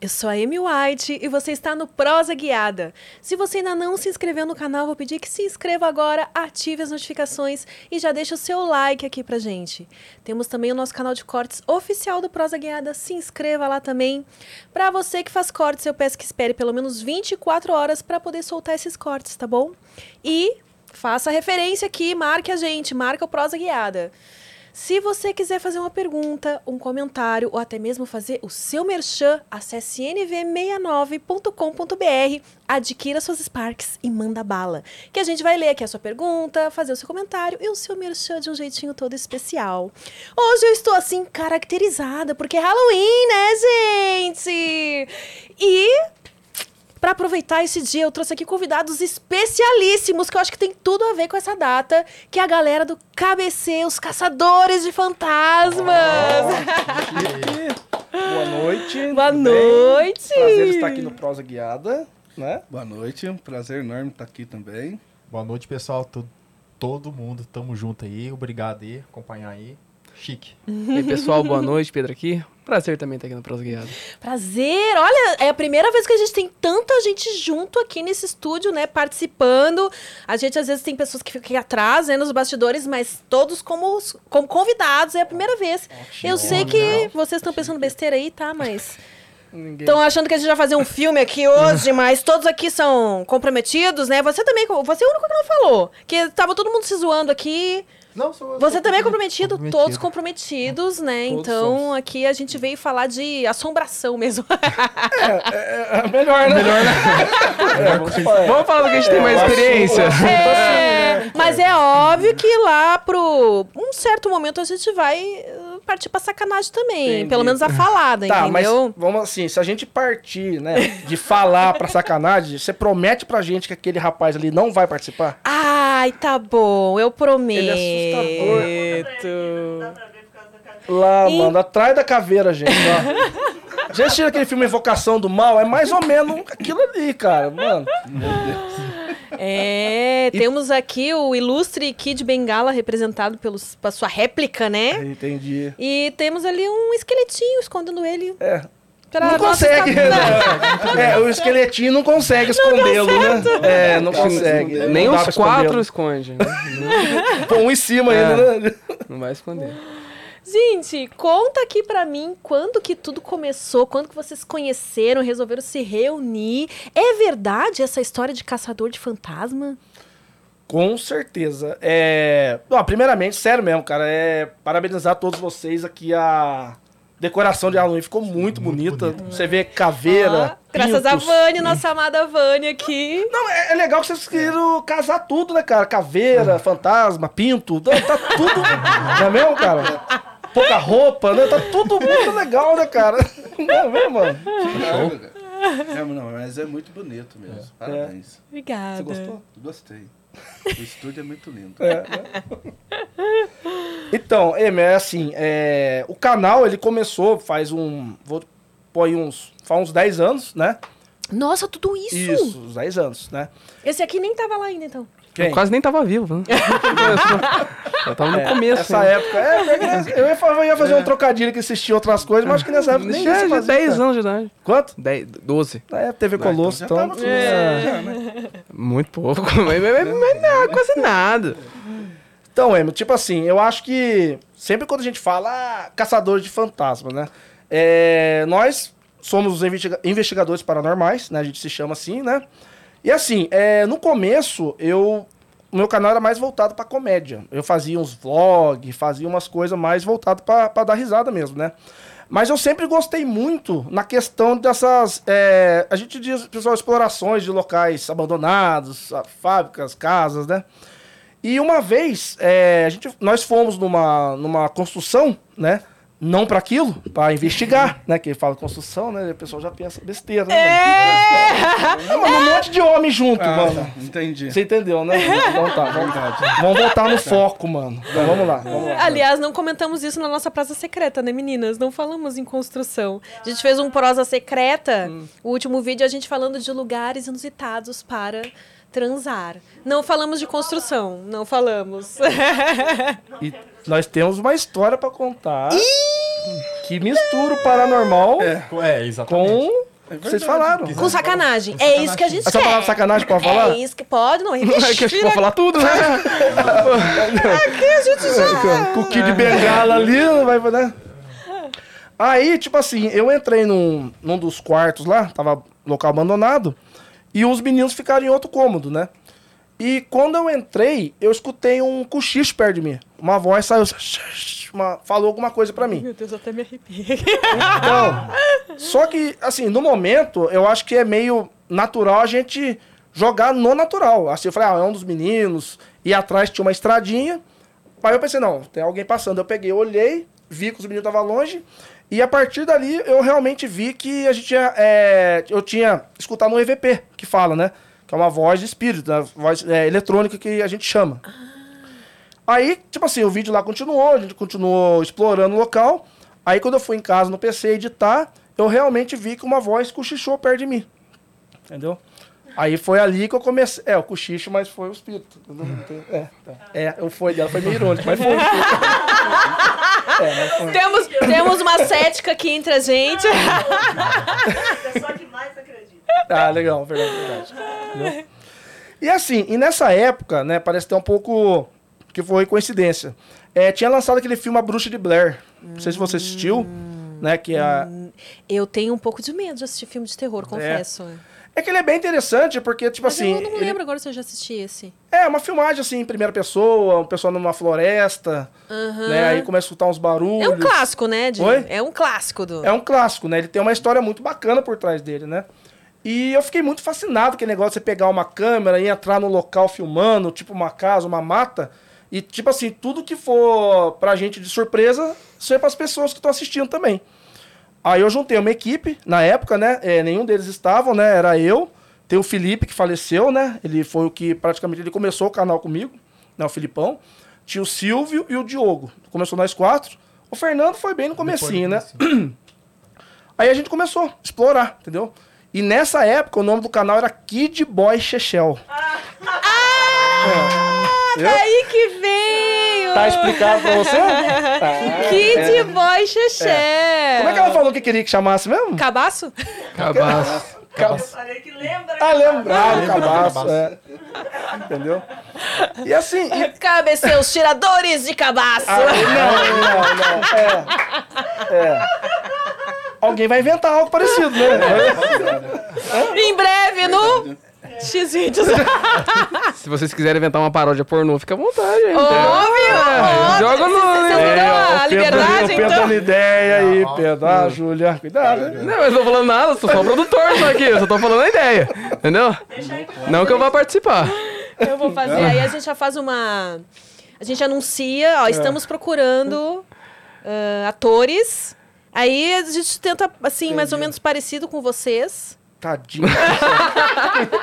Eu sou a Amy White e você está no Prosa Guiada. Se você ainda não se inscreveu no canal, vou pedir que se inscreva agora, ative as notificações e já deixe o seu like aqui pra gente. Temos também o nosso canal de cortes oficial do Prosa Guiada, se inscreva lá também. Para você que faz cortes, eu peço que espere pelo menos 24 horas para poder soltar esses cortes, tá bom? E faça referência aqui, marque a gente, marca o Prosa Guiada. Se você quiser fazer uma pergunta, um comentário ou até mesmo fazer o seu merchan, acesse nv69.com.br, adquira suas Sparks e manda bala. Que a gente vai ler aqui a sua pergunta, fazer o seu comentário e o seu merchan de um jeitinho todo especial. Hoje eu estou assim caracterizada porque é Halloween, né, gente? E para aproveitar esse dia, eu trouxe aqui convidados especialíssimos, que eu acho que tem tudo a ver com essa data, que é a galera do KBC, os Caçadores de Fantasmas. Oh, Boa noite. Boa noite. Bem? Prazer estar aqui no Prosa Guiada, né? Boa noite, um prazer enorme estar aqui também. Boa noite, pessoal, todo, todo mundo, tamo junto aí, obrigado aí, acompanhar aí. Chique. E aí, pessoal, boa noite, Pedro aqui. Prazer também estar aqui no Prosa Guiado. Prazer! Olha, é a primeira vez que a gente tem tanta gente junto aqui nesse estúdio, né? Participando. A gente, às vezes, tem pessoas que ficam aqui atrás, né, nos bastidores, mas todos como, como convidados. É a primeira vez. Eu sei que vocês estão pensando besteira aí, tá? Mas. Estão achando que a gente vai fazer um filme aqui hoje, mas todos aqui são comprometidos, né? Você também, você é o único que não falou. Que tava todo mundo se zoando aqui. Não, sou, Você também é comprometido, comprometido, todos comprometidos, né? Todos então somos. aqui a gente veio falar de assombração mesmo. É, é, é melhor, né? Melhor, né? É, vamos, vamos falar do que a gente tem mais experiência. É, mas é óbvio que lá pro um certo momento a gente vai partir pra sacanagem também. Entendi. Pelo menos a falada, tá, entendeu? Mas vamos assim, se a gente partir, né, de falar pra sacanagem, você promete pra gente que aquele rapaz ali não vai participar? Ai, tá bom, eu prometo. Ele é Lá, e... mano, atrás da caveira, gente, ó. Já assistiu aquele filme Invocação do Mal? É mais ou menos aquilo ali, cara, mano. Meu Deus. É, e... temos aqui o ilustre Kid Bengala representado pelos, pela sua réplica, né? Entendi. E temos ali um esqueletinho escondendo ele. É, não consegue. Né? é, o esqueletinho não consegue escondê-lo, né? É, não consegue. Nem não os quatro esconde. Né? Põe um em cima é, ainda, né? Não vai esconder. Gente, conta aqui pra mim quando que tudo começou, quando que vocês conheceram, resolveram se reunir. É verdade essa história de caçador de fantasma? Com certeza. É... Bom, primeiramente, sério mesmo, cara, é parabenizar todos vocês aqui a decoração de Halloween ficou muito, muito bonita. Bonito. Você vê caveira. Ah, graças a Vânia, nossa amada Vânia aqui. Não, é, é legal que vocês conseguiram casar tudo, né, cara? Caveira, hum. fantasma, pinto. Tá, tá tudo. não é mesmo, cara? Pouca roupa, né? Tá tudo muito legal, né, cara? Não é mesmo, mano? É, não, mas é muito bonito mesmo. É. Parabéns. Obrigada. Você gostou? Gostei. O estúdio é muito lindo. É, né? Então, é assim, é, o canal ele começou faz um. Vou pôr uns. Faz uns 10 anos, né? Nossa, tudo isso! Isso, uns 10 anos, né? Esse aqui nem tava lá ainda, então. Quem? Eu quase nem tava vivo. Né? eu tava no é, começo. Nessa né? época. É, eu ia, eu ia fazer é. um trocadilho que assistia outras coisas, mas acho que nessa época nem isso. 10 anos de idade. Quanto? 10, 12. É, TV Colosso, então. então é. Né? Muito pouco, mas, mas, não, quase nada. Então, Emo, tipo assim, eu acho que sempre quando a gente fala ah, caçadores de fantasmas, né? É, nós somos os investigadores paranormais, né? A gente se chama assim, né? E assim, é, no começo, eu. Meu canal era mais voltado pra comédia. Eu fazia uns vlogs, fazia umas coisas mais voltadas para dar risada mesmo, né? Mas eu sempre gostei muito na questão dessas. É, a gente diz, pessoal, explorações de locais abandonados, fábricas, casas, né? E uma vez, é, a gente, nós fomos numa, numa construção, né? Não para aquilo, para investigar, né? Que fala construção, né? O pessoal já pensa besteira, né? É! Não, um monte de homem junto, ah, mano. Entendi. Você entendeu, né? Então tá, vamos, vamos voltar no foco, mano. Então, vamos lá, vamos lá. Aliás, não comentamos isso na nossa praça secreta, né, meninas? Não falamos em construção. A gente fez um prosa secreta, hum. o último vídeo a gente falando de lugares inusitados para transar. Não falamos de construção, não falamos. E nós temos uma história para contar. Ih! que mistura o paranormal É, exatamente. com o que vocês falaram. Com sacanagem. É isso que a gente Essa quer. palavra sacanagem pode falar? É isso que pode, não. É que a gente pode falar tudo, né? Com o Kid Bengala ali, não vai, né? Aí, tipo assim, eu entrei num, num dos quartos lá, tava local abandonado, e os meninos ficaram em outro cômodo, né? E quando eu entrei, eu escutei um cochicho perto de mim. Uma voz saiu, uma- falou alguma coisa pra mim. Meu Deus, até me arrepiei. Então, só que, assim, no momento, eu acho que é meio natural a gente jogar no natural. Assim, eu falei, ah, é um dos meninos, e atrás tinha uma estradinha. Aí eu pensei, não, tem alguém passando. Eu peguei, olhei, vi que os meninos estavam longe, e a partir dali eu realmente vi que a gente tinha, é, eu tinha escutado um EVP, que fala, né? Que é uma voz de espírito, né? voz é, eletrônica que a gente chama. Aí, tipo assim, o vídeo lá continuou, a gente continuou explorando o local. Aí quando eu fui em casa no PC editar, eu realmente vi que uma voz cochichou perto de mim. Entendeu? Aí foi ali que eu comecei. É, o cochicho, mas foi o espírito. É, tá. é o foi dela foi meio irônico, mas foi o espírito. É, foi. temos, temos uma cética aqui entre a gente. Só que mais acredita. Ah, legal, verdade, verdade. Entendeu? E assim, e nessa época, né, parece até um pouco que foi coincidência. É, tinha lançado aquele filme A Bruxa de Blair. Não sei se você assistiu, né, que é a, Eu tenho um pouco de medo de assistir filme de terror, confesso. É que ele é bem interessante, porque, tipo Mas assim. eu não ele- lembro agora se eu já assisti esse. É, uma filmagem assim, em primeira pessoa, um pessoal numa floresta, né? Aí começa a escutar uns barulhos. É um clássico, né? de- Oi? É um clássico do. É um clássico, né? Ele tem uma história muito bacana por trás dele, né? E eu fiquei muito fascinado com aquele negócio de você pegar uma câmera e entrar no local filmando, tipo uma casa, uma mata. E, tipo assim, tudo que for pra gente de surpresa, ser pras pessoas que estão assistindo também. Aí eu juntei uma equipe, na época, né? é, nenhum deles estavam, né? Era eu. Tem o Felipe, que faleceu, né? Ele foi o que praticamente ele começou o canal comigo, né? O Filipão. Tinha o Silvio e o Diogo. Começou nós quatro. O Fernando foi bem no comecinho, né? Aí a gente começou a explorar, entendeu? E nessa época o nome do canal era Kid Boy Chechel. É. Viu? Aí que veio! Tá explicado pra você? Tá. Kid Boy Xexé! Como é que ela falou que queria que chamasse mesmo? Cabaço? Cabaço. Falei que lembra. Ah, lembrar o cabaço, cabaço. é. Entendeu? E assim, e- Cabe seus tiradores de cabaço! Ah, não, não, não. É. É. Alguém vai inventar algo parecido, né? Em breve no X-Vídeos. Se vocês quiserem inventar uma paródia pornô, fica à vontade. gente. Óbvio! joga no- Você É, deu ó, a liberdade, então? ideia aí, Pedro. Ah, Júlia, cuidado. né? Não, eu não tô falando nada, sou só produtor só aqui, eu só tô falando a ideia. Entendeu? Não que eu vá participar. Eu vou fazer. Aí a gente já faz uma. A gente anuncia, ó, estamos procurando ah, atores. Aí a gente tenta, assim, mais ou menos parecido com vocês. Tadinho.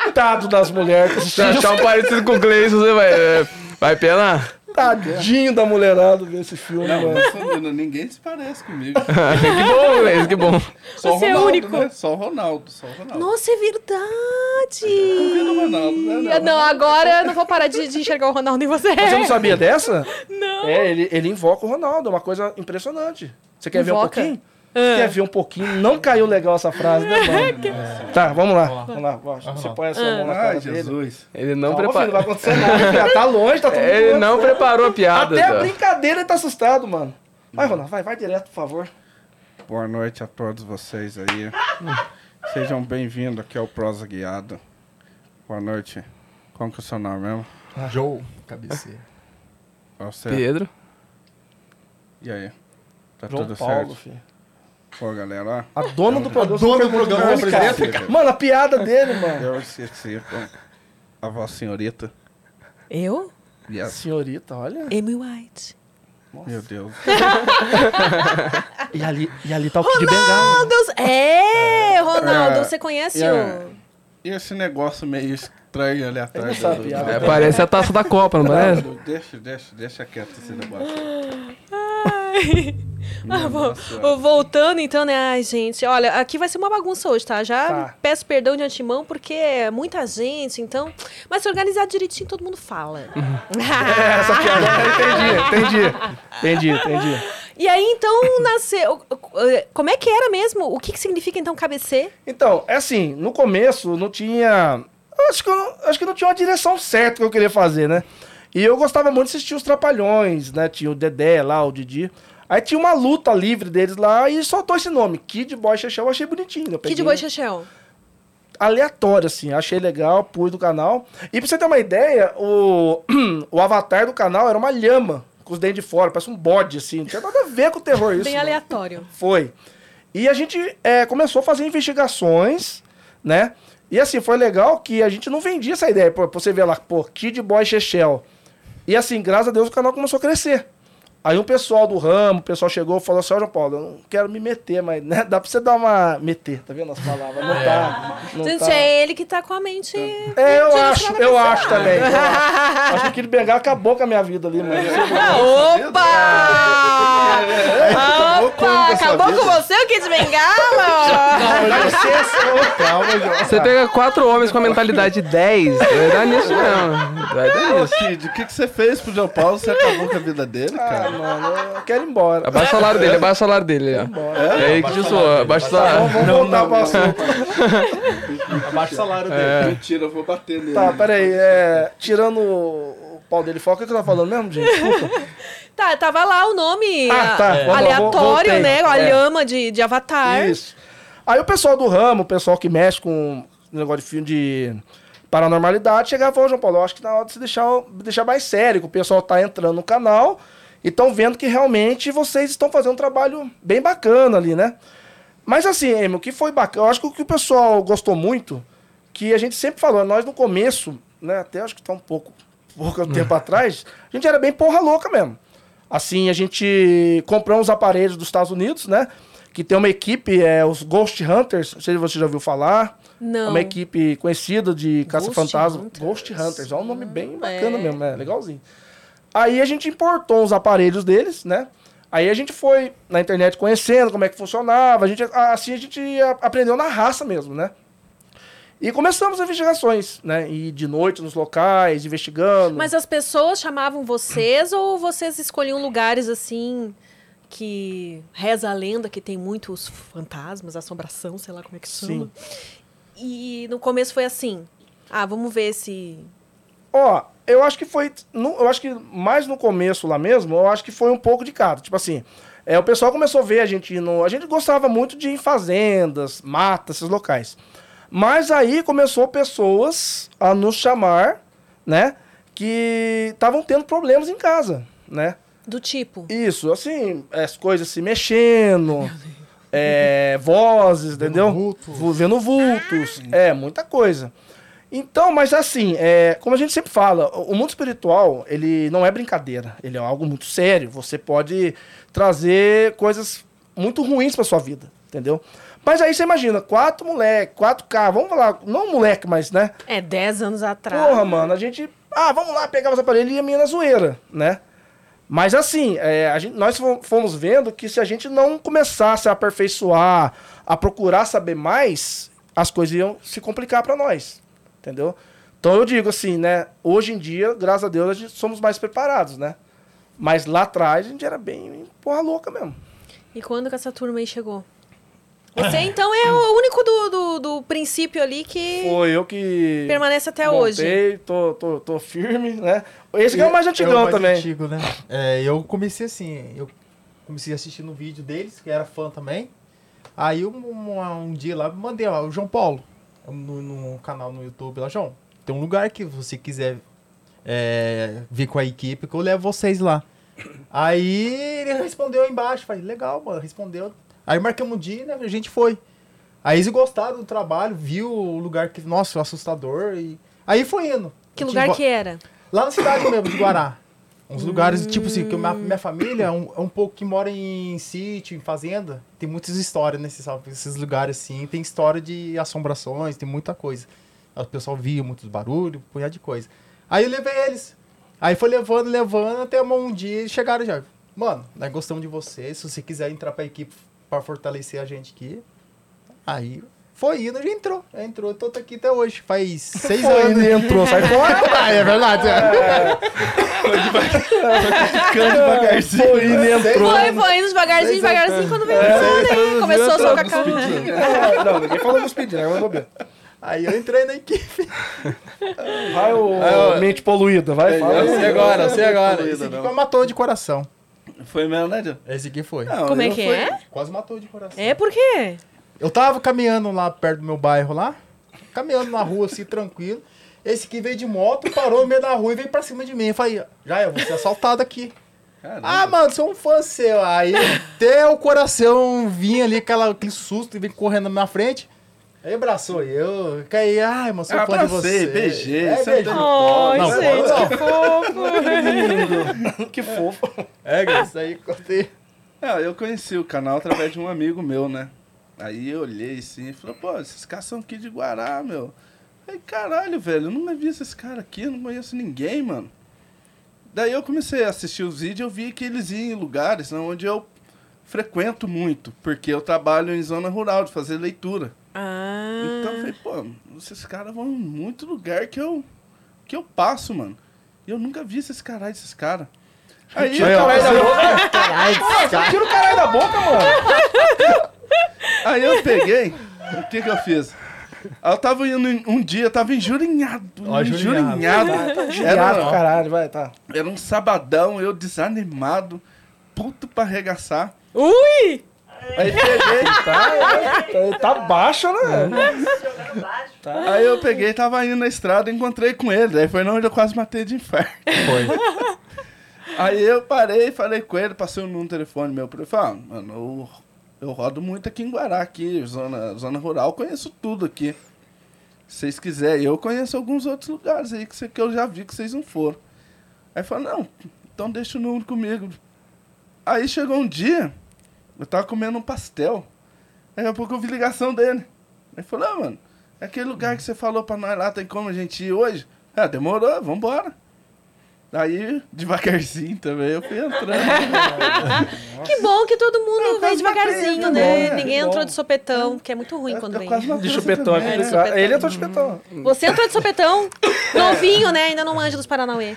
Coitado das mulheres. Se achar um parecido com o Gleison, você vai, é, vai penar. Tadinho da mulherada ver esse filme, Não, mano. mas não, ninguém se parece comigo. que bom, Gleison, que bom. Só Você é o Ronaldo, único. Né? Só o Ronaldo, só o Ronaldo. Nossa, é verdade! o Ronaldo, né? Não, agora eu não vou parar de, de enxergar o Ronaldo em você. Você não sabia dessa? Não. É, ele, ele invoca o Ronaldo, é uma coisa impressionante. Você quer ver um Invoca? pouquinho? Você quer ver um pouquinho? Não caiu legal essa frase, né, mano? Tá, vamos lá. Vamos lá. Vamos lá. Você põe essa mão na cara Ai, dele. Jesus. Ele não filho, não vai preparou. acontecer nada. filho. Tá longe, tá tudo Ele não preparou a piada. Até a tá? brincadeira ele tá assustado, mano. Vai, Ronaldo, vai, vai direto, por favor. Boa noite a todos vocês aí. Sejam bem-vindos aqui ao Prosa Guiado. Boa noite. Como que é o seu nome mesmo? Joe, cabeceira. Você. Pedro. E aí? Tá João tudo Paulo, certo? filho. Pô, galera, ó. A dona do programa. dona do programa, apresenta. Mano, a piada dele, mano. Eu esqueci. A voz senhorita. Eu? Yes. Senhorita, olha. Amy White. Meu Deus. E ali, e ali tá o Kid Bengala. Ronaldo! É, Ronaldo, É, você conhece é. o... E esse negócio meio estranho ali atrás. do- do- É, parece a taça da Copa, não parece? Deixa, deixa, deixa quieto esse negócio. Ai. Nossa. vo- voltando então, né? Ai, gente, olha, aqui vai ser uma bagunça hoje, tá? Já Tá. peço perdão de antemão, porque é muita gente, então. Mas se organizar direitinho, todo mundo fala. É, essa piada. Entendi, entendi. Entendi, entendi. E aí, então, nasceu. Como é que era mesmo? O que, que significa, então, cabecer? Então, é assim, no começo não tinha. Acho que, não- acho que não tinha uma direção certa que eu queria fazer, né? E eu gostava muito de assistir os Trapalhões, né? Tinha o Dedé lá, o Didi. Aí tinha uma luta livre deles lá e soltou esse nome, Kid Boy Chechel, eu achei bonitinho. Eu Kid Boy Chechel. aleatório, assim, achei legal, pus no canal. E pra você ter uma ideia, o, o avatar do canal era uma lhama, com os dentes de fora, parece um bode, assim, não tinha nada a ver com o terror isso. Bem né? aleatório. Foi. E a gente é, começou a fazer investigações, né? E assim, foi legal que a gente não vendia essa ideia. Pô, pra você ver lá, pô, Kid Boy Chechel. E assim, graças a Deus o canal começou a crescer. Aí um pessoal do ramo, o pessoal chegou e falou assim, ó, João Paulo, eu não quero me meter, mas né, dá pra você dar uma... Meter, tá vendo as palavras? Não tá. Não Gente, tá. é ele que tá com a mente. É, eu acho, eu acho também. Eu acho, acho que aquele bengala acabou com a minha vida ali, mano. Opa! Opa! Acabou com você o Kid Bengala? Licença, Calma, João. Você pega quatro homens com a mentalidade 10, vai dar nisso mesmo. Vai dar nisso. Kid, o que, que você fez pro João Paulo? Você acabou com a vida dele, Ah, cara? Mano, eu quero ir embora. Abaixa o salário dele, abaixa o salário dele. ó. É aí que te abaixa o Tá, salário. vamos, vamos voltar pro assunto. Abaixa o salário dele. É. Mentira, eu vou bater nele. Tá, peraí. É, tirando o pau dele fora, o que eu tava falando mesmo, gente? Desculpa. Tá, tava lá o nome Ah, tá. lá, aleatório, voltei. né? A É. lhama de, de avatar. Isso. Aí o pessoal do ramo, o pessoal que mexe com negócio de filme de paranormalidade, chegava e falou, João Paulo, eu acho que na hora de você deixar, deixar mais sério, que o pessoal tá entrando no canal e estão vendo que realmente vocês estão fazendo um trabalho bem bacana ali, né? Mas assim, Emil, o que foi bacana, eu acho que o que o pessoal gostou muito, que a gente sempre falou, nós no começo, né, até acho que tá um pouco, pouco tempo atrás, a gente era bem porra louca mesmo. Assim, a gente comprou uns aparelhos dos Estados Unidos, né? Que tem uma equipe, é os Ghost Hunters, não sei se você já ouviu falar. Não. É uma equipe conhecida de caça-fantasma. Hunters. Ghost Hunters, é um nome bem Hum, bacana é. mesmo, é legalzinho. Aí a gente importou uns aparelhos deles, né? Aí a gente foi na internet conhecendo como é que funcionava, a gente, assim a gente aprendeu na raça mesmo, né? E começamos as investigações, né? E de noite nos locais, investigando. Mas as pessoas chamavam vocês ou vocês escolhiam lugares assim que reza a lenda que tem muitos fantasmas, assombração, sei lá como é que chama. E no começo foi assim: ah, vamos ver se. Ó, eu acho que foi. no- eu acho que mais no começo lá mesmo, eu acho que foi um pouco de cada. Tipo assim, é, o pessoal começou a ver a gente no. A gente gostava muito de ir em fazendas, matas, esses locais. Mas aí começou pessoas a nos chamar, né? Que estavam tendo problemas em casa, né? Do tipo. Isso, assim, as coisas se mexendo, é, vozes, entendeu? vultos. Vu- Vendo vultos, é, muita coisa. Então, mas assim, é, como a gente sempre fala, o mundo espiritual, ele não é brincadeira, ele é algo muito sério. Você pode trazer coisas muito ruins pra sua vida, entendeu? Mas aí você imagina, quatro moleque, quatro K, vamos falar, não moleque, mas, né? É, 10 anos atrás. Porra, mano, a gente. Ah, vamos lá, pegava os aparelhos e ia minha na zoeira, né? Mas assim, é, gente, nós fo- fomos vendo que se a gente não começasse a aperfeiçoar, a procurar saber mais, as coisas iam se complicar pra nós. Entendeu? Então eu digo assim, né? Hoje em dia, graças a Deus, a gente somos mais preparados, né? Mas lá atrás a gente era bem porra louca mesmo. E quando que essa turma aí chegou? Você, então, é o único do, do, do princípio ali que Foi eu que. permanece até hoje. montei, tô, tô, tô firme, né? Esse é o mais É antigão o mais também. antigo, né? É, eu comecei assim, eu comecei assistindo um vídeo deles, que era fã também. Aí um, um, um dia lá, mandei, ó, o João Paulo, no, no canal no YouTube lá, João, tem um lugar que você quiser é, vir com a equipe, que eu levo vocês lá. Aí ele respondeu embaixo, falei, legal, mano, respondeu. Aí marcamos um dia, né, a gente foi. Aí eles gostaram do trabalho, viu o lugar que, nossa, assustador, e... Aí foi indo. Que lugar que era? Lá na cidade mesmo, de Guará. Uns lugares, tipo assim, que minha, Hum. minha família é um, é um pouco que mora em sítio, em fazenda. Tem muitas histórias nesses, sabe, esses lugares assim. Tem história de assombrações, tem muita coisa. O pessoal via muitos barulhos, um punhado de coisa. Aí eu levei eles. Aí foi levando, levando, até um dia eles chegaram já. Mano, nós gostamos de você. Se você quiser entrar pra equipe pra fortalecer a gente aqui, aí Foi indo, já entrou. Já entrou, tô aqui até hoje. Faz seis Foi, anos. ele entrou, sai fora. Ah, é verdade. É. Ficando devagarzinho. Foi, ele entrou. Foi, foi indo devagarzinho, devagarzinho, quando veio entrou, né? Começou só com a cara. É, Não, ninguém falou nos pedidos, né? Mas vou ver. Aí eu entrei na equipe. Vai o Aí, ó. mente poluída, vai, fala. Eu sei agora, eu sei agora. Esse aqui matou de coração. Foi mesmo, né? Esse aqui foi. Não, Como é que fui- é? Quase matou de coração. É, por quê? Eu tava caminhando lá perto do meu bairro lá, caminhando na rua assim, tranquilo. Esse aqui veio de moto, parou no meio da rua e veio pra cima de mim. Eu falei, já eu vou ser assaltado aqui. Caramba. Ah, mano, sou um fã seu. Aí até o coração vinha ali, aquela, aquele susto e vem correndo na minha frente. Aí abraçou eu caí, ai, mano, sou Eu fã de você. beijei, é, sentei beijei. no Não, gente, não. que fofo. Que fofo. É, isso aí contei. É, eu conheci o canal através de um amigo meu, né? Aí eu olhei assim e falei, pô, esses caras são aqui de Guará, meu. Aí, caralho, velho, eu nunca vi esses caras aqui, eu não conheço ninguém, mano. Daí eu comecei a assistir os vídeos e eu vi que eles iam em lugares né, onde eu frequento muito, porque eu trabalho em zona rural, de fazer leitura. Ah. Então eu falei, pô, esses caras vão em muito lugar que eu, que eu passo, mano. E eu nunca vi esses caras, esses caras. Aí, Tira o caralho da boca. Caralho, Tira o caralho da boca, mano. Aí eu peguei, o que que eu fiz? Eu tava indo em- um dia, eu tava enjurinhado, Ó, enjurinhado. Viado, Era, caralho, vai, tá. era um sabadão, eu desanimado, puto pra arregaçar. Ui! Aí peguei, Tá, tá baixo, né? Jogando baixo. aí eu peguei, tava indo na estrada, encontrei com ele. Aí foi onde eu quase matei de infarto. Foi. Aí eu parei, falei com ele, passei o número no telefone meu pra ele. Falei, ah, mano, eu, eu rodo muito aqui em Guará, aqui, zona, zona rural, conheço tudo aqui. Se vocês quiserem, eu conheço alguns outros lugares aí que, cê- que eu já vi que vocês não foram. Aí falou, não, então deixa o número comigo. Aí chegou um dia, eu tava comendo um pastel. Daqui a pouco eu vi ligação dele. Aí falou, ah, mano, é aquele lugar que você falou pra nós lá, tem como a gente ir hoje? Ah, demorou, vambora. Aí, devagarzinho também, eu fui entrando. Que bom que todo mundo Eu veio devagarzinho, tá né? bom, Ninguém entrou de sopetão, que é muito ruim quando Eu vem. De chupetão é complicado. chupetão. Ele entrou de chupetão. Você entrou de sopetão, novinho, né? Ainda não manja dos Paranauê.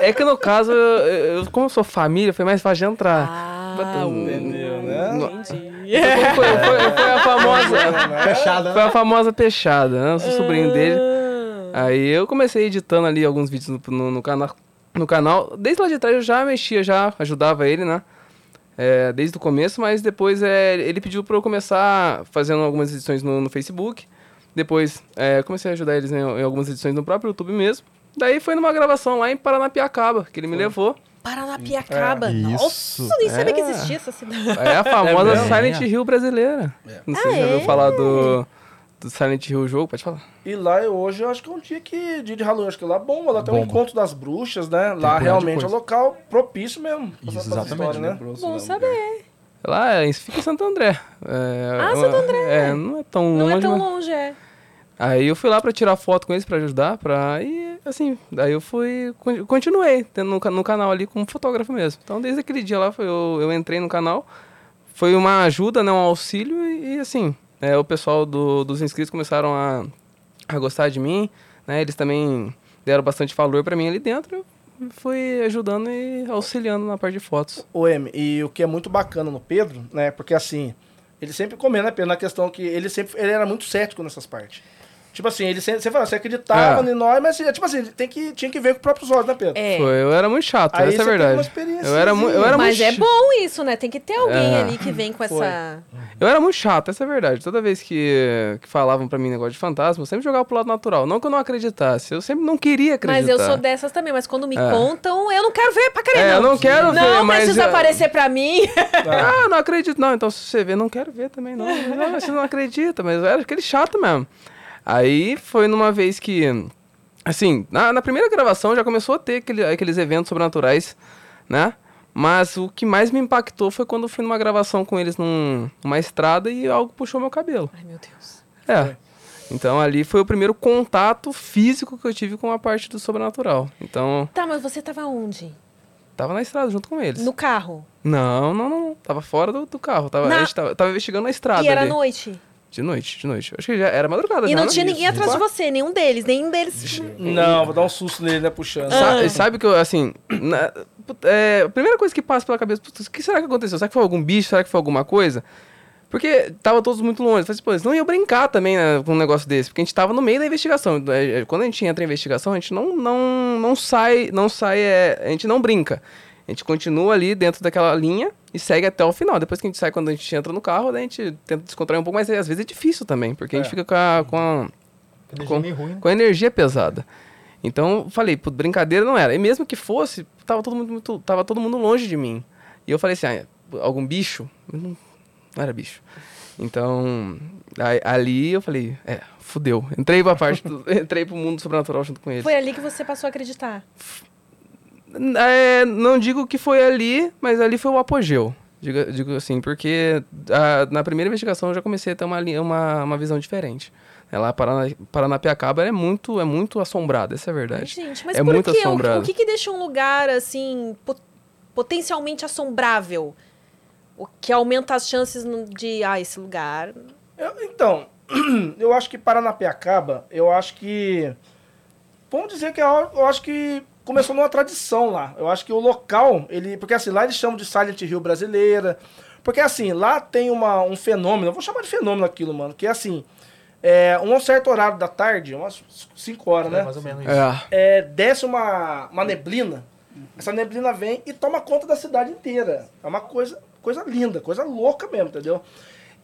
É que no caso, eu, como eu sou família, foi mais fácil de entrar. Ah, Entendeu, né? entendi. Foi, foi- foi- foi a famosa. Fechada. Foi a famosa peixada, né? Eu sou sobrinho dele. Aí eu comecei editando ali alguns vídeos no, no, no canal. No canal. Desde lá de trás eu já mexia, já ajudava ele, né? É, desde o começo, mas depois é, ele pediu pra eu começar fazendo algumas edições no, no Facebook. Depois é, comecei a ajudar eles em, em algumas edições no próprio YouTube mesmo. Daí foi numa gravação lá em Paranapiacaba, que ele me levou. Paranapiacaba. É. Nossa, Isso. nem sabia que É. existia essa cidade. É a famosa mesmo? Silent Hill brasileira. Não sei se já é? ouviu falar do, do Silent Hill jogo, pode falar. E lá hoje eu acho que é um dia que. Dia de Halloween, acho que lá bomba. Lá tem um encontro das bruxas, né? Lá punhado de realmente é um local propício mesmo. Isso, exatamente, história, né? Bom saber. Lá é, fica em Santo André. É, Ah, Santo André. É, não é tão Não longe, é tão mas- longe, é. Aí eu fui lá pra tirar foto com eles, pra ajudar, pra... E, assim, daí eu fui... con- Continuei tendo no, no canal ali como fotógrafo mesmo. Então, desde aquele dia lá, foi- eu, eu entrei no canal. Foi uma ajuda, né, um auxílio e, e, assim, é, o pessoal do- dos inscritos começaram a, a gostar de mim, né? Eles também deram bastante valor pra mim ali dentro. Fui ajudando e auxiliando na parte de fotos. O M, e o que é muito bacana no Pedro, né? Porque assim, ele sempre comenta, né, na questão que ele sempre ele era muito cético nessas partes. Tipo assim, ele sempre, você fala, você acreditava É. em nós, mas assim, tipo assim, tem que, tinha que ver com os próprios olhos, né, Pedro? É. Foi, eu era muito chato, Aí essa é a verdade. Eu era, mu- eu era Mas muito é bom isso, né? Tem que ter alguém É. ali que vem com Foi. essa. Eu era muito chato, essa é a verdade. Toda vez que, que falavam pra mim negócio de fantasma, eu sempre jogava pro lado natural. Não que eu não acreditasse, eu sempre não queria acreditar. Mas eu sou dessas também, mas quando me É. contam, eu não quero ver pra caramba. É, eu não quero ver, Não mas precisa eu- aparecer pra mim. Ah, não acredito não. Então se você vê, não quero ver também não. Mas, ah, você não acredita, mas eu era aquele chato mesmo. Aí foi numa vez que, assim, na, na primeira gravação já começou a ter aquele- aqueles eventos sobrenaturais, né? Mas o que mais me impactou foi quando eu fui numa gravação com eles num- numa estrada e algo puxou meu cabelo. Ai, meu Deus. É. Então ali foi o primeiro contato físico que eu tive com a parte do sobrenatural. Então, Tá, mas você tava onde? tava na estrada junto com eles. No carro. Não, não, não. Tava fora do, do carro. Tava, Na- A gente tava, tava investigando na estrada e era ali. noite. De noite, de noite. Acho que já era madrugada E já, não né? tinha ninguém Isso. atrás de você, nenhum deles, nenhum deles. Não, vou dar um susto nele, né? Puxando. Sa- Sabe que eu, assim. na- é, a primeira coisa que passa pela cabeça, putz, o que será que aconteceu? Será que foi algum bicho? Será que foi alguma coisa? Porque tava todos muito longe. Eu Falei assim, pô, eles não iam brincar também né, com um negócio desse, porque a gente tava no meio da investigação. É, é, Quando a gente entra em investigação, a gente não, não, não sai, não sai, é, a gente não brinca. A gente continua ali dentro daquela linha e segue até o final. Depois que a gente sai, quando a gente entra no carro, a gente tenta descontrair um pouco, mas às vezes é difícil também, porque a gente É. fica com a, com a, Energia Com- ruim, né? com a energia pesada. Então, falei, brincadeira não era. E mesmo que fosse, tava todo mundo, muito- tava todo mundo longe de mim. E eu falei assim, ah, algum bicho? Não, não era bicho. Então, aí- ali eu falei, é, fudeu. Entrei pra parte, do, entrei pro mundo sobrenatural junto com eles. Foi ali que você passou a acreditar. É, não digo que foi ali, mas ali foi o apogeu. Digo, digo assim, porque ah, na primeira investigação eu já comecei a ter uma, uma, uma visão diferente. É, lá Parana, Paranapiacaba é muito, é muito assombrado, essa é a verdade. gente, mas É por muito quê? O, assombrado. o que, que deixa um lugar, assim, po- potencialmente assombrável? O que aumenta as chances de, ah, esse lugar... Eu- então, eu acho que Paranapiacaba, eu acho que. Vamos dizer que é eu acho que começou numa tradição lá. Eu acho que o local, ele. Porque assim, lá eles chamam de Silent Hill brasileira. Porque assim, lá tem uma, um fenômeno, eu vou chamar de fenômeno aquilo, mano, que é assim. É, um certo horário da tarde, umas 5 horas, É, né? mais ou menos isso. É, é, desce uma, uma neblina. Essa neblina vem e toma conta da cidade inteira. É uma coisa, coisa linda, coisa louca mesmo, entendeu?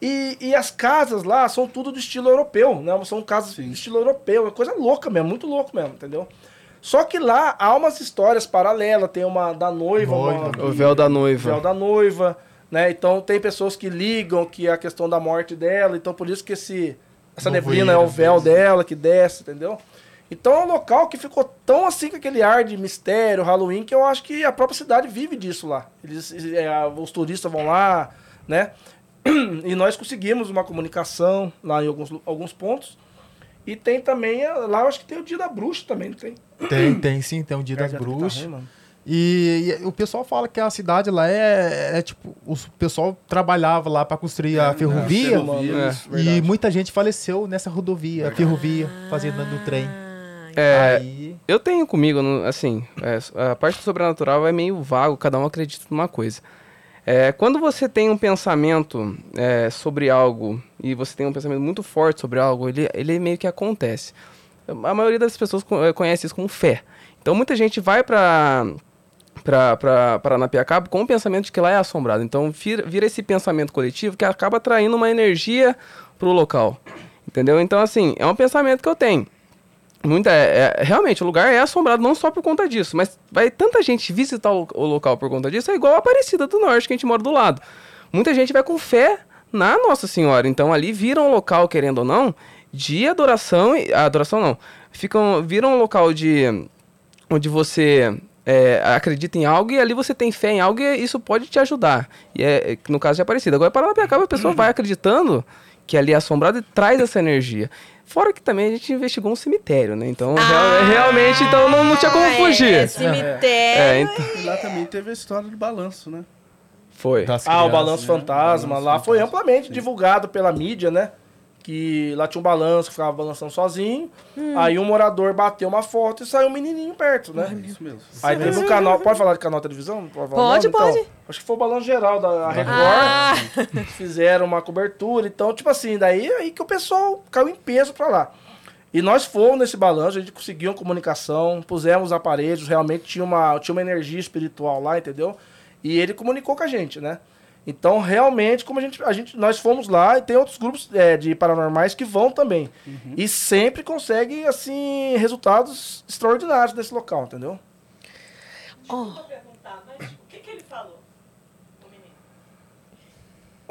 E, e as casas lá são tudo do estilo europeu, né? São casas do estilo europeu, é coisa louca mesmo, muito louco mesmo, entendeu? Só que lá há umas histórias paralelas, tem uma da noiva, Noiva. uma- o véu da o noiva. véu da noiva, né? Então tem pessoas que ligam que é a questão da morte dela, então por isso que esse essa neblina é o véu dela que desce, entendeu? Então é um local que ficou tão assim com aquele ar de mistério, Halloween, que eu acho que a própria cidade vive disso lá. Eles, é, os turistas vão lá, né? E nós conseguimos uma comunicação lá em alguns, alguns pontos. E tem também, é, lá eu acho que tem o dia da bruxa também, não tem? Tem, tem sim, tem o Dia das Perto de Bruxas. Itaim, mano. E, e o pessoal fala que a cidade lá é, é tipo, o pessoal trabalhava lá para construir a ferrovia. É, mano, É. isso, E muita gente faleceu nessa rodovia, ferrovia, fazendo no trem. Ah, É, Aí, Eu tenho comigo, assim, é, a parte do sobrenatural é meio vago, cada um acredita numa coisa. É, quando você tem um pensamento é, sobre algo e você tem um pensamento muito forte sobre algo, ele, ele meio que acontece. A maioria das pessoas eh, conhece isso como fé. Então muita gente vai para para Paranapiacaba com o pensamento de que lá é assombrado. Então vira, vira esse pensamento coletivo que acaba atraindo uma energia pro local. Entendeu? Então, assim, é um pensamento que eu tenho. Muita, é, é- realmente, o lugar é assombrado não só por conta disso, mas vai tanta gente visitar o, o local por conta disso, é igual a Aparecida do Norte, que a gente mora do lado. Muita gente vai com fé na Nossa Senhora, então ali vira um local, querendo ou não, de adoração, e- ah, adoração não, ficam, vira um local de, onde você é, acredita em algo e ali você tem fé em algo e isso pode te ajudar, e é, no caso de Aparecida. Agora, Paranapiacaba, a pessoa vai acreditando que ali é assombrado e traz essa energia. Fora que também a gente investigou um cemitério, né? Então, real- realmente, então não, não tinha como Ah, fugir. É, cemitério. É, então, E lá também teve a história do balanço, né? foi. das Ah, o crianças. Balanço né? Fantasma. Balanço lá foi Fantasma, amplamente sim. divulgado pela mídia, né? Que lá tinha um balanço que ficava balançando sozinho. Hum. Aí um morador bateu uma foto e saiu um menininho perto, né? Isso mesmo. Aí teve um canal. Pode falar de canal de televisão? Pode, Pode? Então, pode. acho que foi o balanço geral da Record. Ah, Fizeram uma cobertura. Então, tipo assim, daí aí que o pessoal caiu em peso pra lá. E nós fomos nesse balanço, a gente conseguiu uma comunicação, pusemos os aparelhos, realmente tinha uma, tinha uma energia espiritual lá, entendeu? E ele comunicou com a gente, né? Então, realmente, como a gente, a gente nós fomos lá e tem outros grupos é, de paranormais que vão também. E sempre conseguem, assim, resultados extraordinários desse local, entendeu? Desculpa perguntar, mas o que, que ele falou? O menino.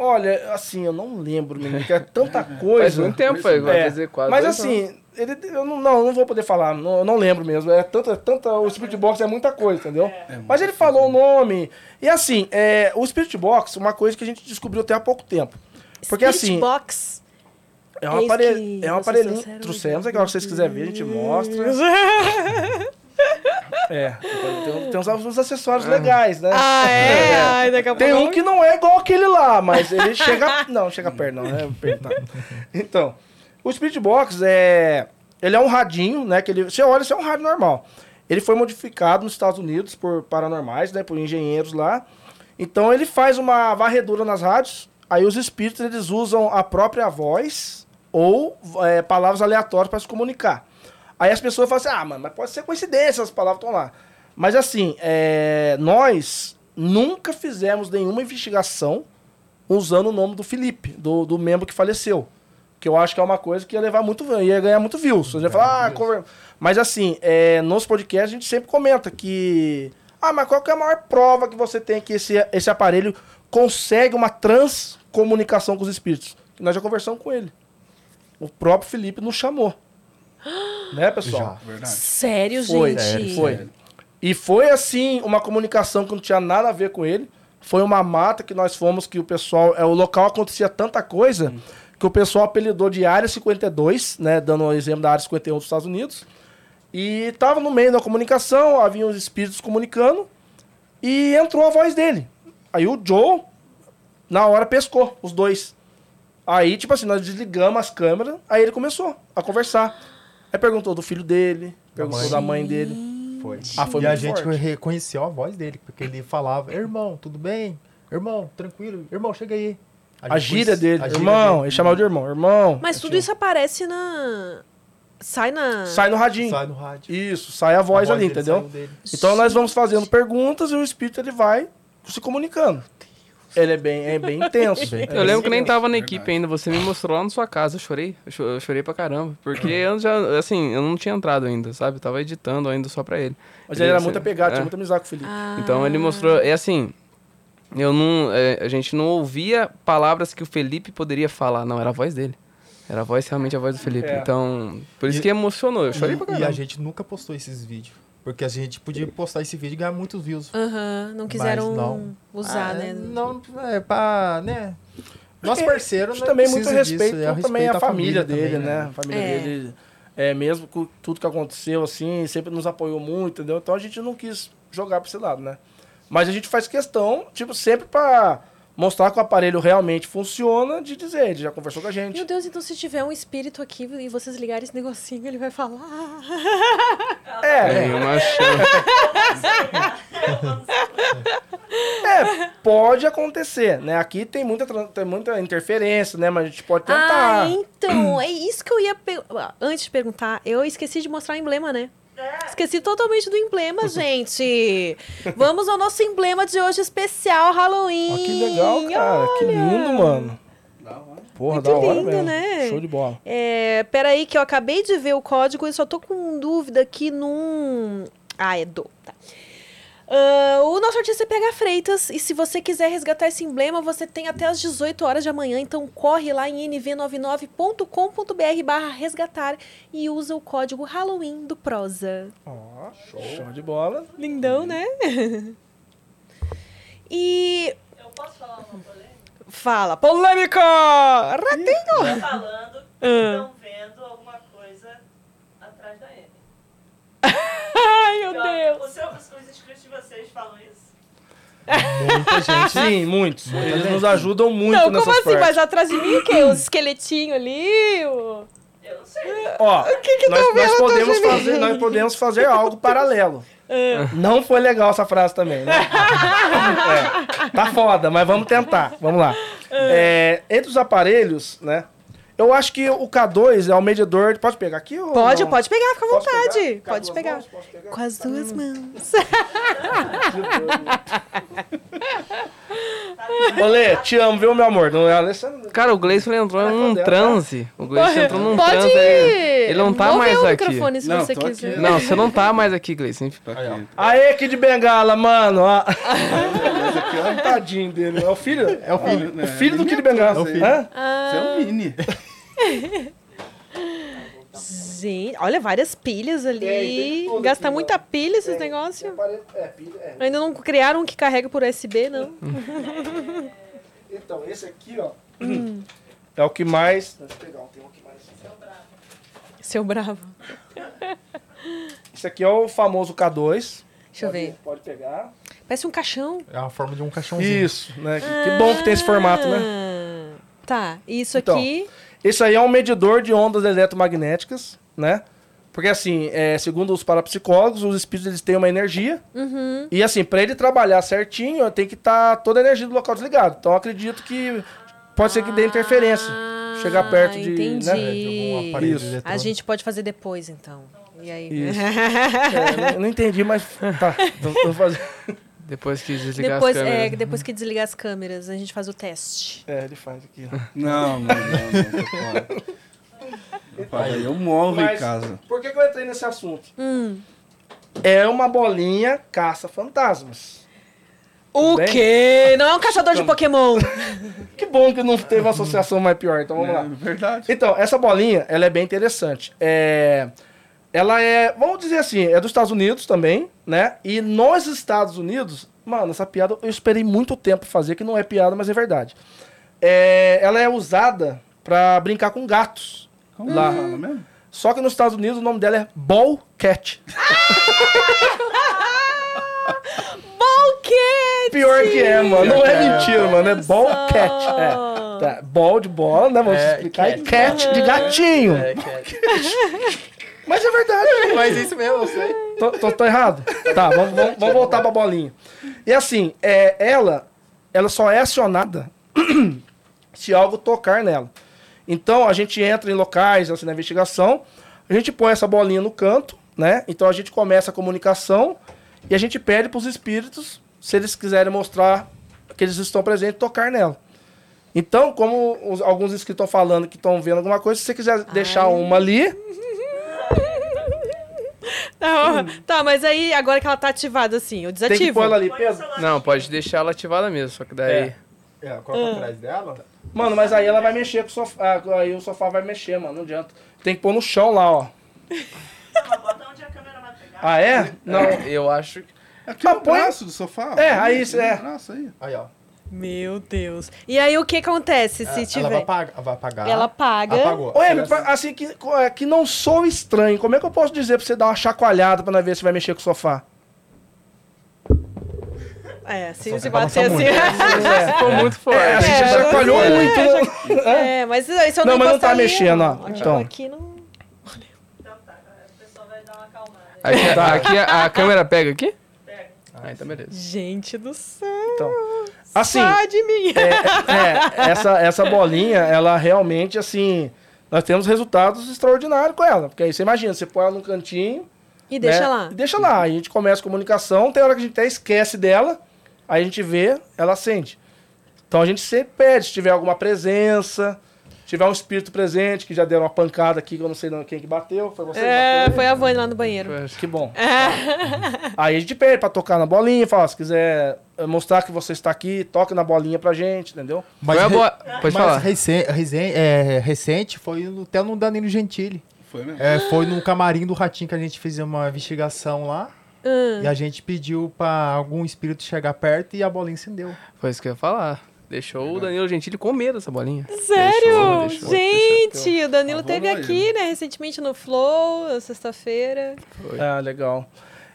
Olha, assim, eu não lembro, menino, que é tanta coisa. Faz muito tempo, foi, vai É, fazer quase Mas assim, ele, eu não, não, não vou poder falar, não, eu não lembro mesmo. É tanta, tanta, o Spirit Box é muita coisa, entendeu? Mas ele falou o nome. E assim, é, o Spirit Box, uma coisa que a gente descobriu até há pouco tempo. Porque Spirit assim, Box. é um, eis apare... que é um aparelhinho. Trouxemos, é que a hora que vocês quiserem ver, a gente mostra. É, tem, tem uns, uns acessórios legais, né? Ah, é? Ai, daqui a pouco. Tem um que não é igual aquele lá, mas ele chega. Não, chega perto, não, né? Então, o Spirit Box é. Ele é um radinho, né? Que ele, você olha, isso é um rádio normal. Ele foi modificado nos Estados Unidos por paranormais, né? Por engenheiros lá. Então ele faz uma varredura nas rádios. Aí os espíritos eles usam a própria voz ou é, palavras aleatórias para se comunicar. Aí as pessoas falam assim: ah, mano, mas pode ser coincidência, as palavras estão lá. Mas assim, é, nós nunca fizemos nenhuma investigação usando o nome do Felipe, do, do membro que faleceu. Que eu acho que é uma coisa que ia levar muito, ia ganhar muito views. Você ia falar, ah, conver- mas assim, é, nos podcasts a gente sempre comenta que. Ah, mas qual que é a maior prova que você tem que esse, esse aparelho consegue uma transcomunicação com os espíritos? Nós já conversamos com ele. O próprio Felipe nos chamou. Né, pessoal? Verdade. Sério, Foi, gente? sério, foi. E foi assim, uma comunicação que não tinha nada a ver com ele. Foi uma mata que nós fomos, que o pessoal. É, o local acontecia tanta coisa que o pessoal apelidou de Área 52, né? Dando o exemplo da Área 51 dos Estados Unidos. E tava no meio da comunicação, havia os espíritos comunicando, e entrou a voz dele. Aí o Joe, na hora, pescou os dois. Aí, tipo assim, nós desligamos as câmeras, aí ele começou a conversar. Aí perguntou do filho dele, perguntou mãe. da mãe dele. Foi. Ah, foi e a gente forte. reconheceu a voz dele, porque ele falava, irmão, tudo bem? Irmão, tranquilo? Irmão, chega aí. A gente gíria conhece- dele, a gíria irmão, dele. ele chamava de irmão, irmão. Mas tudo isso aparece na. Sai na. Sai no radinho. Sai no rádio. Isso, sai a voz, A ali, dele entendeu? Então nós vamos fazendo perguntas e o espírito ele vai se comunicando. Ele é bem, é bem intenso. Bem É Eu lembro que nem tava na Verdade. equipe ainda, você me mostrou lá na sua casa, eu chorei, eu cho- eu chorei pra caramba, porque eu já, assim, eu não tinha entrado ainda, sabe, eu tava editando ainda só pra ele. Mas ele era Ele- muito apegado, é. tinha muita amizade com o Felipe. Ah. Então ele mostrou, é assim, eu não, é, a gente não ouvia palavras que o Felipe poderia falar, não, era a voz dele. Era a voz, realmente a voz do Felipe. É. Então, por isso E- que emocionou, eu chorei pra E, e caramba. a gente nunca postou esses vídeos. Porque a gente podia postar esse vídeo e ganhar muitos views. Aham, não quiseram não. usar, Ah, né? Não, é pra, né? Nosso Porque parceiro, né? também muito precisa disso, respeito, é o também respeito a à família, dele, também, né? A família É. dele, é, mesmo com tudo que aconteceu, assim, sempre nos apoiou muito, entendeu? Então a gente não quis jogar pra esse lado, né? Mas a gente faz questão, tipo, sempre pra mostrar que o aparelho realmente funciona, de dizer, ele já conversou com a gente. Meu Deus, então se tiver um espírito aqui e vocês ligarem esse negocinho, ele vai falar. É, Tem uma chance. é, pode acontecer, né? Aqui tem muita, tem muita interferência, né? Mas a gente pode tentar. Ah, então, é isso que eu ia. pe- Antes de perguntar, eu esqueci de mostrar o emblema, né? Esqueci totalmente do emblema, gente. Vamos ao nosso emblema de hoje especial Halloween. Que legal, cara. Que lindo, mano. Porra, Muito da hora lindo, mesmo. né? Show de bola. É, peraí, que eu acabei de ver o código e só tô com dúvida aqui num. Ah, é do. Tá. Ah, o nosso artista é PH Freitas, e se você quiser resgatar esse emblema, você tem até as 18 horas de amanhã, então corre lá em nv99.com.br barra resgatar e usa o código Halloween do Prosa. Ó, show. Show de bola. Lindão, né? e Eu posso falar uma polêmica? fala, polêmica! Ratinho! Tô falando que Ah. estão vendo alguma coisa atrás da M. Ai, meu Eu- Deus! Seu, os, os inscritos de vocês falam isso? Muita gente. Sim, muitos. Eles nos ajudam muito Não, como assim? partes. Mas atrás de mim o quê? Os esqueletinhos ali? o- Eu não sei. Ó, que que nós, vendo nós podemos fazer, nós podemos fazer algo paralelo. Ah. Não foi legal essa frase também, né? É, tá foda, mas vamos tentar. Vamos lá. É, entre os aparelhos, né? Eu acho que o K2 é o medidor. Pode pegar aqui? Ou Pode, não? pode pegar, fica à vontade. pegar? Pode duas pegar. mãos? Pegar? Com as duas mãos. Olê, te amo, viu, meu amor? Não é Alessandro? Cara, o Gleison entrou num Pode- transe. O Gleison entrou num Pode transe. Ele, ele não tá mover mais aqui. microfone se Não, você tô aqui. quiser. Não, você não tá mais aqui, Gleison. Tá aqui. Aê, Kid Bengala, mano. aqui é tadinho dele. É o filho? É o filho, O filho do Kid Bengala. É o filho. Hã? Ah, Você é um mini. Gente, olha, várias pilhas ali. tem tudo Gasta aqui, muita pilha esses Tem- negócios. tem aparelho- É, pilha, é. Ainda não criaram um que carrega por USB, não. Então, esse aqui, ó. É o que mais. Deixa eu pegar um, tem um que mais. Seu bravo. Esse aqui é o famoso K2. Deixa eu ver. Pode pegar. Parece um caixão. É a forma de um caixãozinho. Isso, né? Que, que bom que tem esse formato, né? Ah, Tá, isso Então, aqui. Esse aí é um medidor de ondas eletromagnéticas, né? Porque assim, é, segundo os parapsicólogos, os espíritos eles têm uma energia. Uhum. E assim, para ele trabalhar certinho, tem que estar toda a energia do local desligado. Então eu acredito que pode ser que dê interferência. Ah, chegar perto de, Entendi. né? É, de algum aparelho Isso. A gente pode fazer depois, então. E aí? Isso. É, eu não entendi, mas tá. Então, tô fazendo. Depois que desligar depois, as é, câmeras. depois que desligar as câmeras, a gente faz o teste. É, ele faz aqui. ó. Não, não, não, não. Eu falei, eu morro Mas em casa. Por que, que eu entrei nesse assunto? Hum. É uma bolinha caça-fantasmas. O bem? quê? Não é um caçador de Pokémon. Que bom que não teve uma associação mais pior, então vamos É lá. verdade. Então, essa bolinha, ela é bem interessante. É... Ela é, vamos dizer assim, é dos Estados Unidos também, né? E nos Estados Unidos, mano, essa piada eu esperei muito tempo pra fazer, que não é piada, mas é verdade. É... Ela é usada pra brincar com gatos. Como Lá. fala mesmo? Só que nos Estados Unidos o nome dela é Ball Cat. Bolquete! Pior que é, mano. Não é É, mentira, mano. É Ball Cat. É. Tá. Ball de bola, né? Vamos É, explicar. E cat. cat de gatinho. É, é. Mas é verdade. Mas isso mesmo, eu sei. Tô, tô- tô errado? Tá, vamos, vamos- vamos voltar pra bolinha. E assim, é, ela, ela só é acionada se algo tocar nela. Então a gente entra em locais, assim, na investigação, a gente põe essa bolinha no canto, né? Então a gente começa a comunicação e a gente pede pros espíritos, se eles quiserem mostrar que eles estão presentes, tocar nela. Então, como os- alguns inscritos estão falando que estão vendo alguma coisa, se você quiser deixar Ai. uma ali, Não, tá, mas aí, agora que ela tá ativada assim, eu tem que desativo. pôr ela ali, Pedro. Não, pode deixar ela ativada mesmo, só que daí... É. É, coloca atrás dela. Mano, mas aí ela vai mexer com o sofá. ah, Aí o sofá vai mexer, mano. Não adianta. Tem que pôr no chão lá, ó. Bota onde a câmera vai pegar. Ah, é? Não. Eu acho que... Aqui Mas no põe- braço do sofá. É, aí, No é. braço aí. Aí, ó. Meu Deus. E aí, o que acontece se Ela tiver? vai apagar. Vai apagar. Ela apaga. Apagou. Ô, Ela- pra- assim, que, é, que não sou estranho. Como é que eu posso dizer pra você dar uma chacoalhada pra ver se vai mexer com o sofá? É, se, Só se bater assim. É, Ficou muito forte. é, a gente É, chacoalhou é, muito. né? É, mas se eu Não, não mas não tá ali, mexendo, ó. Tipo, Então. aqui não... Então tá, a pessoa vai dar uma acalmada. Aqui, Tá. aqui a, a câmera pega aqui? Pega. Ah, então beleza. Gente do céu. Então, assim, Sai de mim. é, é, essa, essa bolinha, ela realmente, assim... Nós temos resultados extraordinários com ela. Porque aí você imagina, você põe ela num cantinho... E deixa né? lá. E Deixa lá. A gente começa a comunicação, tem hora que a gente até esquece dela, aí a gente vê, ela acende. Então a gente sempre pede, se tiver alguma presença, se tiver um espírito presente, que já deram uma pancada aqui, que eu não sei não quem que bateu, foi você que É, bateu? foi a Vânia lá no banheiro. Que bom. Aí a gente pede pra tocar na bolinha, fala, se quiser eh, mostrar que você está aqui, toque na bolinha pra gente, entendeu? Mas, Foi boa... Pode mas falar. recen- recen- é, recente foi no- até no Danilo Gentili. Foi mesmo? É, foi no camarim do Ratinho que a gente fez uma investigação lá. Hum. E a gente pediu pra algum espírito chegar perto e a bolinha acendeu. Foi isso que eu ia falar. Deixou o Danilo Gentili com medo dessa bolinha. Sério? Deixou, deixou, Gente, o Danilo Avalou teve aqui, ele. né, recentemente no Flow, na sexta-feira. Foi. Ah, legal.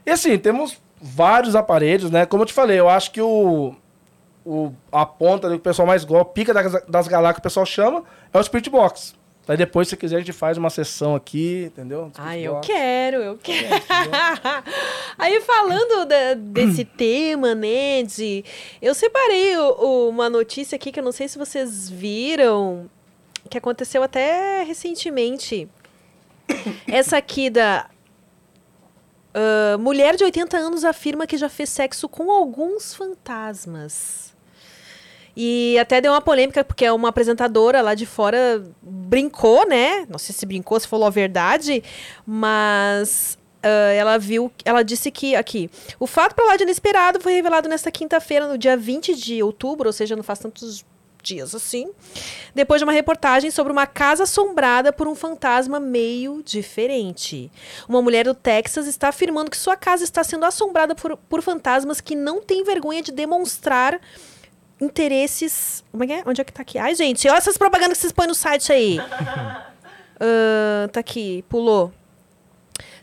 E assim, temos vários aparelhos, né? Como eu te falei, eu acho que o, o a ponta do que o pessoal mais gosta, a pica das, das galáxias que o pessoal chama, é o Spirit Box. Aí depois, se quiser, a gente faz uma sessão aqui, entendeu? Ai, eu quero, eu quero. Aí, falando da- desse tema, né, de... Eu separei o- o- uma notícia aqui que eu não sei se vocês viram, que aconteceu até recentemente. Essa aqui da... ah, mulher de 80 anos afirma que já fez sexo com alguns fantasmas. E até deu uma polêmica, porque uma apresentadora lá de fora brincou, né? Não sei se brincou, se falou a verdade, mas ah, ela viu, ela disse que aqui, o fato para lá de inesperado foi revelado nesta quinta-feira, no dia 20 de outubro, ou seja, não faz tantos dias assim, depois de uma reportagem sobre uma casa assombrada por um fantasma meio diferente. Uma mulher do Texas está afirmando que sua casa está sendo assombrada por, por fantasmas que não têm vergonha de demonstrar interesses. Como é que é? Onde é que tá aqui? Ai, gente, olha essas propagandas que vocês põem no site aí. Ah, tá aqui, pulou.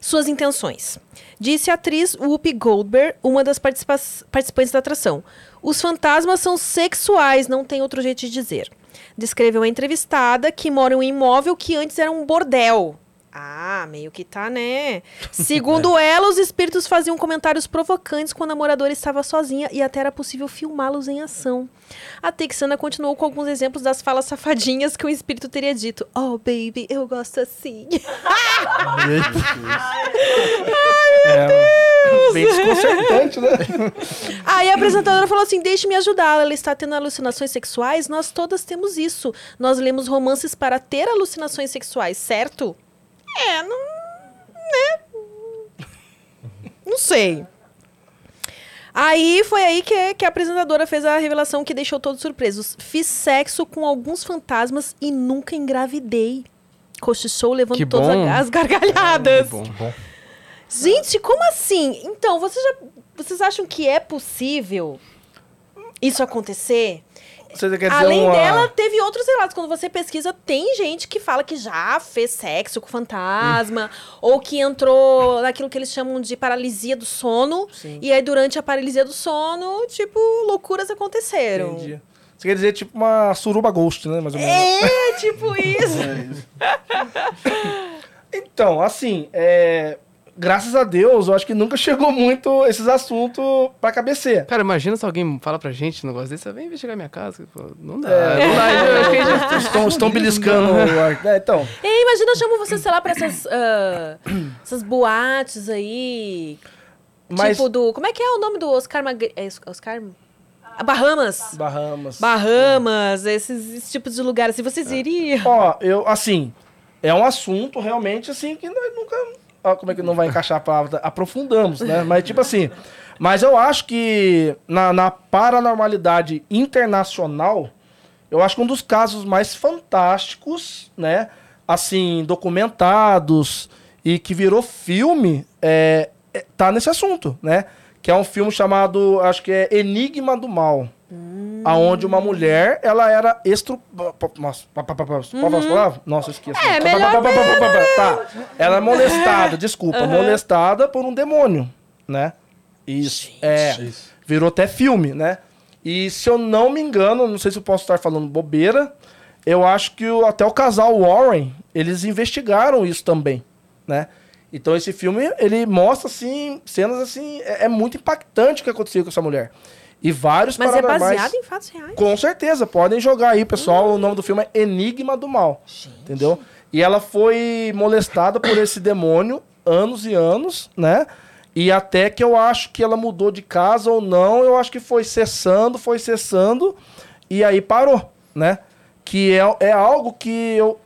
suas intenções. Disse a atriz Whoopi Goldberg, uma das participa- participantes da atração. Os fantasmas são sexuais, não tem outro jeito de dizer. Descreveu a entrevistada que mora em um imóvel que antes era um bordel. Ah, meio que tá, né? Segundo ela, os espíritos faziam comentários provocantes quando a moradora estava sozinha e até era possível filmá-los em ação. A Texana continuou com alguns exemplos das falas safadinhas que o espírito teria dito. Oh, baby, eu gosto assim. É, bem desconcertante, né? Aí a apresentadora falou assim: deixe-me ajudá-la. Ela está tendo alucinações sexuais? Nós todas temos isso. Nós lemos romances para ter alucinações sexuais, certo? É, não. Né? Não sei. Aí foi aí que, que a apresentadora fez a revelação que deixou todos surpresos. Fiz sexo com alguns fantasmas e nunca engravidei. Cochichou levando Que todas bom. as gargalhadas. Bom. Bom. Gente, como assim? Então, vocês, já, vocês acham que é possível isso acontecer? Você quer dizer Além uma... dela, teve outros relatos. Quando você pesquisa, tem gente que fala que já fez sexo com fantasma, ou que entrou naquilo que eles chamam de paralisia do sono. Sim. E aí, durante a paralisia do sono, tipo, loucuras aconteceram. Entendi. Você quer dizer tipo uma suruba ghost, né? Mais ou menos. É, tipo isso. Então, assim, é, graças a Deus, eu acho que nunca chegou muito esses assuntos pra cabeceira. Cara, imagina se alguém fala pra gente um negócio desse, vem investigar minha casa. Pô, Não dá. É, não dá. Eu a gente- Estão, estão beliscando o ar. É, então, É, imagina, eu chamo você, sei lá, pra essas, ah, essas boates aí. mas Tipo do. Como é que é o nome do Oscar Magre... é Os- Oscar? Ah, Bahamas. Bahamas. Bahamas, esses, esses tipos de lugares. Se vocês iriam. Ó, eu, assim, é um assunto realmente, assim, que nós nunca... Como é que não vai encaixar a palavra? Aprofundamos, né? Mas, tipo assim... Mas eu acho que na, na paranormalidade internacional, eu acho que um dos casos mais fantásticos, né? Assim, documentados e que virou filme, é, é- tá nesse assunto, né? Que é um filme chamado, acho que é Enigma do Mal. Aonde uma mulher, ela era estru... Nossa? Nossa, esqueci. É, melhor Tá. Ela é molestada, desculpa, molestada por um demônio, né? Isso. É. Virou até filme, né? E se eu não me engano, não sei se eu posso estar falando bobeira, eu acho que o- até o casal Warren, eles investigaram isso também, né? Então esse filme, ele mostra, assim, cenas, assim, é, é muito impactante o que aconteceu com essa mulher. E vários Mas é baseado em fatos reais. com certeza, podem jogar aí, pessoal. O nome do filme é Enigma do Mal. Entendeu? E ela foi molestada por esse demônio anos e anos, né? E até que eu acho que ela mudou de casa ou não, eu acho que foi cessando, foi cessando, e aí parou, né? Que é, é algo que eu,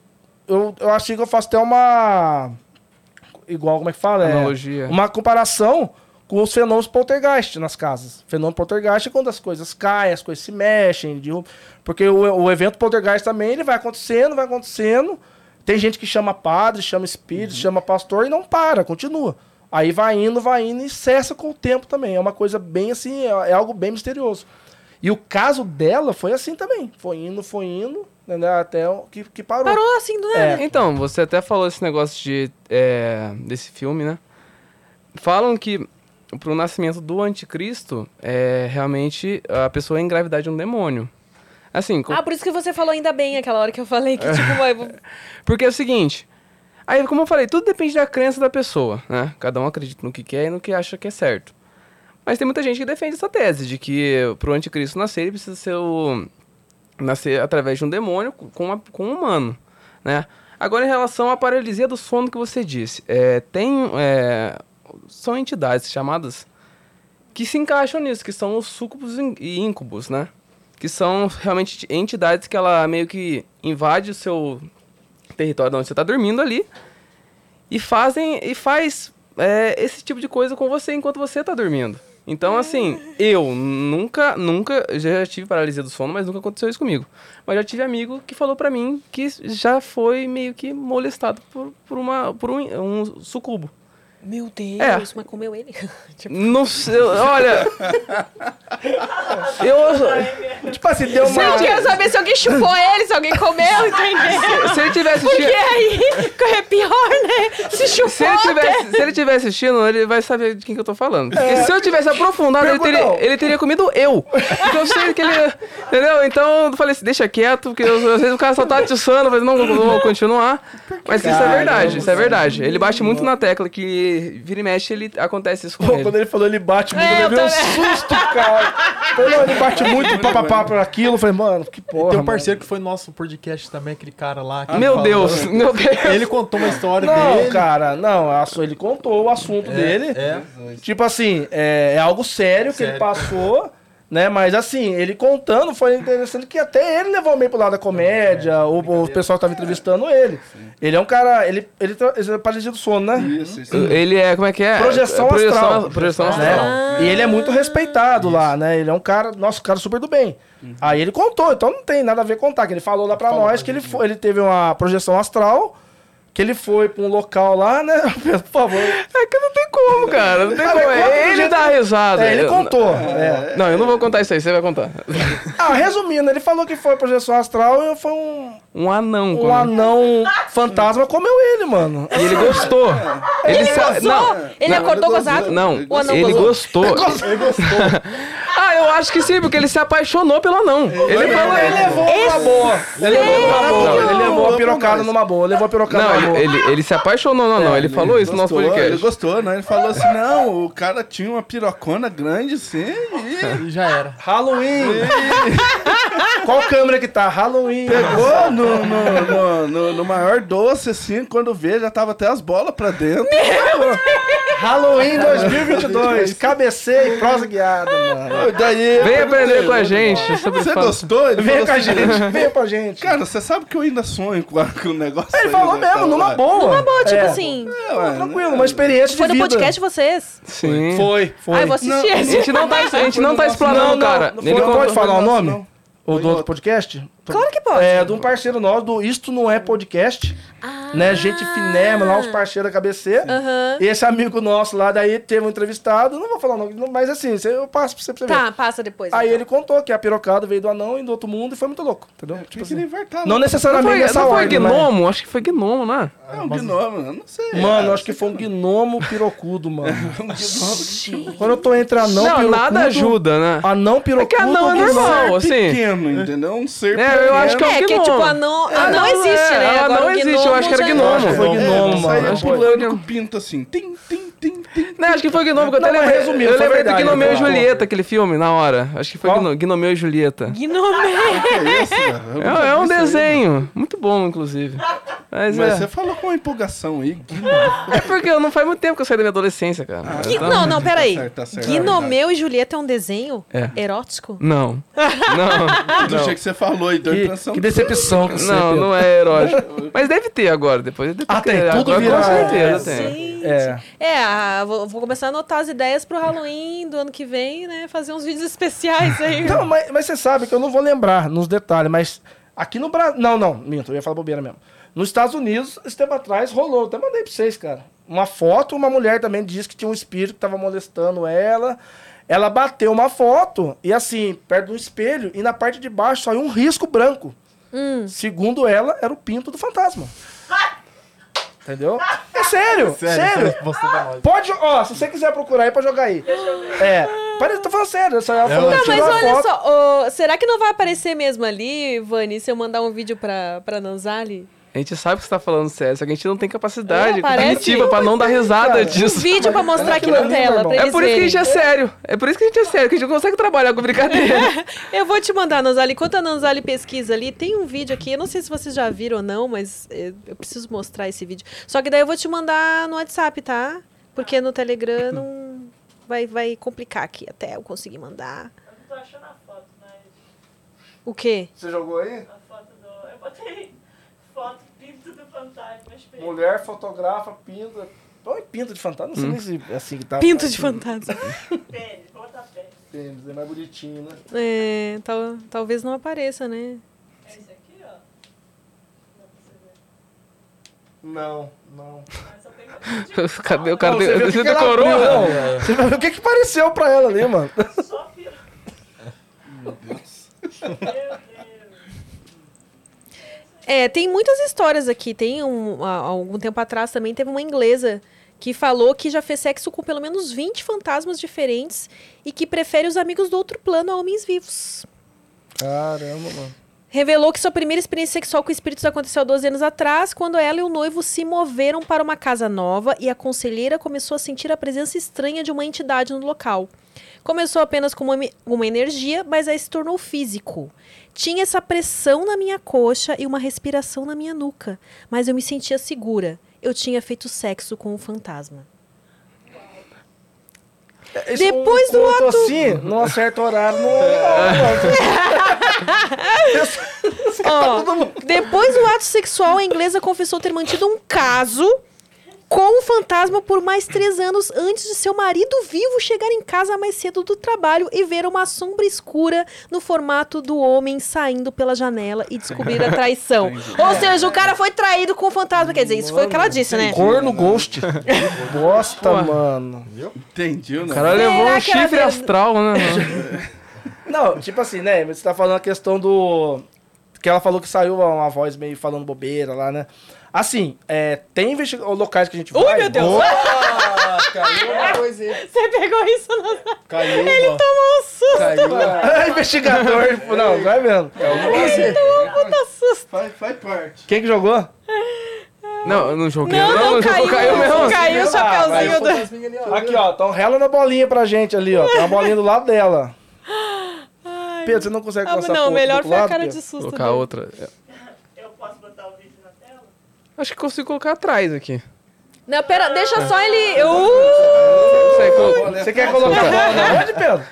eu, eu acho que eu faço até uma. Igual, como é que fala? É, Analogia. uma comparação com os fenômenos poltergeist nas casas. Fenômeno poltergeist é quando as coisas caem, as coisas se mexem, derrubam. porque o, o evento poltergeist também ele vai acontecendo, vai acontecendo. Tem gente que chama padre, chama espírito, chama pastor e não para, continua. Aí vai indo, vai indo e cessa com o tempo também. É uma coisa bem assim, é, é algo bem misterioso. E o caso dela foi assim também. Foi indo, foi indo, né, até o que, que parou. Parou assim do nada. Então, você até falou esse negócio de, é, desse filme, né? Falam que pro nascimento do anticristo, é, realmente a pessoa é engravidar de um demônio. Assim, co- Ah, por isso que você falou ainda bem aquela hora que eu falei que, tipo, vai- porque é o seguinte... Aí, como eu falei, tudo depende da crença da pessoa, né? Cada um acredita no que quer e no que acha que é certo. Mas tem muita gente que defende essa tese de que pro anticristo nascer, ele precisa ser o... nascer através de um demônio com, uma- com um humano, né? Agora, em relação à paralisia do sono que você disse, é, tem... é, são entidades chamadas que se encaixam nisso, que são os súcubos e íncubos, né? Que são realmente entidades que ela meio que invade o seu território onde você está dormindo ali e fazem e faz é, esse tipo de coisa com você enquanto você está dormindo. Então, assim, eu nunca, nunca, já tive paralisia do sono, mas nunca aconteceu isso comigo. Mas já tive amigo que falou pra mim que já foi meio que molestado por, por, uma, por um, um sucubo. Meu Deus, É. mas comeu ele. tipo, Não sei, olha. eu, Tipo assim, deu uma. Eu quero saber se alguém chupou ele, se alguém comeu, entendeu? Se ele tivesse Porque assistindo. aí é pior, né? Se chupou. Se ele, tivesse, se ele tivesse assistindo, ele vai saber de quem que eu tô falando. Porque se eu tivesse aprofundado, ele teria, ele teria comido eu. Porque eu sei que ele. Entendeu? Então eu falei assim, deixa quieto, porque eu- às vezes o cara só tá atiçando, eu falei, não, não vou continuar. Mas isso é verdade, isso é verdade. Ele bate muito na tecla que vira e mexe, ele acontece isso com Pô, ele. quando ele falou ele bate muito, É, eu levei um susto, cara. Falei, não, ele bate muito papapá por aquilo. Eu falei, mano, que porra. Tem um mano. parceiro que foi no nosso podcast também, aquele cara lá. que Meu falou- Deus, meu Deus. Ele contou uma história Não, dele. cara, não, a su- ele contou o assunto dele. É. Tipo assim, é, é algo sério que ele Sério. passou, né? Mas assim, ele contando foi interessante que até ele levou meio pro lado da comédia, o, o pessoal que tava entrevistando ele. Ele é um cara, ele, ele, ele é paralisia do sono, né? Isso, isso. Ele é, como é que é? Projeção projeção astral. Projeção Né? astral. E ele é muito respeitado lá, né? Ele é um cara, nosso cara super do bem. Aí ele contou, então não tem nada a ver contar, que ele falou lá pra nós que ele, foi, ele teve uma projeção astral, que ele foi pra um local lá, né? Por favor. É que não tem como, cara. Não tem Ah, como. do Ele dá risada. É, ele Eu- contou. é. Não, eu não vou contar isso aí, você vai contar. Ah, resumindo, ele falou que foi projeção astral e foi um, Um anão. um como- anão fantasma comeu ele, mano. E ele gostou. Ele, sa- Gozou? Não, ele não, acordou ele gozado? Não, O anão ele gozou? gostou. ah, eu acho que sim, porque ele se apaixonou pelo anão. Ele falou. Ele levou numa boa. Ele levou numa boa. Ele levou a pirocada numa boa. Levou a pirocada Não, numa boa. Ele, ele, ele se apaixonou, não, não. Ele falou isso no nosso Gostou, Ele podcast. gostou, né? Ele falou assim, não, o cara tinha uma pirocona grande, sim, e E já era. Halloween. Qual câmera que tá? Halloween. pegou no, no, no, no- no maior doce, assim, quando vê, já tava até as bolas pra dentro. Halloween 2022. Cabeceio e prosa guiada, mano. Daí, Vem aprender com a gente sobre Você fan- gostou? Ele Vem com a assim, gente. Vem com a gente. Cara, você sabe que eu ainda sonho com, a- com o negócio Ele aí, falou né, mesmo, numa né? boa. Numa boa, tipo É. assim. É, ué, Tranquilo, uma experiência Foi de no vida. podcast de vocês? Sim. Foi, foi. Ah, eu vou assistir A esse. gente não tá, a gente não tá explanando, não, cara. não Ele contou- pode falar o nome? Ou do outro. podcast? Claro que pode. É, de um parceiro nosso, do Isto Não É Podcast. Ah. Né? Gente Finema, lá os parceiros da KBC. Aham. Esse amigo nosso lá, daí teve um entrevistado, não vou falar o nome, não, mas assim, eu passo pra você, pra você ver. Tá, passa depois. Aí então. ele contou que a pirocada veio do anão e do outro mundo e foi muito louco, entendeu? Tinha Tipo que assim, invertar. não né? Não necessariamente foi, nessa não foi ordem, gnomo? Acho que foi gnomo, né? É um gnomo, eu não sei. Mano, acho que foi um gnomo pirocudo, mano. Quando eu tô entre anão, Não, pirocudo... nada ajuda, né? Anão, pirocudo... É que anão é normal, assim. pequeno, entendeu? Um ser É, eu acho que é um É, que gnomo. tipo, anão, É, anão existe, é, né? ela Agora não o existe, eu gnomo acho que era gnomo. Acho que foi É, gnomo, mano. Acho que pulando foi- com o pinto assim. Tim, tim, tim, tim. Não, acho que foi Gnomo, que eu até Não, lembrei. resumindo, eu lembrei do Gnomeu e. Julieta, aquele filme, na hora. Acho que foi Gnomeu e Julieta. Gnomé. Que é É, é um aí, desenho. Muito bom, inclusive. Mas, Mas é. você falou com uma empolgação aí. é porque não faz muito tempo que eu saí da minha adolescência, cara. Gui- Então- Não, não, peraí. Tá certo, tá certo. Gnomeu e Julieta é um desenho É. erótico? Não. Não. Do jeito que você falou e Que, que decepção que você Não, não é erótico. Mas deve ter agora, depois. Deve Ah, tem, tudo agora, vira- Com certeza é, tem. Gente. É. É, vou, vou começar a anotar as ideias pro Halloween do ano que vem, né? Fazer uns vídeos especiais aí. Não, mas, mas você sabe que eu não vou lembrar nos detalhes, mas aqui no Brasil. Não, não, minto, eu ia falar bobeira mesmo. Nos Estados Unidos, esse tempo atrás, rolou. Até mandei pra vocês, cara. Uma foto, uma mulher também disse que tinha um espírito que tava molestando ela. Ela bateu uma foto e assim, perto do espelho, e na parte de baixo saiu um risco branco. Hum. Segundo ela, era o pinto do fantasma. Entendeu? É sério, sério. Você tá nós. Pode, ó, se você quiser procurar aí, pode jogar aí. É, parece, tô falando sério, essa ela falou, Não, Não, mas olha foto. só, ô, será que não vai aparecer mesmo ali, Vani, se eu mandar um vídeo pra, pra Nanzali? A gente sabe que você tá falando sério, só que a gente não tem capacidade É, cognitiva pra não dar risada Cara, Um disso. vídeo pra mostrar aqui na tela, É eles por isso que a gente é sério. É por isso que a gente é sério, que a gente não consegue trabalhar com brincadeira. Eu vou te mandar, Nanzali. Enquanto a Nanzali pesquisa ali, tem um vídeo aqui. Eu não sei se vocês já viram ou não, mas eh, eu preciso mostrar esse vídeo. Só que daí eu vou te mandar no WhatsApp, tá? Porque no Telegram não vai, vai complicar aqui até eu conseguir mandar. Eu não tô achando a foto, mas O quê? Você jogou aí? a foto do. Eu botei foto fantasma. Mulher fotografa, pinta. Põe pinto de fantasma, não sei nem se é assim que tá. Pinto de fantasma. Pênis, vou botar pênis. Tênis, é mais bonitinho, né? É, tal, talvez não apareça, né? É esse aqui, ó. Dá pra você ver. Não, não. Mas só tem Cadê o cara? Não, você viu abriu, não. Você ver o que que pareceu pra ela ali, mano. só fio. É, tem muitas histórias aqui. Tem um, há algum tempo atrás também teve uma inglesa que falou que já fez sexo com pelo menos 20 fantasmas diferentes e que prefere os amigos do outro plano a homens vivos. Caramba, mano. Revelou que sua primeira experiência sexual com espíritos aconteceu há 12 anos atrás, quando ela e o noivo se moveram para uma casa nova e a conselheira começou a sentir a presença estranha de uma entidade no local. Começou apenas com uma, uma energia, mas aí se tornou físico. Tinha essa pressão na minha coxa e uma respiração na minha nuca, mas eu me sentia segura. Eu tinha feito sexo com o fantasma. Esse Depois um do ato- assim, num certo horário, não é Ó, depois do ato sexual, a inglesa confessou ter mantido um caso com o fantasma por mais três anos antes de seu marido vivo chegar em casa mais cedo do trabalho e ver uma sombra escura no formato do homem saindo pela janela e descobrir a traição. Ou seja, o cara foi traído com o fantasma. Quer dizer, isso foi o que ela disse, né? Corno Ghost. Bosta, mano. Entendi, né? O cara levou um chifre astral, né? mano? Não, tipo assim, né? Você tá falando a questão do. Que ela falou que saiu uma voz meio falando bobeira lá, né? Assim, é, tem investi- locais que a gente vai. Ui, meu Deus! Ah, caiu uma coisa aí. Você pegou isso no... Caiu, Ele tomou um susto. Caiu. É, investigador. não, vai mesmo. Puta susto. Faz, faz parte. Quem que jogou? Não, eu não joguei. Não, não, eu caiu, caiu mesmo. caiu o do... Fantasminha ali, ó. Aqui, ó. Então rela na bolinha pra gente ali, ó. Tem uma bolinha do lado dela. Pedro, você não consegue Ah, começar não, do melhor foi a cara Pedro? de susto Colocar outra. Eu posso botar o vídeo na tela? Acho que consigo colocar atrás aqui. Não, pera, deixa só ele... Uh! Você quer colocar a bola na onde, Pedro?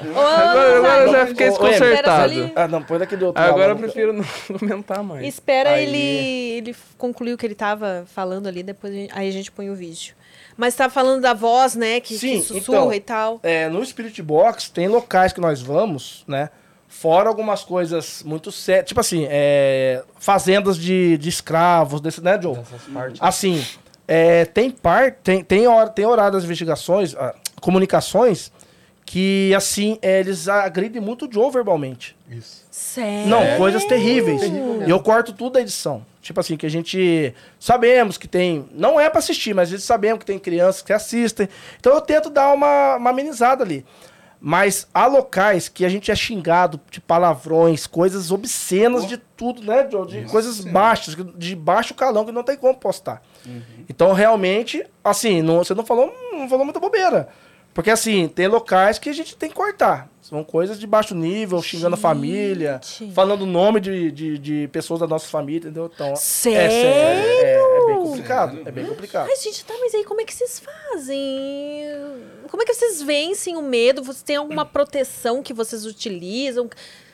Agora, agora eu já fiquei Ô, ô, desconcertado. ele- Ah, não, põe daqui do outro Agora eu prefiro não comentar mais. Espera Aí. ele, ele concluir o que ele tava falando ali, depois a gente- aí a gente põe o vídeo. Mas tá falando da voz, né? Que, Sim, que sussurra então. e tal. É, no Spirit Box tem locais que nós vamos, né? Fora algumas coisas muito sérias. Tipo assim, é, fazendas de, de escravos, desse, né, Joe? Assim, é, tem par, tem, tem, hora, tem horário das investigações, ah, comunicações, que assim, é, eles agridem muito o Joe verbalmente. Isso. Sério? Não, coisas terríveis. E eu corto tudo da edição. Tipo assim, que a gente sabemos que tem. Não é pra assistir, mas a gente sabemos que tem crianças que assistem. Então eu tento dar uma, uma amenizada ali. Mas há locais que a gente é xingado de palavrões, coisas obscenas de tudo, né? De coisas baixas, de baixo calão que não tem como postar. Então, realmente, assim, não- você não falou, não falou muita bobeira. Porque, assim, tem locais que a gente tem que cortar. São coisas de baixo nível, xingando a família, Gente. falando o nome de, de, de pessoas da nossa família, entendeu? Então, é Sério? É, é, é bem complicado. É bem complicado. Ai, gente, tá, mas aí como é que vocês fazem? Como é que vocês vencem o medo? Vocês têm alguma proteção que vocês utilizam?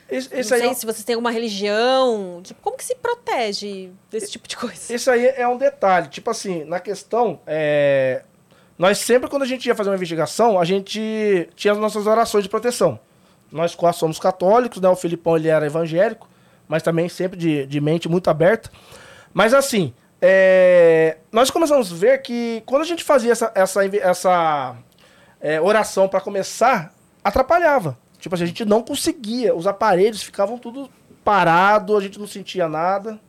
Esse, Não esse aí, sei é- se vocês têm alguma religião. Tipo, como que se protege desse tipo de coisa? esse aí é um detalhe. Tipo assim, na questão, é, nós sempre, quando a gente ia fazer uma investigação, a gente tinha as nossas orações de proteção. Nós quase somos católicos, né? O Filipão, ele era evangélico, mas também sempre de, de mente muito aberta. Mas assim, é, nós começamos a ver que quando a gente fazia essa, essa, essa é, oração para começar, atrapalhava. Tipo assim, a gente não conseguia. Os aparelhos ficavam tudo parado, a gente não sentia nada.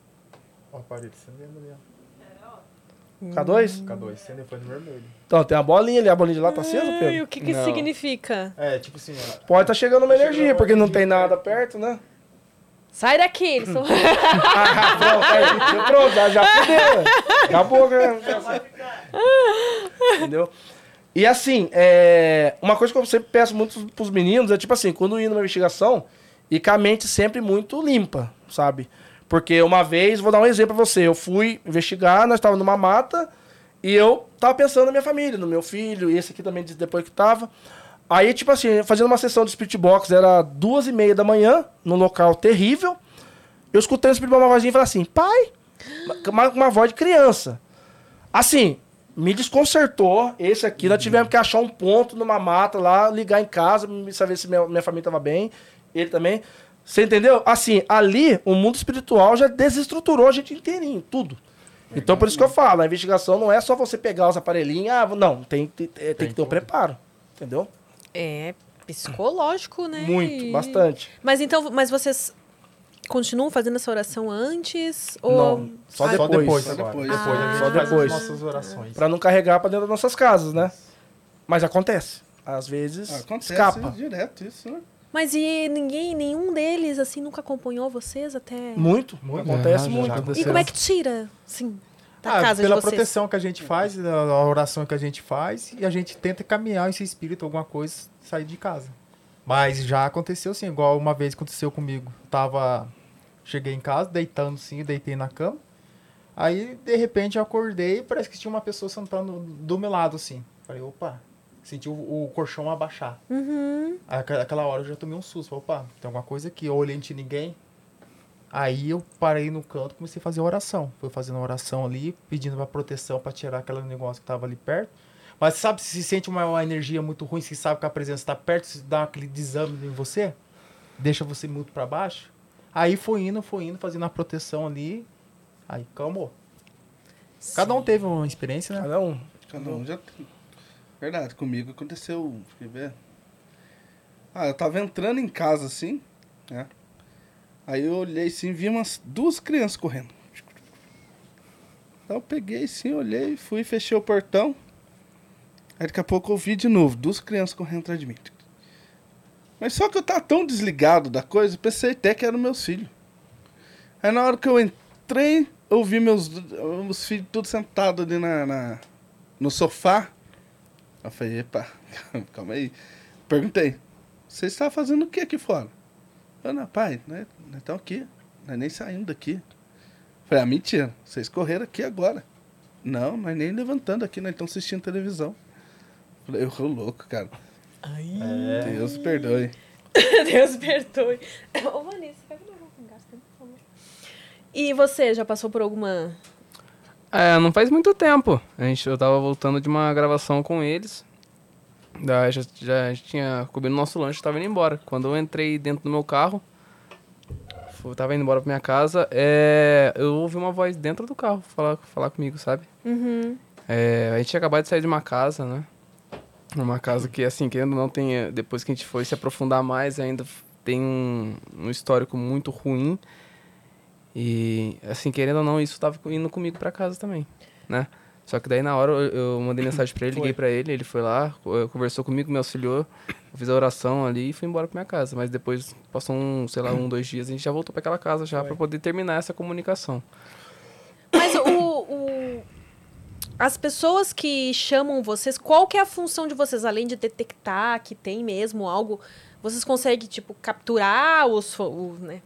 Ó, a parede acendendo ali, ó. K2? K2 acendeu, foi no vermelho. Então, tem a bolinha ali, a bolinha de lá tá acesa, Pedro? o que que Não. significa? É, tipo assim, ó. Pode tá chegando uma energia, porque não tem nada perto, né? Sai daqui! Eles são... Ah, pronto, aí, pronto, já, já fudeu. Acabou, né? Entendeu? E assim, é, uma coisa que eu sempre peço muito pros meninos é tipo assim, quando ir numa investigação, ir com a mente sempre muito limpa, sabe? Porque uma vez, vou dar um exemplo pra você, eu fui investigar, nós estávamos numa mata, e eu tava pensando na minha família, no meu filho, e esse aqui também disse depois que tava. Aí, tipo assim, fazendo uma sessão de Spirit Box, era duas e meia da manhã, num local terrível. Eu escutei no Spirit uma vozinha e falei assim, pai, uma, uma voz de criança. Assim, me desconcertou. Esse aqui, nós tivemos que achar um ponto numa mata lá, ligar em casa, saber se minha, minha família tava bem. Ele também. Você entendeu? Assim, ali, o mundo espiritual já desestruturou a gente inteirinho, tudo. Então, por isso que eu falo, a investigação não é só você pegar os aparelhinhos, ah, não, tem, tem, tem que ter um preparo, entendeu? É psicológico, né? Muito, bastante. Mas então, mas vocês continuam fazendo essa oração antes? Ou... Não, só Ah, depois. Só depois Só agora. depois. Depois, a gente Só depois. as nossas orações. Pra não carregar pra dentro das nossas casas, né? Mas acontece. Às vezes Acontece escapa. direto isso, né? Mas e ninguém, nenhum deles, assim, nunca acompanhou vocês até... Muito. Muito. Acontece Já, já, muito. E como é que tira, assim, da Ah, casa pela de vocês? proteção que a gente faz, a oração que a gente faz, e a gente tenta caminhar esse espírito, alguma coisa, sair de casa. Mas já aconteceu assim, igual uma vez aconteceu comigo. Tava. Cheguei em casa, deitando assim, deitei na cama. Aí, de repente, eu acordei e parece que tinha uma pessoa sentando do meu lado, assim. Falei, opa, senti o, o colchão abaixar. Uhum. Aí, aquela- hora eu já tomei um susto. Falei, opa, tem alguma coisa aqui. Eu olhei, não tinha ninguém. Aí eu parei no canto e comecei a fazer oração. Fui fazendo oração ali, pedindo pra proteção pra tirar aquele negócio que tava ali perto. Mas sabe, se sente uma, uma energia muito ruim, se sabe que a presença está perto, se dá aquele desame em você, deixa você muito pra baixo. Aí foi indo, foi indo, fazendo a proteção ali. Aí calmou. Cada um teve uma experiência, né? Cada um. Cada um já tem. Verdade, comigo aconteceu. Deixa eu ver. Ah, eu tava entrando em casa assim, né? Aí eu olhei assim, vi umas duas crianças correndo. Então eu peguei assim, olhei, fui, fechei o portão. Aí daqui a pouco eu vi de novo, duas crianças correndo atrás de mim. Mas só que eu tava tão desligado da coisa, pensei até que eram meus filhos. Aí na hora que eu entrei, eu vi meus, meus filhos todos sentados ali na, na- no sofá. Eu falei, epa, calma aí. Perguntei, vocês estavam fazendo o que aqui fora? Eu, não, pai, nós nós estamos aqui, nós nem saímos daqui. Falei, ah, mentira, vocês correram aqui agora. Não, nós nem levantando aqui, nós estamos assistindo televisão. Falei, eu sou louco, cara. É. Deus perdoe. Deus perdoe. Ô, Vanessa, pega meu gás, favor. E você, já passou por alguma... É, não faz muito tempo. A gente, eu tava voltando de uma gravação com eles. Daí já, já a gente tinha comido nosso lanche, tava indo embora. Quando eu entrei dentro do meu carro, tava indo embora pra minha casa, é, eu ouvi uma voz dentro do carro falar, falar comigo, sabe? Uhum. É, a gente tinha acabado de sair de uma casa, né? Uma casa que, assim, querendo ou não, tem, depois que a gente foi se aprofundar mais, ainda tem um, um histórico muito ruim. E, assim, querendo ou não, isso tava indo comigo pra casa também, né? Só que daí, na hora, eu, eu mandei mensagem pra ele, liguei pra ele, ele foi lá, co- conversou comigo, me auxiliou, fiz a oração ali e fui embora pra minha casa. Mas depois, passou um, sei lá, um, dois dias, a gente já voltou pra aquela casa já pra poder terminar essa comunicação. Mas o, o- As pessoas que chamam vocês, qual que é a função de vocês? Além de detectar que tem mesmo algo, vocês conseguem, tipo, capturar os... O, né?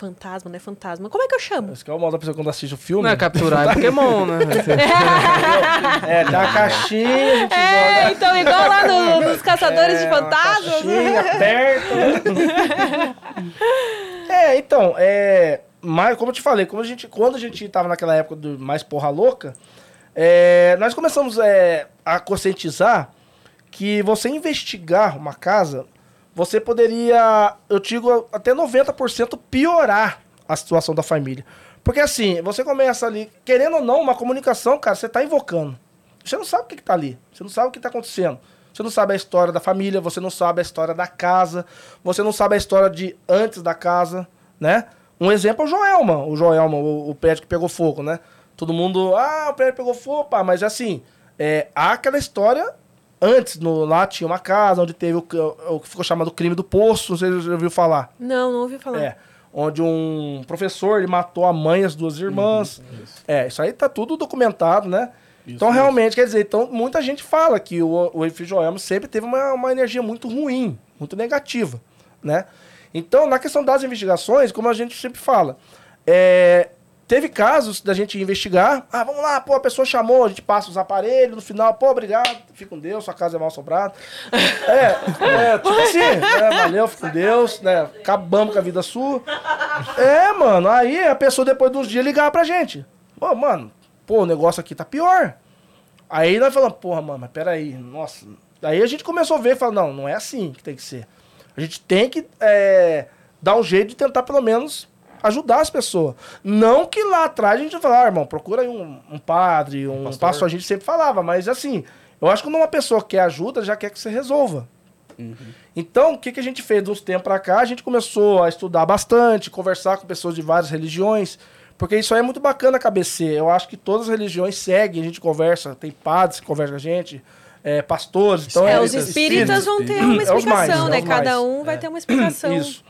Fantasma, né? Fantasma. Como é que eu chamo? Esse que é o modo da pessoa quando assiste o filme. Não é capturar, é Pokémon, né? É, tem a caixinha, a gente É, então, igual lá no- nos caçadores de É, uma fantasmas. né? caixinha, aperta. é, então, é. Mas, como eu te falei, como a gente, quando a gente tava naquela época do mais porra louca, é, nós começamos é, a conscientizar que você investigar uma casa, você poderia, eu digo, até 90% piorar a situação da família. Porque assim, você começa ali, querendo ou não, uma comunicação, cara, você tá invocando. Você não sabe o que, que tá ali. Você não sabe o que tá acontecendo. Você não sabe a história da família, você não sabe a história da casa, você não sabe a história de antes da casa, né? Um exemplo é o Joelma, o Joelma, o, o prédio que pegou fogo, né? Todo mundo, ah, o prédio pegou fogo, pá, mas assim, é, há aquela história antes, no, lá tinha uma casa onde teve o, que- o que ficou chamado crime do poço, não sei se você já ouviu falar. Não, não ouvi falar. É, onde um professor ele matou a mãe e as duas irmãs. É, isso aí tá tudo documentado, né? então, mesmo. realmente, quer dizer, então, muita gente fala que o, o edifício Joelma sempre teve uma, uma energia muito ruim, muito negativa, né? Então, na questão das investigações, como a gente sempre fala, é, teve casos da gente investigar, ah, vamos lá, pô, a pessoa chamou, a gente passa os aparelhos, no final, pô, obrigado, fica com Deus, sua casa é mal assombrada. É, é, tipo assim, né, valeu, fica com Deus, né, acabamos com a vida sua. É, mano, aí a pessoa depois de uns dias ligar pra gente. Pô, mano, pô, o negócio aqui tá pior. Aí nós falamos, porra, mano, mas peraí, nossa. Aí a gente começou a ver e falou, não, não é assim que tem que ser. A gente tem que é, dar um jeito de tentar, pelo menos, ajudar as pessoas. Não que lá atrás a gente falar, ah, irmão, procura aí um, um padre, um, pastor. pastor. A gente sempre falava, mas assim, eu acho que quando uma pessoa quer ajuda, já quer que você resolva. Então, o que, que a gente fez de uns tempos pra cá? A gente começou a estudar bastante, conversar com pessoas de várias religiões, porque isso aí é muito bacana a KBC. Eu acho que todas as religiões seguem, a gente conversa, tem padres que conversam com a gente, é, pastores. Então É, é, os espíritas vão ter uma É mais, explicação, é né? os Cada mais. um vai ter uma explicação. Isso.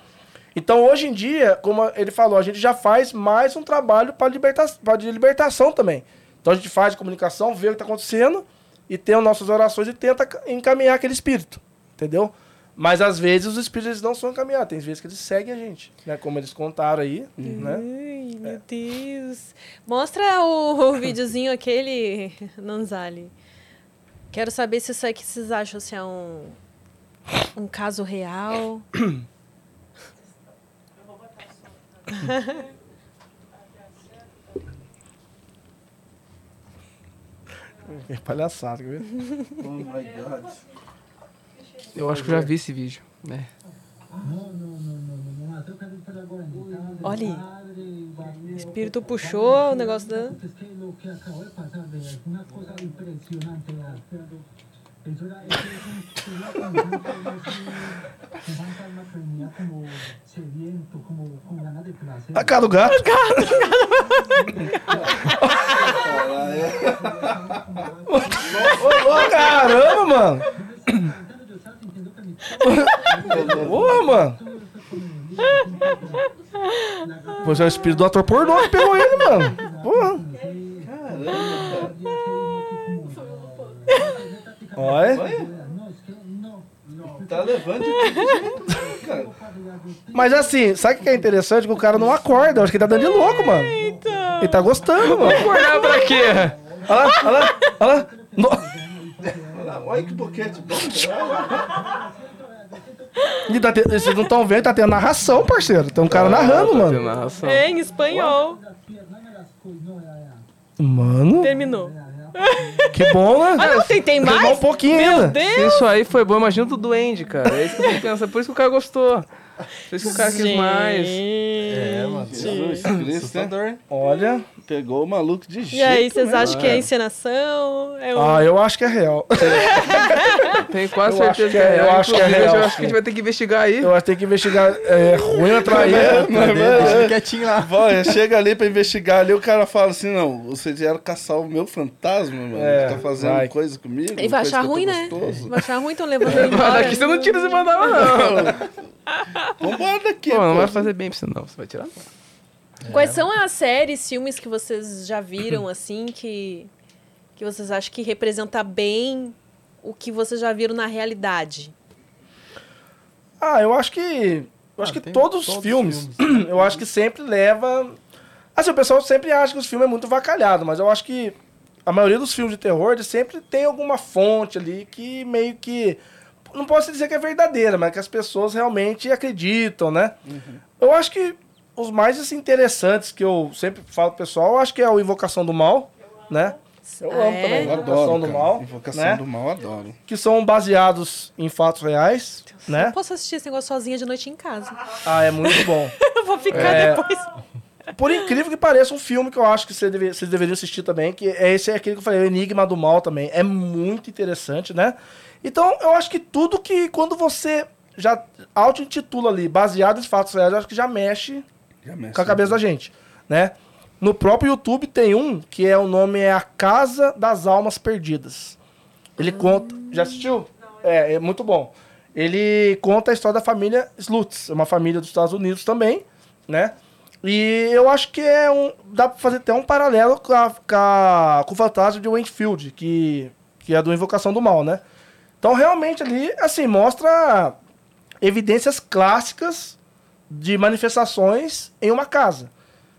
Então, hoje em dia, como ele falou, a gente já faz mais um trabalho para liberta de libertação também. Então, a gente faz comunicação, vê o que está acontecendo e tem as nossas orações e tenta ca- encaminhar aquele espírito. Entendeu? Mas, às vezes, os espíritos não são encaminhados. Tem vezes que eles seguem a gente. Né? Como eles contaram aí. Né? Ai, meu Deus. Mostra o, o videozinho aquele, Nanzali. Quero saber se isso aí que vocês acham se é um, um caso real. É palhaçada, quer ver? Oh my God. Eu acho que eu já vi esse vídeo. né? Olha aí. O espírito puxou o negócio da. Con ganas de placer. A cara do gato. Ô, caramba, mano. Porra, mano. Pois é o espírito do ator pornô que pegou ele, mano. Porra. Olha. no, no, no. Tá levando cara. Mas assim, sabe o que é interessante? Que o cara não acorda. Eu acho que ele tá dando de louco, mano. Ele tá gostando, mano. Acordar pra quê? Olha lá, olha lá, olha lá. No- Olha, olha que boquete bom. Tá te- Vocês não estão vendo, tá tendo narração, parceiro. Tem um cara narrando, Tá mano. narração. É, em espanhol. Mano, Terminou. que bom, Ah, né? não, tem, mais? um pouquinho Meu ainda. Se Deus! isso aí foi bom, imagina do duende, cara. É isso que eu tô pensando. Por isso que o cara gostou. Por isso que o cara quis mais. É, mano. Jesus Cristo, né? Olha. Pegou o maluco de jeito. E aí, vocês né? acham que é encenação? É um... Ah, eu acho que é real. Tenho quase Eu certeza que que é- é eu real. acho que é real, Eu acho que a gente vai ter que investigar aí. Eu acho que tem que investigar. É ruim aí. né? Deixa ele quietinho lá. Olha, chega ali pra investigar ali, o cara fala assim, não, vocês vieram caçar o meu fantasma, mano. É, tá fazendo vai. coisa comigo. Ele vai achar eu ruim, né? gostoso. Vai achar ruim, então levando ele Mas embora. daqui você não tira esse mandava, não. Vambora daqui, Pô, não vai fazer bem pra você, não. Você vai tirar? não. Quais são as séries, filmes que vocês já viram, assim, que, que vocês acham que representa bem o que vocês já viram na realidade? Ah, eu acho que. Eu acho Ah, que todos os todos os filmes, filmes. eu acho que sempre leva. Assim, o pessoal sempre acha que os filmes é muito vacalhado, mas eu acho que a maioria dos filmes de terror, sempre tem alguma fonte ali que meio que. Não posso dizer que é verdadeira, mas que as pessoas realmente acreditam, né? Eu acho que os mais assim, interessantes que eu sempre falo pro pessoal, eu acho que é o Invocação do Mal, né? Eu Ah, amo é? também, Eu Invocação adoro, do cara. Mal. Invocação né? do mal, adoro. Que são baseados em fatos reais, né? Não posso assistir esse negócio sozinha de noite em casa. Ah, é muito bom. Eu vou ficar É. depois. Por incrível que pareça, um filme que eu acho que você deve- vocês deveriam assistir também, que é esse é aquele que eu falei, o Enigma do Mal também. É muito interessante, né? Então, eu acho que tudo que quando você já auto-intitula ali, baseado em fatos reais, eu acho que já mexe Já mexe, com a cabeça da gente, né? No próprio YouTube tem um que é o nome é A Casa das Almas Perdidas. Ele conta. Já assistiu? É, é muito bom. Ele conta a história da família Slutz, é uma família dos Estados Unidos também, né? E eu acho que é um. Dá pra fazer até um paralelo com, a, com, a- com o fantasma de Wakefield, que, que é do Invocação do Mal, né? Então, realmente ali, assim, mostra evidências clássicas de manifestações em uma casa.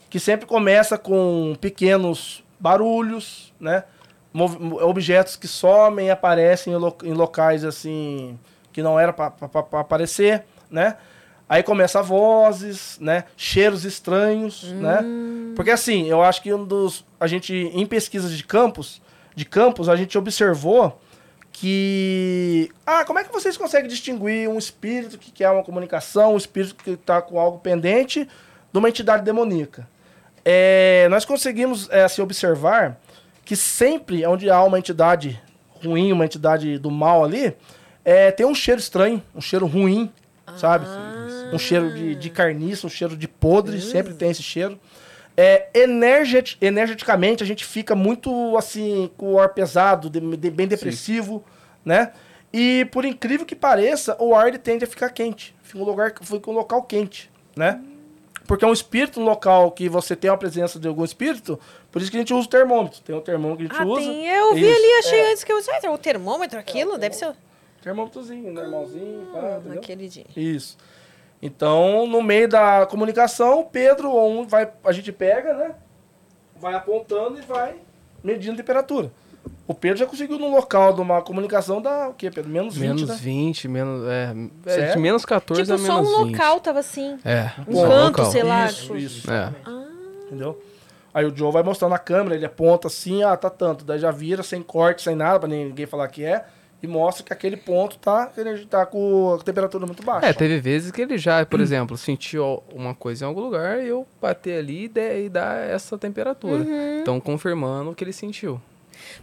Que sempre começa com pequenos barulhos, né? Objetos que somem e aparecem em, lo- em locais assim que não era para aparecer, né? Aí começa vozes, né? Cheiros estranhos, né? Porque assim, eu acho que um dos a gente em pesquisas de campos, de campos, a gente observou que ah, como é que vocês conseguem distinguir um espírito que quer uma comunicação, um espírito que está com algo pendente de uma entidade demoníaca? É, nós conseguimos é, assim, observar que sempre onde há uma entidade ruim, uma entidade do mal ali, é, tem um cheiro estranho, um cheiro ruim, sabe? Ah. Um cheiro de, de carniça, um cheiro de podre, sempre tem esse cheiro. É, energet, energeticamente, a gente fica muito, assim, com o ar pesado, de- de- bem depressivo, né? E, por incrível que pareça, o ar ele tende a ficar quente. Fica um lugar, fica um local quente, né? Porque é um espírito no local que você tem a presença de algum espírito, por isso que a gente usa o termômetro. Tem um termômetro que a gente Ah, usa. tem. Eu vi Isso, ali, achei é. antes que eu. Ah, o termômetro, aquilo? Deve ser. o- Termômetrozinho, normalzinho, pá, entendeu? Aquele dia. Isso. Então, no meio da comunicação, o Pedro, um vai, a gente pega, né? Vai apontando e vai medindo a temperatura. O Pedro já conseguiu no local de uma comunicação dar o quê, Pedro? Menos 20, Menos né? 20, menos. É, é, de menos 14 Tipo, a só menos um 20. local tava assim. É, Um só canto, local. sei lá. Isso, tipo- isso. É. Entendeu? Aí o Joe vai mostrando na câmera, ele aponta assim, ah, tá tanto. Daí já vira sem corte, sem nada, pra ninguém falar que é. E mostra que aquele ponto tá, ele tá com a temperatura muito baixa. É, teve vezes que ele já, por exemplo, sentiu uma coisa em algum lugar e eu bater ali e, de- e dar essa temperatura. Uhum. Então, confirmando o que ele sentiu.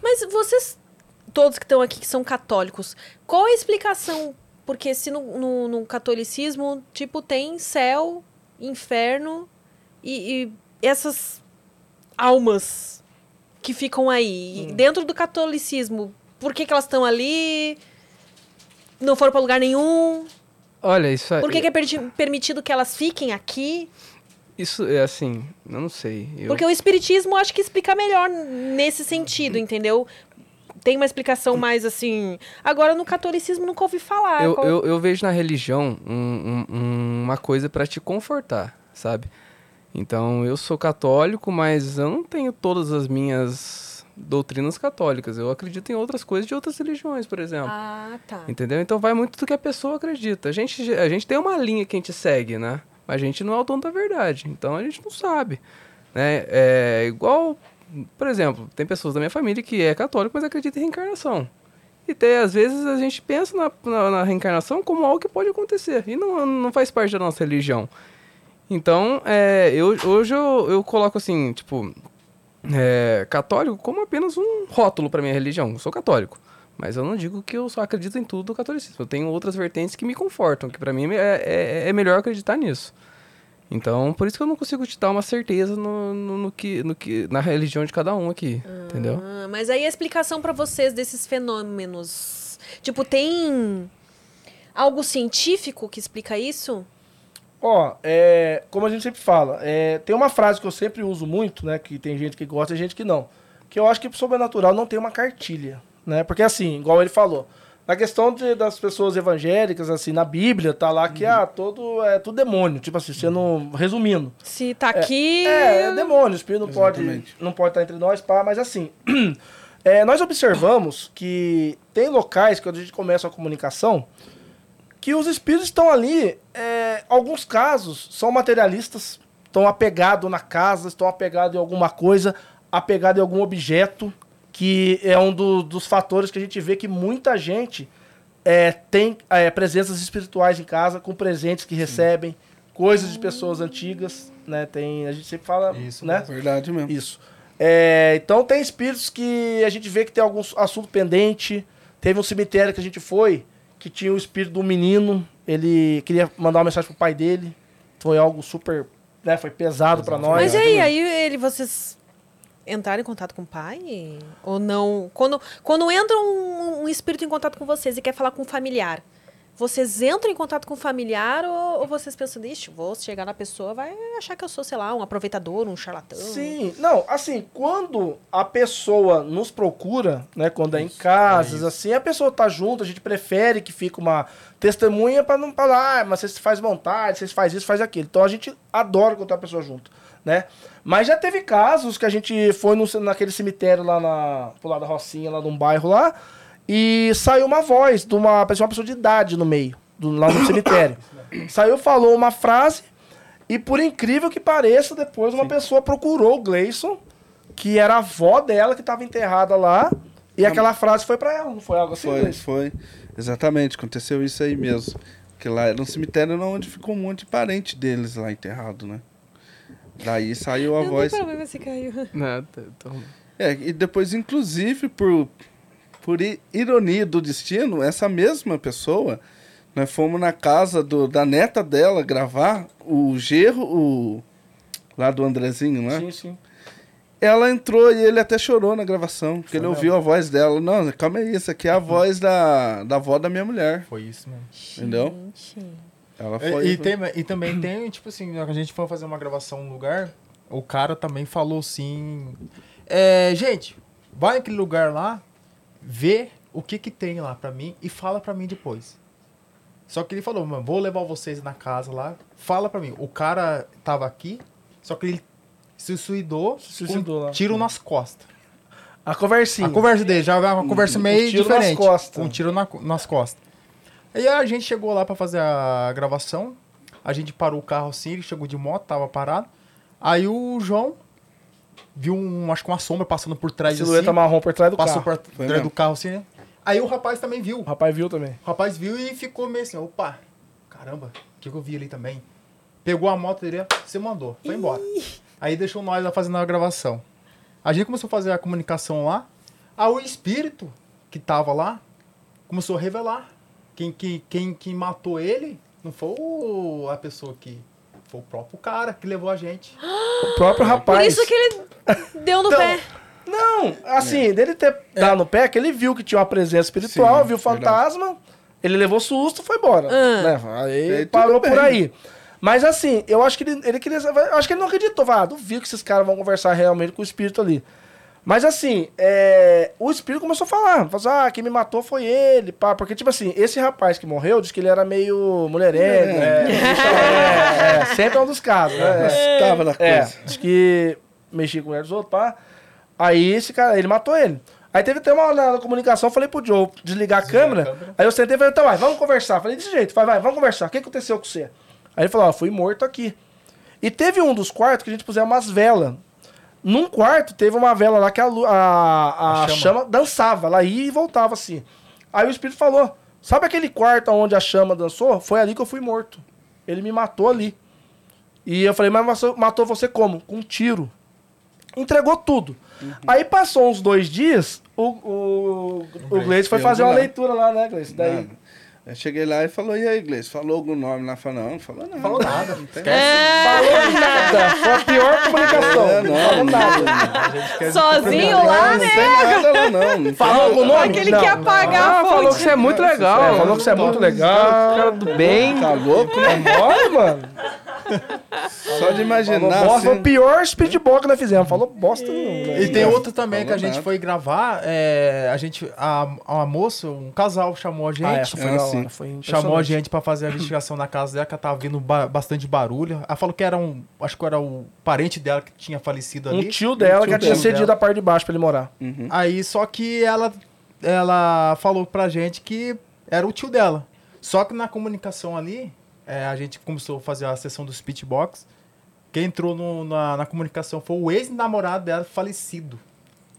Mas vocês, todos que estão aqui que são católicos, qual a explicação? Porque se no, no, no catolicismo, tipo, tem céu, inferno e, e essas almas que ficam aí. E Dentro do catolicismo, por que, que elas estão ali? Não foram para lugar nenhum? Olha, isso é. Por que, que é perti- permitido que elas fiquem aqui? Isso é assim, eu não sei. Eu, Porque o espiritismo acho que explica melhor nesse sentido, entendeu? Tem uma explicação mais assim. Agora no catolicismo nunca ouvi falar. eu, Qual- eu, eu vejo na religião um- um- uma coisa pra te confortar, sabe? Então, eu sou católico, mas eu não tenho todas as minhas doutrinas católicas. Eu acredito em outras coisas de outras religiões, por exemplo. Ah, tá. Entendeu? Então vai muito do que a pessoa acredita. A gente, a gente tem uma linha que a gente segue, né? Mas a gente não é o dono da verdade. Então a gente não sabe. Né? É igual, por exemplo, tem pessoas da minha família que é católico, mas acredita em reencarnação. E tem, às vezes a gente pensa na, na, na reencarnação como algo que pode acontecer. E não, não faz parte da nossa religião. Então, é, eu, hoje eu, eu coloco assim, tipo, é, católico como apenas um rótulo para minha religião. Eu sou católico. Mas eu não digo que eu só acredito em tudo do catolicismo. Eu tenho outras vertentes que me confortam, que para mim é, é, é melhor acreditar nisso. Então, por isso que eu não consigo te dar uma certeza no, no, no que, no que, na religião de cada um aqui, entendeu? Ah, mas aí a explicação pra vocês desses fenômenos. Tipo, tem algo científico que explica isso? Ó, é, como a gente sempre fala, é, tem uma frase que eu sempre uso muito, né? Que tem gente que gosta e gente que não. Que eu acho que o sobrenatural não tem uma cartilha, né? Porque assim, igual ele falou, na questão de- das pessoas evangélicas, assim, na Bíblia, tá lá que ah, todo, é tudo demônio. Tipo assim, sendo. Resumindo. Se tá aqui. É, é demônio, o espírito não pode, não pode estar entre nós, pá, mas assim, é, nós observamos que tem locais, quando a gente começa a comunicação, que os espíritos estão ali, é, alguns casos são materialistas, estão apegados na casa, estão apegados em alguma coisa, apegados em algum objeto, que é um do- dos fatores que a gente vê que muita gente é, tem é, presenças espirituais em casa, com presentes que recebem, coisas de pessoas antigas, né? Tem, a gente sempre fala, Isso né? Verdade mesmo. Isso. É, então tem espíritos que a gente vê que tem algum assunto pendente. Teve um cemitério que a gente foi, que tinha o espírito do menino. Ele queria mandar uma mensagem pro pai dele. Foi algo super, né? Foi pesado pra nós. Mas e aí, aí ele, vocês entraram em contato com o pai? Ou não? Quando, quando entra um, um espírito em contato com vocês e quer falar com um familiar, vocês entram em contato com o familiar ou, ou vocês pensam, ixi, vou chegar na pessoa, vai achar que eu sou, sei lá, um aproveitador, um charlatão? Sim, não, assim, quando a pessoa nos procura, né, quando é em casas, assim, a pessoa tá junto, a gente prefere que fique uma testemunha pra não falar, ah, mas você faz vontade, você faz isso, faz aquilo. Então a gente adora quando tem a pessoa junto, né? Mas já teve casos que a gente foi no, naquele cemitério lá na, pro lado da Rocinha, lá num bairro lá, e saiu uma voz de uma pessoa, uma pessoa de idade no meio, do, lá no cemitério. Saiu, falou uma frase, e por incrível que pareça, depois uma pessoa procurou o Gleison, que era a avó dela que estava enterrada lá, e aquela frase foi pra ela, não foi algo assim? Foi, Gleison? foi. Exatamente, aconteceu isso aí mesmo. Que lá era um cemitério onde ficou um monte de parente deles lá enterrado, né? Daí saiu a Não voz. tem problema se caiu. Né, t- então, É, e depois, inclusive, por, por ironia do destino, essa mesma pessoa, nós fomos na casa do- da neta dela gravar o Gerro, o, lá do Andrezinho, né? Sim, sim. Ela entrou e ele até chorou na gravação, porque ele ouviu a voz dela. Não, calma aí, isso aqui é a voz da, da avó da minha mulher. Foi isso mesmo. Entendeu? Gente. Ela E, foi. e tem- e também tem, tipo assim, a gente foi fazer uma gravação num lugar, o cara também falou assim. é, gente, vai naquele lugar lá, vê o que que tem lá pra mim e fala pra mim depois. Só que ele falou, mano, vou levar vocês na casa lá, fala pra mim. O cara tava aqui, só que ele se suicidou, Se suicidou com lá. um tiro nas costas. A conversinha. A conversa dele já é uma conversa Um meio tiro nas diferente. costas. Com um tiro na- nas costas. Aí a gente chegou lá pra fazer a gravação. A gente parou o carro assim, ele chegou de moto, tava parado. Aí o João viu um, acho que uma sombra passando por trás Silhueta assim, marrom por trás do passou carro. por Foi trás do carro assim, né? Aí o rapaz também viu. O rapaz viu também. O rapaz viu e ficou meio assim, opa, caramba, o que, que eu vi ali também? Pegou a moto dele, você mandou, foi embora. Aí deixou nós lá fazendo a gravação. A gente começou a fazer a comunicação lá. Aí o espírito que tava lá começou a revelar. Quem, quem, quem, quem matou ele não foi o- a pessoa que. Foi o próprio cara que levou a gente. O próprio rapaz. Por isso que ele deu no Então, pé. Não, assim, dele ter dado no pé, que ele viu que tinha uma presença espiritual, Sim, viu o fantasma, ele levou susto foi embora. Ah. Né? Aí parou por aí. Mas assim, eu acho que ele, ele queria. eu Acho que ele não acreditou. Ah, duvido que esses caras vão conversar realmente com o espírito ali. Mas assim, é, o espírito começou a falar. Falou assim, ah, quem me matou foi ele, pá. Porque, tipo assim, esse rapaz que morreu disse que ele era meio mulherengo. É, é, é, sempre é um dos casos, né? É. Tava na É, coisa. diz que mexia com o mulher dos outros, pá. Aí esse cara, ele matou ele. Aí teve até uma hora na comunicação, falei pro Joe desligar a câmera. a câmera. Aí eu sentei e falei, então vai, vamos conversar. Falei, desse jeito, vai, vai, vamos conversar. O que aconteceu com você? Aí ele falou, ó, fui morto aqui. E teve um dos quartos que a gente puser umas velas. Num quarto teve uma vela lá que a, a, a, A chama. chama. dançava, ela ia e voltava assim. Aí o espírito falou: Sabe aquele quarto onde a chama dançou? Foi ali que eu fui morto. Ele me matou ali. E eu falei, mas matou você como? Com um tiro. Entregou tudo. Aí passou uns dois dias, o, o, o Gleice foi fazer uma lá. leitura lá, né, Gleice? Daí. Eu cheguei lá e falou, e aí, Gleice? Falou algum nome lá? Falou, não, não falou nada. Falou nada. falou nada. Foi a pior comunicação. É, não falou não, nada. Sozinho lá, não, né? Não tem nada lá, não. não. Falou algum nome? Aquele Não. que apagar Ah, a falou fonte. que você é muito legal. É, falou que você é muito legal. Cara do bem. Tá louco, né? Olha, mano. Só de imaginar, Falou bosta, foi o assim... pior speed ball que nós fizemos. Falou bosta nenhuma. né? E tem outro também que a Falou gente nada. foi gravar. É, a gente, a, a moça, um casal chamou a gente. Ah, essa foi Ah, sim. Foi Chamou a gente pra fazer a investigação na casa dela, que ela tava vendo ba- bastante barulho. Ela falou que era um. Acho que era o parente dela que tinha falecido Um ali. tio dela que tio tinha dela. cedido a parte de baixo pra ele morar. Uhum. Aí só que ela, ela falou pra gente que era o tio dela. Só que na comunicação ali, é, a gente começou a fazer a sessão do speechbox. Quem entrou no- na, na comunicação foi o ex-namorado dela falecido.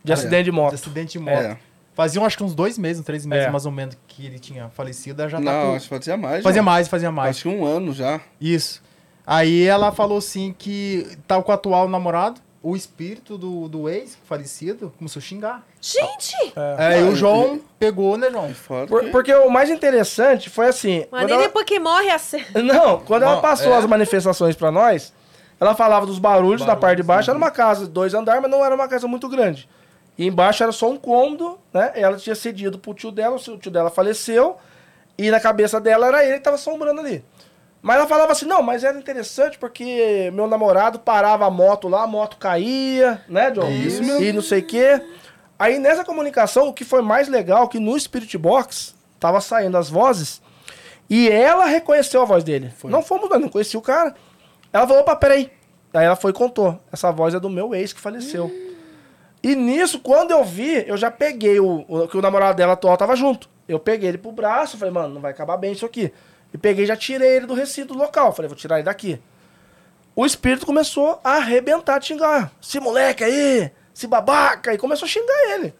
De acidente de moto. De acidente de moto. É. Faziam acho que uns dois meses, três meses É. mais ou menos que ele tinha falecido. Já tá Não, com- acho que fazia mais. Fazia já. mais, fazia mais. Acho que um ano já. Isso. Aí ela falou assim que tava com o atual namorado, o espírito do, do ex falecido começou a xingar. Gente! Aí o João pegou, né, João? Por- que- porque o mais interessante foi assim. Mas quando nem ela- depois que morre a cena. Não, quando ela passou é. as manifestações pra nós, ela falava dos barulhos, da parte de baixo. Era uma casa de dois andares, mas não era uma casa muito grande. E embaixo era só um cômodo, né? Ela tinha cedido pro tio dela, o tio dela faleceu. E na cabeça dela era ele que tava assombrando ali. Mas ela falava assim, não, mas era interessante porque meu namorado parava a moto lá, a moto caía, né, John? Isso E não sei o quê. Aí nessa comunicação, o que foi mais legal, que no Spirit Box tava saindo as vozes e ela reconheceu a voz dele. Não fomos nós, não conhecia o cara. Ela falou, opa, peraí. Aí ela foi e contou. Essa voz é do meu ex que faleceu. E nisso, quando eu vi, eu já peguei o, o que o namorado dela atual tava junto. Eu peguei ele pro braço, falei, mano, não vai acabar bem isso aqui. E peguei e já tirei ele do recinto local. Falei, vou tirar ele daqui. O espírito começou a arrebentar, de xingar. Esse moleque aí, esse babaca. E começou a xingar ele.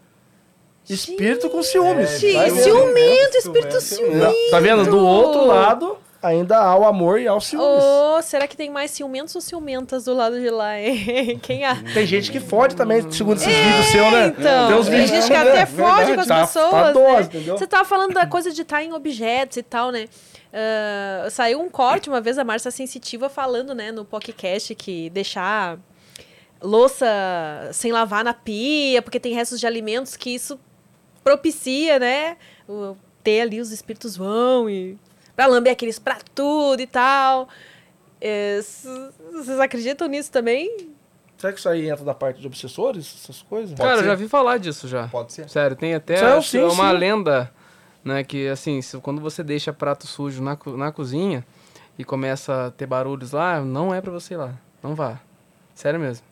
Espírito com ciúmes. Vendo. ciumento, espírito ciumento. Tá vendo? Do outro lado, ainda há o amor e há o ciúmes. Ou será que tem mais ciumentos ou ciumentas do lado de lá, hein? Quem a... Tem gente que fode também, segundo esses vídeos seus, né? Então, Tem uns tem gente que né? até fode com as Tá- pessoas, tá né? dose, entendeu? Você tava falando da coisa de estar em objetos e tal, né? Ah, saiu um corte uma vez a Márcia Sensitiva falando, né, no podcast que deixar louça sem lavar na pia, porque tem restos de alimentos que isso propicia, né? o- ter ali os espíritos vão e pra lamber aqueles pra tudo e tal. É, vocês acreditam nisso também? Será que isso aí entra da parte de obsessores, essas coisas? Cara, eu ser. já vi falar disso já. Pode ser. Sério, tem até Sério, sim, uma sim. lenda, né, que assim, se- quando você deixa prato sujo na, na cozinha e começa a ter barulhos lá, não é pra você ir lá. Não vá. Sério mesmo.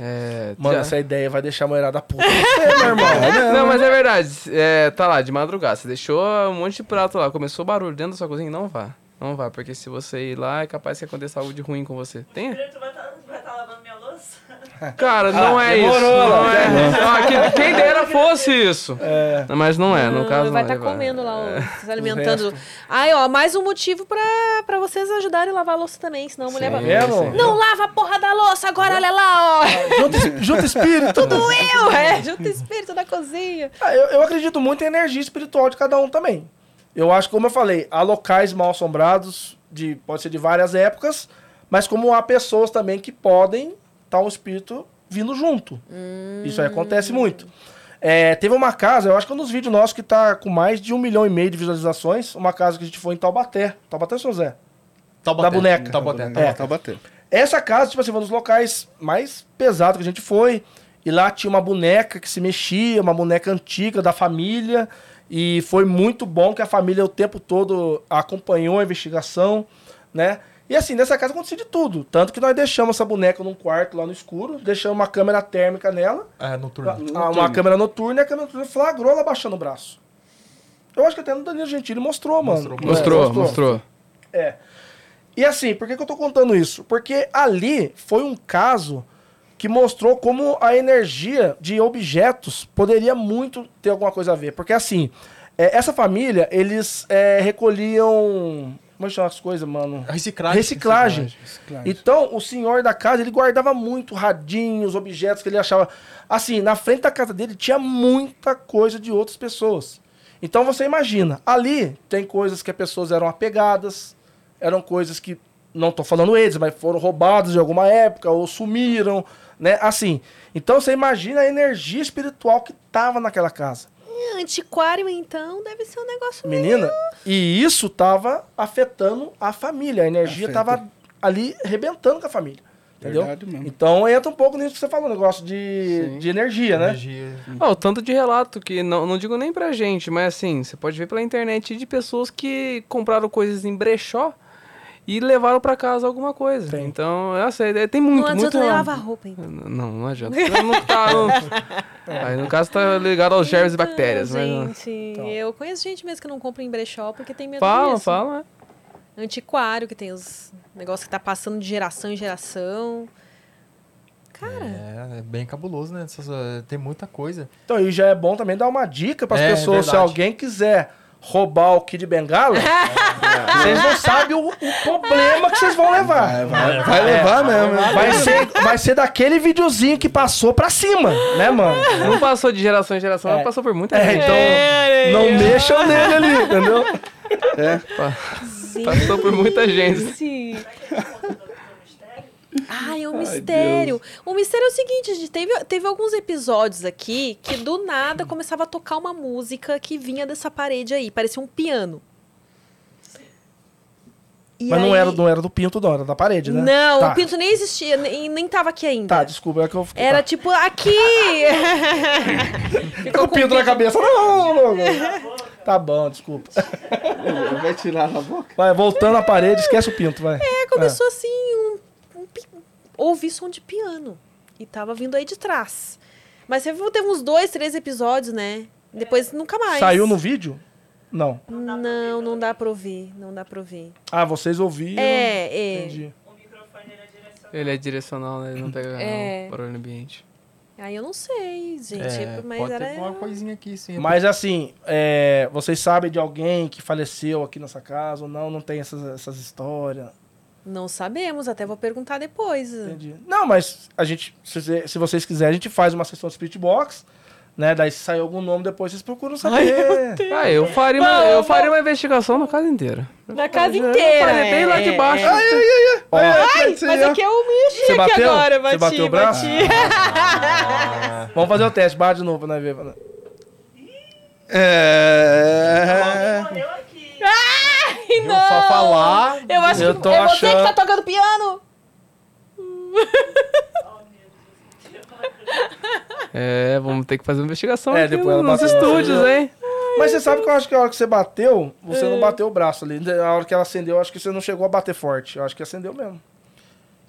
É, Mano, já- essa ideia vai deixar a mulherada puta. Você, meu irmão. Não, mas é verdade. É, tá lá, de madrugada. Você deixou um monte de prato lá, começou barulho dentro da sua cozinha, não vá. Não vá, porque se você ir lá, é capaz que aconteça algo de ruim com você. Tem? Tu vai estar vai tá lavando minha louça? Cara, não é isso. demorou, Não é. Ah, que- quem dera fosse isso. Mas não é, no caso vai não. estar comendo lá, É. se alimentando. Ai, ó, mais um motivo pra, pra vocês ajudarem a lavar a louça também, senão a mulher vai... É, não? Não lava a porra da louça, agora olha lá, ó. Junta, es- junta espírito. Tudo eu, é. Junta espírito da cozinha. Ah, eu, eu acredito muito em energia espiritual de cada um também. Eu acho que, como eu falei, há locais mal assombrados, de, pode ser de várias épocas, mas como há pessoas também que podem estar um espírito vindo junto. Isso aí acontece muito. É, teve uma casa, eu acho que é um dos vídeos nossos que tá com mais de um milhão e meio de visualizações, uma casa que a gente foi em Taubaté. Taubaté, São José. Taubaté. Da boneca. Taubaté. É. Tá batendo. Essa casa, tipo assim, foi um dos locais mais pesados que a gente foi. E lá tinha uma boneca que se mexia, uma boneca antiga da família. E foi muito bom que a família o tempo todo acompanhou a investigação, né? E assim, nessa casa acontecia de tudo. Tanto que nós deixamos essa boneca num quarto lá no escuro, deixamos uma câmera térmica nela, É, noturno. a- uma câmera noturna, e a câmera noturna flagrou ela baixando o braço. Eu acho que até no Danilo Gentili mostrou, mano. Mostrou, É, Mostrou, mostrou. é. E assim, por que, que eu tô contando isso? Porque ali foi um caso que mostrou como a energia de objetos poderia muito ter alguma coisa a ver. Porque assim, é, essa família, eles é, recolhiam. Como é as coisas, mano? Reciclagem. Reciclagem. Então, o senhor da casa, ele guardava muito radinhos, objetos que ele achava. Assim, na frente da casa dele tinha muita coisa de outras pessoas. Então você imagina, ali tem coisas que as pessoas eram apegadas, eram coisas que, não tô falando eles, mas foram roubadas de alguma época ou sumiram, né? Assim. Então você imagina a energia espiritual que tava naquela casa. Antiquário, então, deve ser um negócio meio... Menina, e isso tava afetando a família. A energia Afeta. tava ali arrebentando com a família. Entendeu? Verdade mesmo. Então entra um pouco nisso que você falou, negócio de, Sim. de energia, né? Energia. O tanto de relato que, não, não digo nem pra gente, mas assim, você pode ver pela internet de pessoas que compraram coisas em brechó e levaram pra casa alguma coisa. Tem. Então, essa ideia tem muito, Não muito relato. lavar roupa, então. Não, não adianta. Não, não tá, não- Aí, no caso, tá ligado aos germes e bactérias. mas não- Gente, eu conheço gente mesmo que não compra em brechó porque tem medo Fala, disso. fala. Antiquário, que tem os negócios que tá passando de geração em geração. Cara, É, é bem cabuloso, né? Eh, tem muita coisa. Então, e já é bom também dar uma dica para as É, pessoas. Se verdade. alguém quiser roubar o Kid Bengala, vocês não sabem o, o problema que vocês vão levar. Vai, vai, vai levar mesmo. Vai ser, vai ser daquele videozinho que passou pra cima, né, mano? Não passou de geração em geração, É. mas passou por muita É, gente. então não mexam nele ali, entendeu? Passou por muita gente. Ai, é um mistério. O mistério é o seguinte, gente, teve, teve alguns episódios aqui que do nada começava a tocar uma música que vinha dessa parede aí, parecia um piano. E Mas não aí- era, não era do pinto, não, era da parede, né? Não, Tá. o pinto nem existia, nem, nem tava aqui ainda. Tá, desculpa, é que eu fiquei. Era tá. tipo aqui. Ficou com o pinto na cabeça. Não, não, não. Tá bom, desculpa. Vai tirar na boca? Vai, voltando à parede, esquece o pinto, vai. É, começou assim, um pi- ouvi som de piano. E tava vindo aí de trás. Mas você viu, teve uns dois, três episódios, né? Depois nunca mais. Saiu no vídeo? Não. Não, não dá pra ouvir. Não dá pra ouvir. Ah, vocês ouviram. É, é. Entendi. O microfone era direcionado. Ele é direcional, né? Ele não pega É. o barulho ambiente. Aí eu não sei, gente. É, mas pode era. ter uma coisinha aqui, sim. Mas assim, é, vocês sabem de alguém que faleceu aqui nessa casa ou não? Não tem essas, essas histórias? Não sabemos, até vou perguntar depois. Entendi. Não, mas a gente, se, se vocês quiserem, a gente faz uma sessão de Spirit Box, né? Daí se sair algum nome, depois vocês procuram saber. Ah, eu faria, uma, eu faria uma investigação na casa inteira. Na casa Eu inteira. faria bem lá de é, baixo. é. Ó, Ai, mas aqui eu mexi Você aqui bateu? agora, Você bati, bateu o braço? bati. vamos fazer o teste, bate de novo pra nós- É. Morreu Ai, Eu não. só falar. Eu acho Eu que tô é você que achando- tá tocando piano. É, vamos ter que fazer uma investigação É, aqui depois ela nos bateu. estúdios, hein? Mas você sabe que eu acho que a hora que você bateu, você É. não bateu o braço ali. Na hora que ela acendeu, eu acho que você não chegou a bater forte. Eu acho que acendeu mesmo.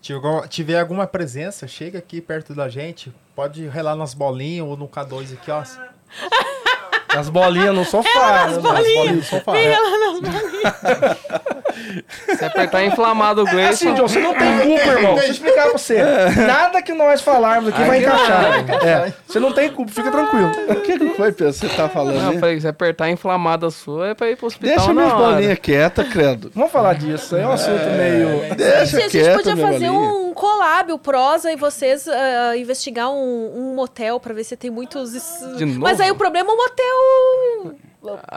Tiver, tiver alguma presença, chega aqui perto da gente. Pode relar nas bolinhas ou no K2 aqui, ó. As bolinhas no sofá. né, mano? As bolinhas no sofá. Vem É. ela nas bolinhas. Se apertar inflamado o Assim, Gleison. John, você não tem culpa, irmão. Deixa eu explicar pra você. Nada que nós falarmos aqui vai Aqui encaixar. É, você não tem culpa, fica tranquilo. O que, que foi, Pedro? Você tá falando? Não, eu aí? falei, se apertar inflamada sua é pra ir pro hospital Deixa minhas hora. bolinhas quietas, credo. Vamos falar disso. É um assunto meio. Deixa Gente, a gente quieta, podia fazer bolinha. um collab, o Prosa, e vocês ah, investigar um, um motel pra ver se tem muitos. De novo? Mas aí o problema é o motel.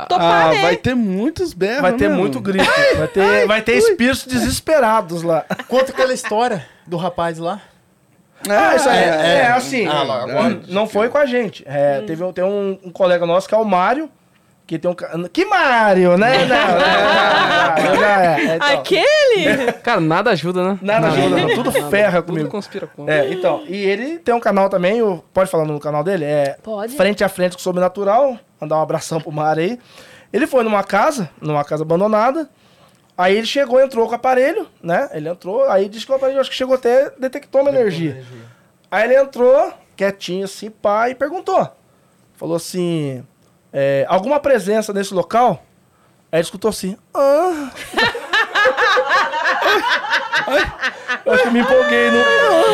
Topar, Ah, né? vai ter muitos berros, Vai ter né, muito grito. Vai ter, vai ter espíritos desesperados lá. Conta aquela história do rapaz lá. Ah, isso aí. É, é, é, assim. Ah, lá, agora- Não foi com a gente. É, teve, um- tem um, um colega nosso que é o Mário. Que tem um. ca- Que Mário, né? Não, não, não, já é. É, então, Aquele? Cara, nada ajuda, né? Nada ajuda, não. Tudo ferra Tudo comigo. conspira contra. É, então. E ele tem um canal também, o- pode falar no canal dele? É Pode. Frente a Frente com o Sobrenatural. Mandar um abração pro Mário aí. Ele foi numa casa, numa casa abandonada. Aí ele chegou, entrou com o aparelho, né? Ele entrou, aí disse que o aparelho acho que chegou até detectou uma energia. Aí ele entrou, quietinho assim, pá, e perguntou. Falou assim: é, alguma presença nesse local? Aí ele escutou assim: ah. Eu acho que me empolguei no.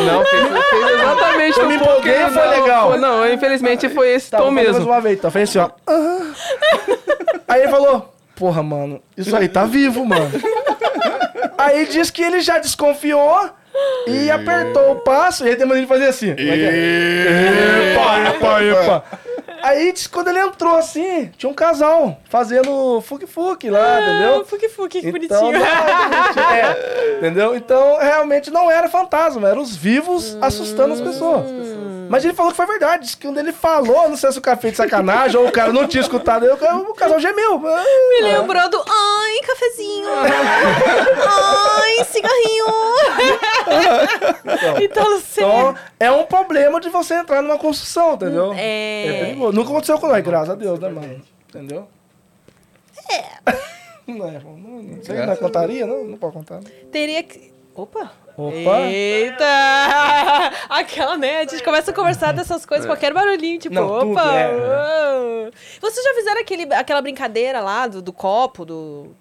Não, fez, fez exatamente Eu me empolguei, não, foi legal. foi- Não, infelizmente foi esse Tá, tom fazer mais mesmo. uma vez, então. Fez assim, ó. "Ah". Aí ele falou: Porra, mano, isso aí tá vivo, mano. Aí disse que ele já desconfiou e apertou o passo. E aí tem maneira de fazer assim. É é? Epa, epa, epa. Aí quando ele entrou assim, tinha um casal fazendo fuque-fuque lá, entendeu? Fuque, fuque, que Então, bonitinho. não, é, entendeu? Então, realmente não era fantasma, eram os vivos assustando as pessoas. Mas ele falou que foi verdade, que quando ele falou, não sei se o fez de sacanagem ou o cara não tinha escutado, aí o, casal gemeu. Me lembrou do. Ai, cafezinho. Ai, cigarrinho. então, Então, Luciano. é um problema de você entrar numa construção, entendeu? É. É perigoso. Nunca aconteceu com nós, graças a Deus, né, mano? Entendeu? É. Não, é, não, não sei, não contaria, não? Não pode contar. Teria que. Opa! Opa! Eita! Aquela, né? A gente começa a conversar dessas coisas, qualquer barulhinho, tipo, Não, tudo, opa! é. uou. Vocês já fizeram aquele, aquela brincadeira lá do, do copo, do.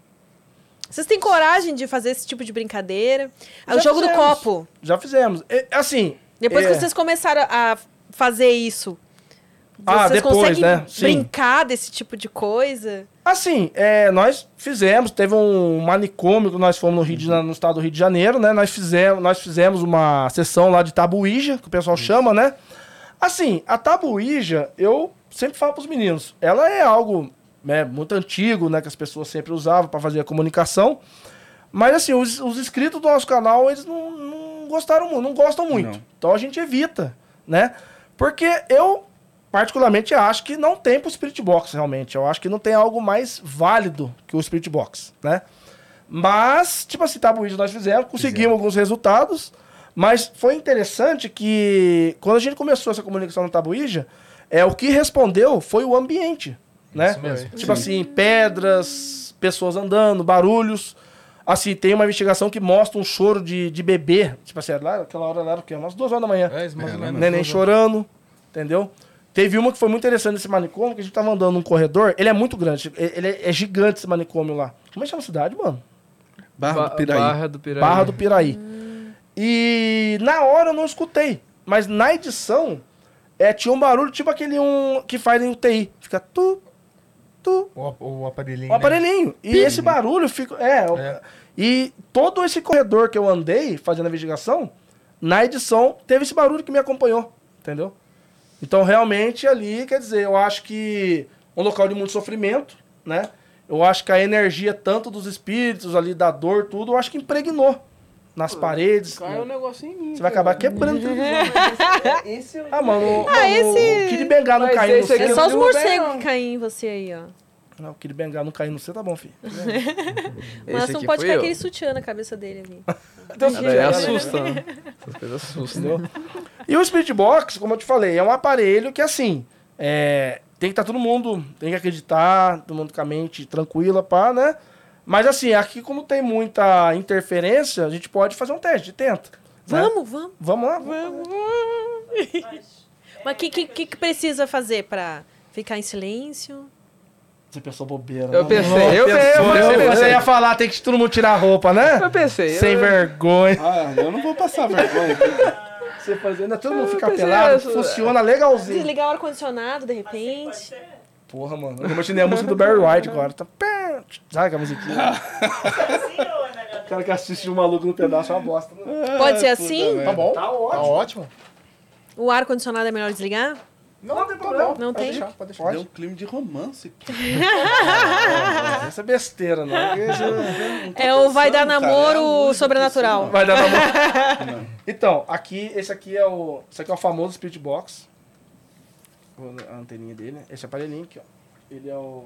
Vocês têm coragem de fazer esse tipo de brincadeira? Ah, o Já jogo do fizemos. copo. Já fizemos. É, assim. Depois é, que vocês começaram a fazer isso, Ah, vocês depois, conseguem né? Sim. brincar desse tipo de coisa? Assim, é, nós fizemos, teve um manicômio que nós fomos no, Rio de, no estado do Rio de Janeiro, né? Nós fizemos, nós fizemos uma sessão lá de tabuíja, que o pessoal chama, né? Assim, a tabuíja, eu sempre falo pros meninos, ela é algo né, muito antigo, né? Que as pessoas sempre usavam para fazer a comunicação. Mas assim, os, os inscritos do nosso canal, eles não, não gostaram muito, não gostam muito. Não. Então a gente evita, né? Porque eu, particularmente, acho que não tem pro Spirit Box, realmente. Eu acho que não tem algo mais válido que o Spirit Box, né? Mas, tipo assim, tabuíja nós fizemos, conseguimos alguns resultados. Mas foi interessante que quando a gente começou essa comunicação no Tabuíja, é, o que respondeu foi o ambiente, né? Tipo assim, pedras, pessoas andando, barulhos. Assim, tem uma investigação que mostra um choro de, de bebê. Tipo assim, lá, aquela hora lá era o quê? Umas duas horas da manhã. É, menos. Neném chorando, entendeu? Teve uma que foi muito interessante nesse manicômio, que a gente tava andando num corredor. Ele é muito grande, ele é, é gigante esse manicômio lá. Como é que chama a cidade, mano? Barra do Piraí. Barra do Piraí. Barra do Piraí. E na hora eu não escutei. Mas na edição, É, tinha um barulho tipo aquele um que faz em UTI. Fica tu, tu, O, o aparelhinho. o né? aparelhinho. E esse barulho fica. É, É. E todo esse corredor que eu andei fazendo a investigação, na edição, teve esse barulho que me acompanhou. Entendeu? Então, realmente, ali, quer dizer, eu acho que um local de muito sofrimento, né? Eu acho que a energia, tanto dos espíritos ali, da dor, tudo, eu acho que impregnou nas paredes. Caiu um negocinho em mim. Você vai acabar quebrando tudo. Esse eu... Ah, mano, o, Ah, mano, esse- o Kid Bengala não caiu no esse É só os morcegos que caem em você aí, ó. Não, Kid Bengala não caiu no você, tá bom, filho. Mas não pode cair eu. aquele sutiã na cabeça dele ali. Daí assusta, né? Essas coisas assustam. Entendeu? E o Spirit Box, como eu te falei, é um aparelho que, assim, é, tem que estar todo mundo, tem que acreditar, todo mundo com a mente tranquila, pá, né? Mas, assim, aqui, como tem muita interferência, a gente pode fazer um teste, de tenta. né? Vamos, vamos. Vamos lá? Vamos. Mas o que, que, que que precisa fazer pra ficar em silêncio? Você pensou bobeira. Eu né? pensei, Não, eu pensou, pensei, eu Você ia falar, tem que todo mundo tirar a roupa, né? Eu pensei. Sem eu... vergonha. Ah, eu não vou passar vergonha aqui. Você fazendo, todo mundo fica pelado, isso, funciona legalzinho. Desligar o ar-condicionado, de repente. Porra, mano. Eu imaginei a música do Barry White agora. Tá... pé, Sabe aquela musiquinha? Assim é? O cara que assiste um maluco no pedaço é uma bosta. Né? Pode ser puta assim? Tá bom? Tá Tá ótimo. ótimo. O ar-condicionado é melhor desligar? Não, Não tem tá problema. Não Pode tem? deixar, pode deixar. Pode. Deu um clima de romance aqui. Ah, Essa é besteira, não. É o vai dar pensando, cara, namoro é a música sobrenatural. Vai dar namoro. Então, aqui, esse aqui é o. Esse aqui é o famoso Spirit Box. A anteninha dele. Esse aparelhinho aqui, ó. Ele é o.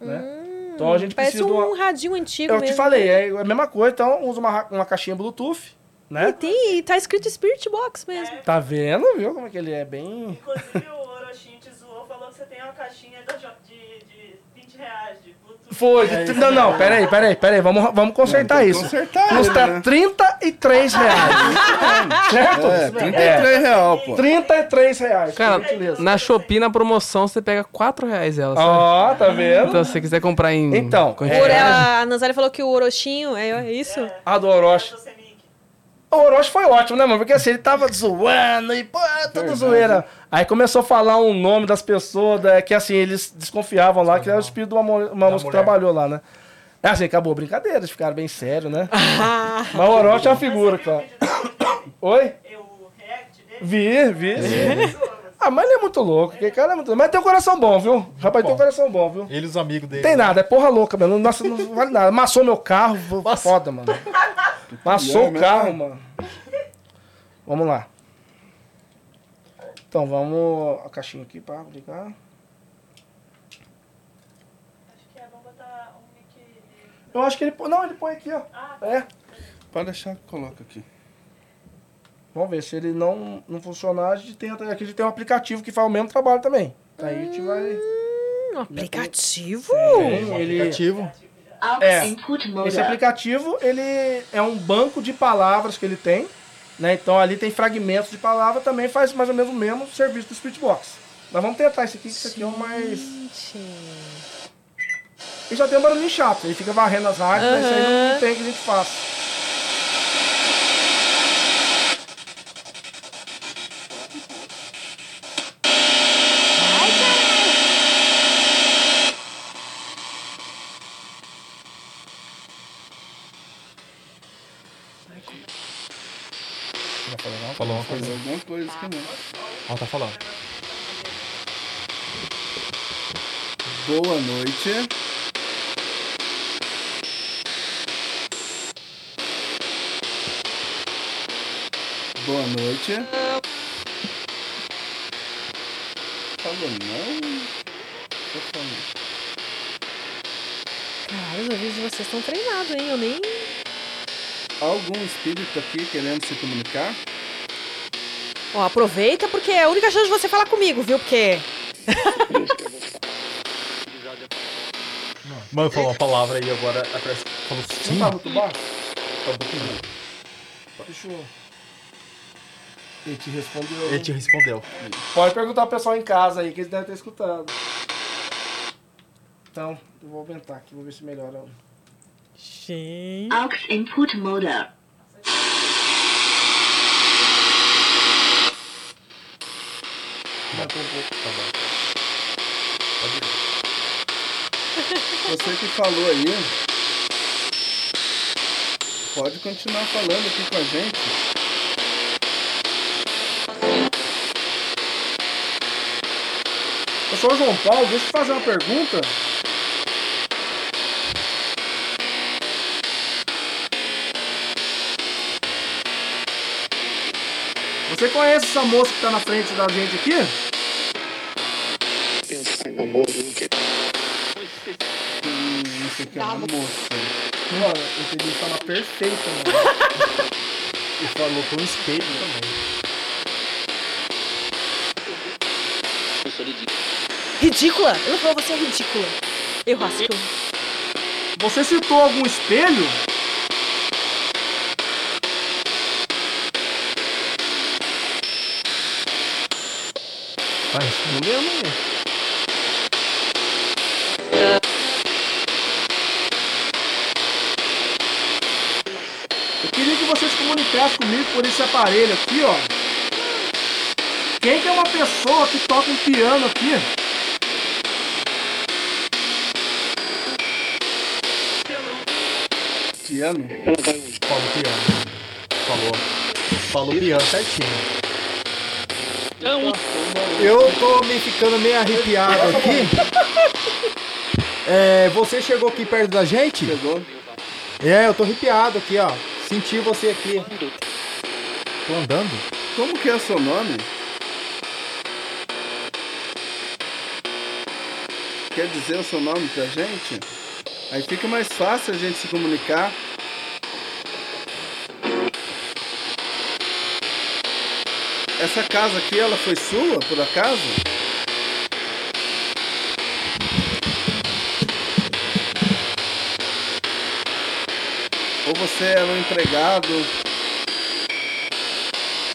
Né? então a gente Hum, Parece precisa de um uma. radinho antigo Eu mesmo. te falei, é a mesma coisa, então usa uma, uma caixinha Bluetooth, E né? tem, e tá escrito Spirit Box mesmo. Tá vendo, viu? Como é que ele é bem. Inclusive o Orochinho te zoou, falou que você tem uma caixinha de, de 20 reais de Bluetooth. Foi. de- Não, não, peraí, peraí, peraí. Vamos, vamos consertar isso. Consertar Custa ele, né? 33 reais. certo? É, 33 real, pô. 33 reais. Cara, na Shopee, na promoção, você pega 4 reais ela. Ó, tá vendo? Então, se você quiser comprar em. Então, Ore- a Nazaré falou que o Orochinho, é, é isso? A do Orochi. O Orochi foi ótimo, né, mano? Porque assim, ele tava zoando e, pô, é tudo zoeira. Aí começou a falar um nome das pessoas, da- que assim, eles desconfiavam lá, que era o espírito de uma, uma moça que trabalhou lá, né? É assim, acabou a brincadeira, eles ficaram bem sérios, né? Mas o Orochi é uma figura, cara. Oi? Eu, o react dele. Vi, vi. você. Ah, mas ele é muito louco, aquele cara é muito Mas tem um coração bom, viu? Rapaz, tem um bom. coração bom, viu? Ele e os amigos dele. Tem nada, é porra louca, mano. Não, nossa, não vale nada. Amassou meu carro, vo- foda, mano. Amassou É o carro, né? mano. Vamos lá. Então, vamos. A caixinha aqui pra. Acho que é bom botar um mic. Eu acho que ele. põe- Não, ele põe aqui, ó. Ah, É. Pode deixar que coloca aqui. Vamos ver. Se ele não, não funcionar, a gente tem. Aqui a gente tem um aplicativo que faz o mesmo trabalho também. Aí a gente vai. Um aplicativo? Tem, ele, Aplicativo. É, esse aplicativo, ele é um banco de palavras que ele tem, né? Então ali tem fragmentos de palavra, também faz mais ou menos o mesmo serviço do Speechbox. Mas vamos tentar esse aqui, que esse aqui é o mais... Gente. E já tem um barulhinho chato, ele fica varrendo as rádios, mas isso aí não, não tem que a gente faça. Fazer alguma coisa aqui não. Ó, tá falando. Boa noite. Boa noite. Falou não? Tô falando. Caralho, os ouvidos de vocês estão treinados, hein? Eu nem. Algum espírito aqui querendo se comunicar? Ó, aproveita porque é a única chance de você falar comigo, viu? Porque. Mano, falou uma palavra aí agora. Parece que falou sim. Tá muito baixo? Tá um eu... Ele te respondeu. Ele te respondeu. Pode perguntar ao pessoal em casa aí, que eles devem ter escutado. Então, eu vou aumentar aqui, vou ver se melhora. Gente. AUX input mode. Você que falou aí. Pode continuar falando aqui com a gente. Eu sou o João Paulo, deixa eu te fazer uma pergunta. Você conhece essa moça que tá na frente da gente aqui? Hum, isso aqui é uma moça. Mano, eu entendi falar perfeita, mano. E falou com o espelho também. Ridícula! Ela falou, você é ridícula. Eu rasco. Você citou algum espelho? Vai, respondeu, né? Eu queria que você se comunicasse comigo por esse aparelho aqui, ó. Quem que é uma pessoa que toca um piano aqui? Piano? Falou piano. Falou. Falou piano certinho. Eu tô me ficando meio arrepiado aqui. É, você chegou aqui perto da gente? Chegou? É, eu tô arrepiado aqui, ó. Senti você aqui. Tô andando? Como que é o seu nome? Quer dizer o seu nome pra gente? Aí fica mais fácil a gente se comunicar. Essa casa aqui, ela foi sua, por acaso? Ou você era um empregado?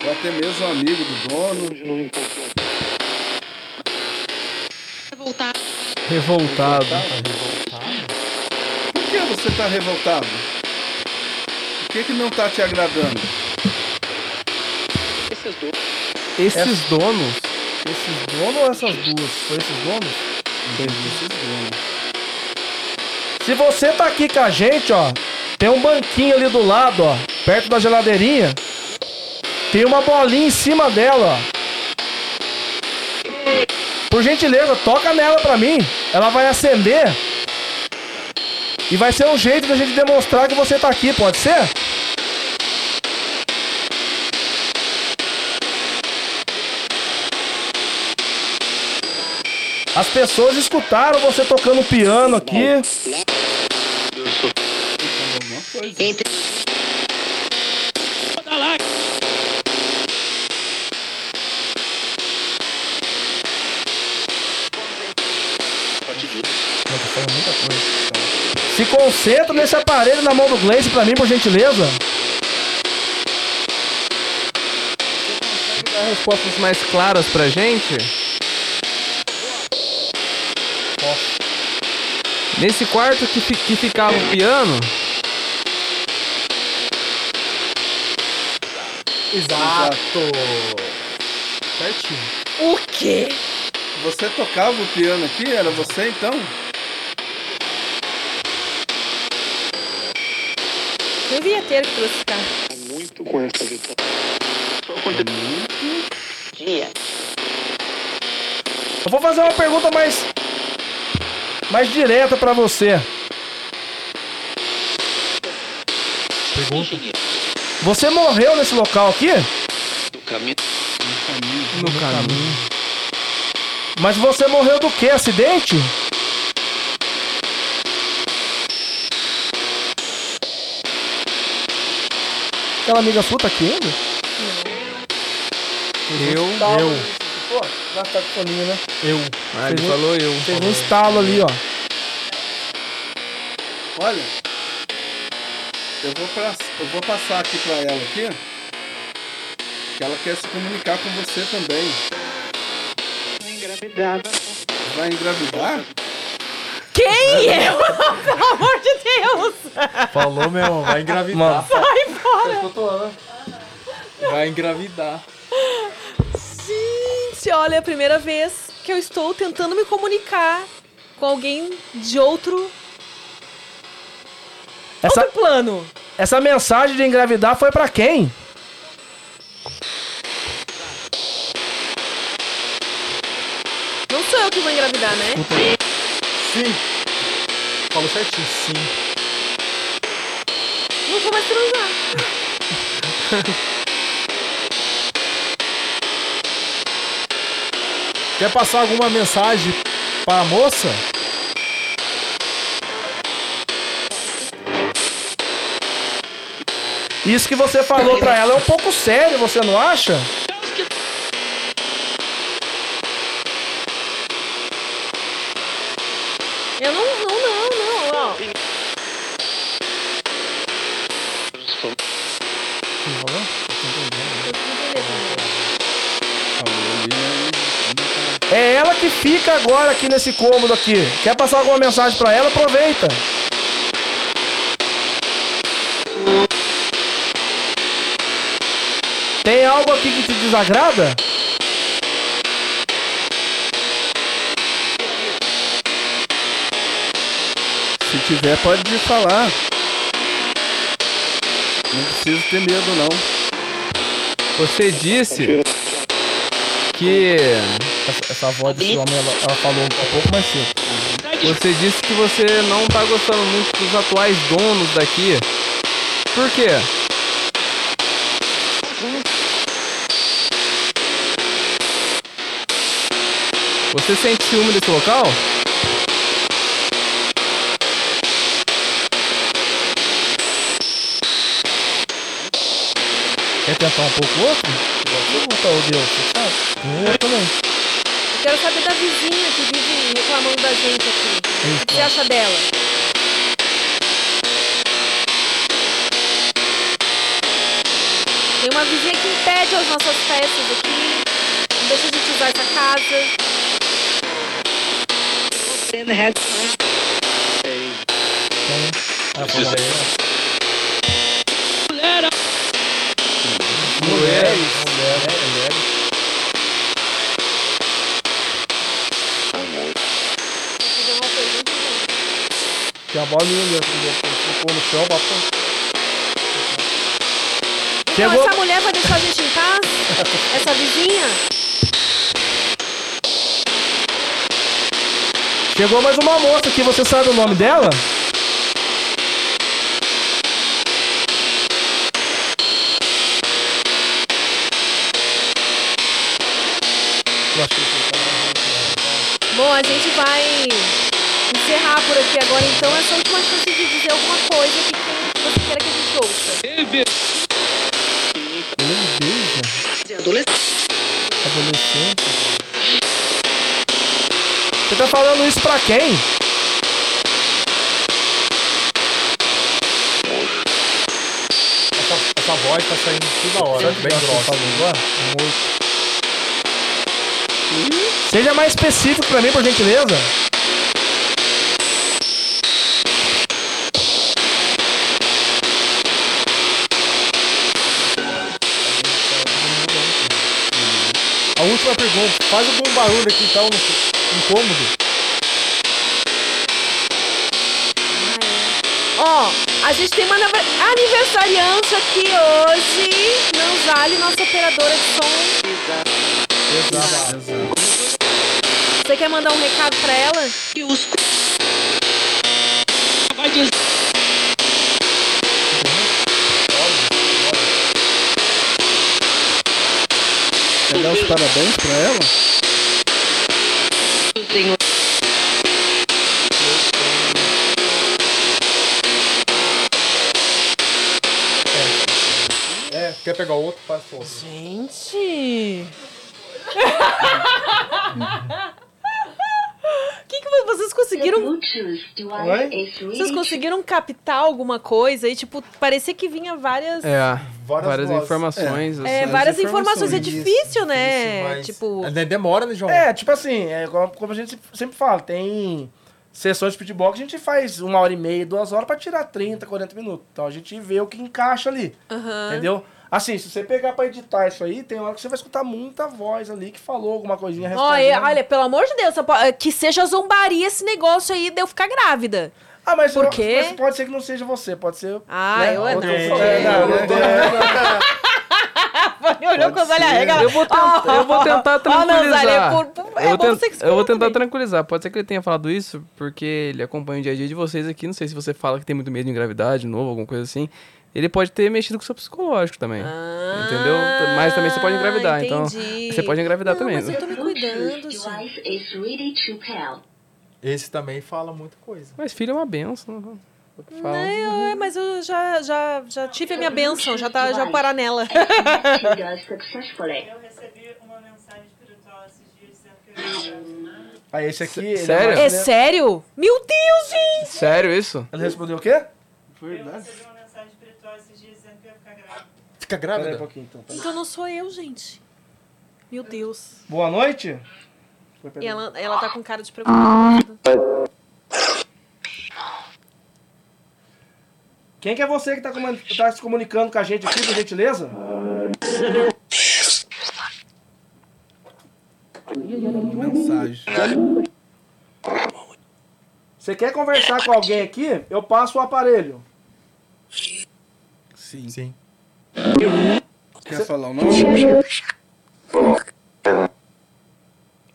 Ou até mesmo um amigo do dono? Revoltado. Por que você tá revoltado? O que que não tá te agradando? Esses donos. Esses donos ou essas duas? Foi esses donos? Esses donos. Se você tá aqui com a gente, ó, tem um banquinho ali do lado, ó, perto da geladeirinha. Tem uma bolinha em cima dela, ó. Por gentileza, toca nela pra mim. Ela vai acender. E vai ser um jeito da gente demonstrar que você tá aqui, pode ser? As pessoas escutaram você tocando piano aqui. Alguma coisa. Se concentra nesse aparelho na mão do Gleice pra mim, por gentileza. Dar respostas mais claras pra gente. Nesse quarto que, que ficava o piano, Exato. Certinho. O quê? Você tocava o piano aqui? Era você então? O vinheteiro que trouxe esse carro. Eu vou fazer uma pergunta mais. Mais direta pra você. Pergunta. Você morreu nesse local aqui? no caminho. Mas você morreu do que? Acidente? Aquela amiga sua tá aqui ainda? Eu, Eu. Pô, já tá com soninho, né? Eu. Ah, ele falou eu. Fez um estalo ali, ó. Olha, eu vou, pra, eu vou passar aqui pra ela aqui, que ela quer se comunicar com você também. Vai engravidar? Quem é? Pelo amor de Deus! Falou, meu. Vai engravidar. Mano, Vai fora! Vai engravidar. Gente, olha, é a primeira vez que eu estou tentando me comunicar com alguém de outro, Essa, outro plano. essa mensagem de engravidar foi pra quem? Não sou eu que vou engravidar, né? Sim. Falou certinho, sim. Não vou mais transar. Quer passar alguma mensagem para a moça? Isso que você falou pra ela é um pouco sério, você não acha? Agora aqui nesse cômodo aqui. Quer passar alguma mensagem pra ela? Aproveita. Tem algo aqui que te desagrada? Se tiver, pode vir falar. Não precisa ter medo, não. Você disse que. Essa, essa voz desse homem, ela, ela falou um pouco mais cedo. Você disse que você não tá gostando muito dos atuais donos daqui. Por quê? Você sente ciúme desse local? Quer tentar um pouco o outro? Vou botar o Deus, você sabe? Eu também. Eu quero saber da vizinha que vive reclamando da gente aqui. O que você acha dela? Tem uma vizinha que impede as nossas festas aqui. Não deixa a gente usar essa casa. Mulheres. Mulheres, mulheres. Vou fazer uma pergunta. Tem a bolinha assim, ficou no chão, bota. Então, Chegou. essa mulher vai deixar a gente em paz? Essa vizinha? Chegou mais uma moça aqui, você sabe o nome dela? Que tá- Bom, a gente vai encerrar por aqui agora, então. Essa última chance de dizer alguma coisa que, que você queira que a gente ouça. Ele beija. Adolescente. Você tá falando isso pra quem? Essa, essa voz tá saindo toda hora, bem grossa. Seja mais específico pra mim, por gentileza. Última pergunta, faz algum barulho aqui então, no incômodo. Ó, a gente tem uma aniversariante aqui hoje. Nanzali, nossa operadora de som. Exato. Você quer mandar um recado pra ela? Quer dar os parabéns pra ela? É, quer pegar o outro? Faz outro. Gente! conseguiram? Oi? Vocês conseguiram captar alguma coisa e, tipo, parecia que vinha várias. É, Várias várias, informações. é, assim. várias informações. É difícil, né? Mas- Tipo. É, Demora, né, João? É, tipo assim, é como a gente sempre fala, tem sessões de futebol que a gente faz uma hora e meia, duas horas pra tirar 30, 40 minutos. Então a gente vê o que encaixa ali. Entendeu? Assim, se você pegar pra editar isso aí, tem hora que você vai escutar muita voz ali que falou alguma coisinha Olha, respondendo. olha, pelo amor de Deus, que seja zombaria esse negócio aí de eu ficar grávida. Ah, mas, Por eu- quê? mas pode ser que não seja você, pode ser. Ah, né, eu é outro- não. É, não, não tem- Olhou com os olhos arregalados. Eu vou, tentar, eu vou tentar tranquilizar. por- por- é eu, bom tent- eu vou tentar também. tranquilizar. Pode ser que ele tenha falado isso porque ele acompanha o dia a dia de vocês aqui. Não sei se você fala que tem muito medo de engravidar de novo, alguma coisa assim. Ele pode ter mexido com o seu psicológico também. Ah, entendeu? Mas também você pode engravidar. entendi. Então, você pode engravidar Não, também. mas eu tô me cuidando, gente. pair. Esse também fala muita coisa. Mas filho é uma benção. né? É o que fala. Não, é, mas eu já, já, já tive a minha benção, já tá já parar nela. Eu recebi uma mensagem espiritual esses dias dizendo que eu. Aí esse aqui. ele Sério? mais- É né? sério? Meu Deus, gente! Sério isso? Ele respondeu o quê? Eu recebi uma mensagem espiritual esses dias dizendo que eu ia ficar grávida. Fica Pera aí um grávida? pouquinho, então. pera. Então não sou eu, gente. Meu Deus. Boa noite. E ela, ela tá com cara de preocupada. Quem que é você que tá, tá se comunicando com a gente aqui, por gentileza? Mensagem. Você quer conversar com alguém aqui? Eu passo o aparelho. Sim. Sim. Quer falar o nome?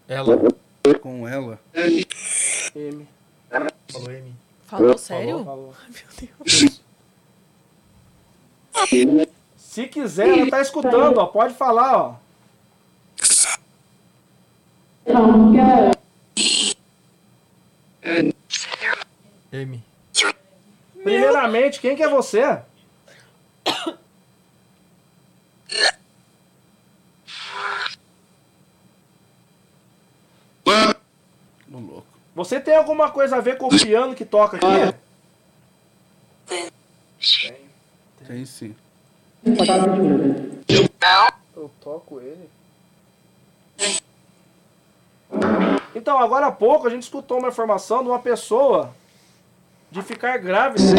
Ela Com ela? M. falou mim. Falou sério? Falou. Meu Deus. Se quiser, ela tá escutando, ó. Pode falar, ó. M. Primeiramente, quem que é você? Você tem alguma coisa a ver com o piano que toca aqui? Tem sim. Eu toco ele. Então, agora há pouco a gente escutou uma informação de uma pessoa de ficar grávida.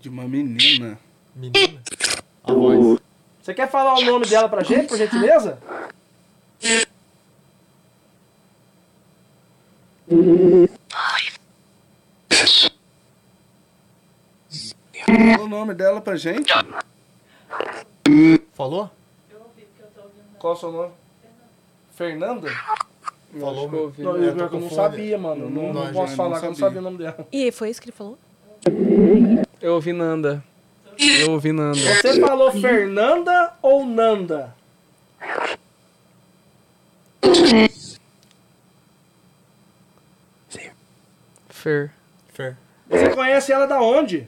De uma menina. Menina. A voz. Você quer falar o nome dela pra gente, por gentileza? Fala o nome dela pra gente. Falou? Qual é o seu nome? Fernanda? Falou. eu ouvi. Não, É, eu, tô eu com não sabia, mano. Eu Não, Não, não posso não falar, que eu não sabia. sabia o nome dela. E foi isso que ele falou? Eu ouvi Nanda. Eu ouvi Nanda. Você falou Fernanda ou Nanda? Fer. Fer. Você conhece ela da onde?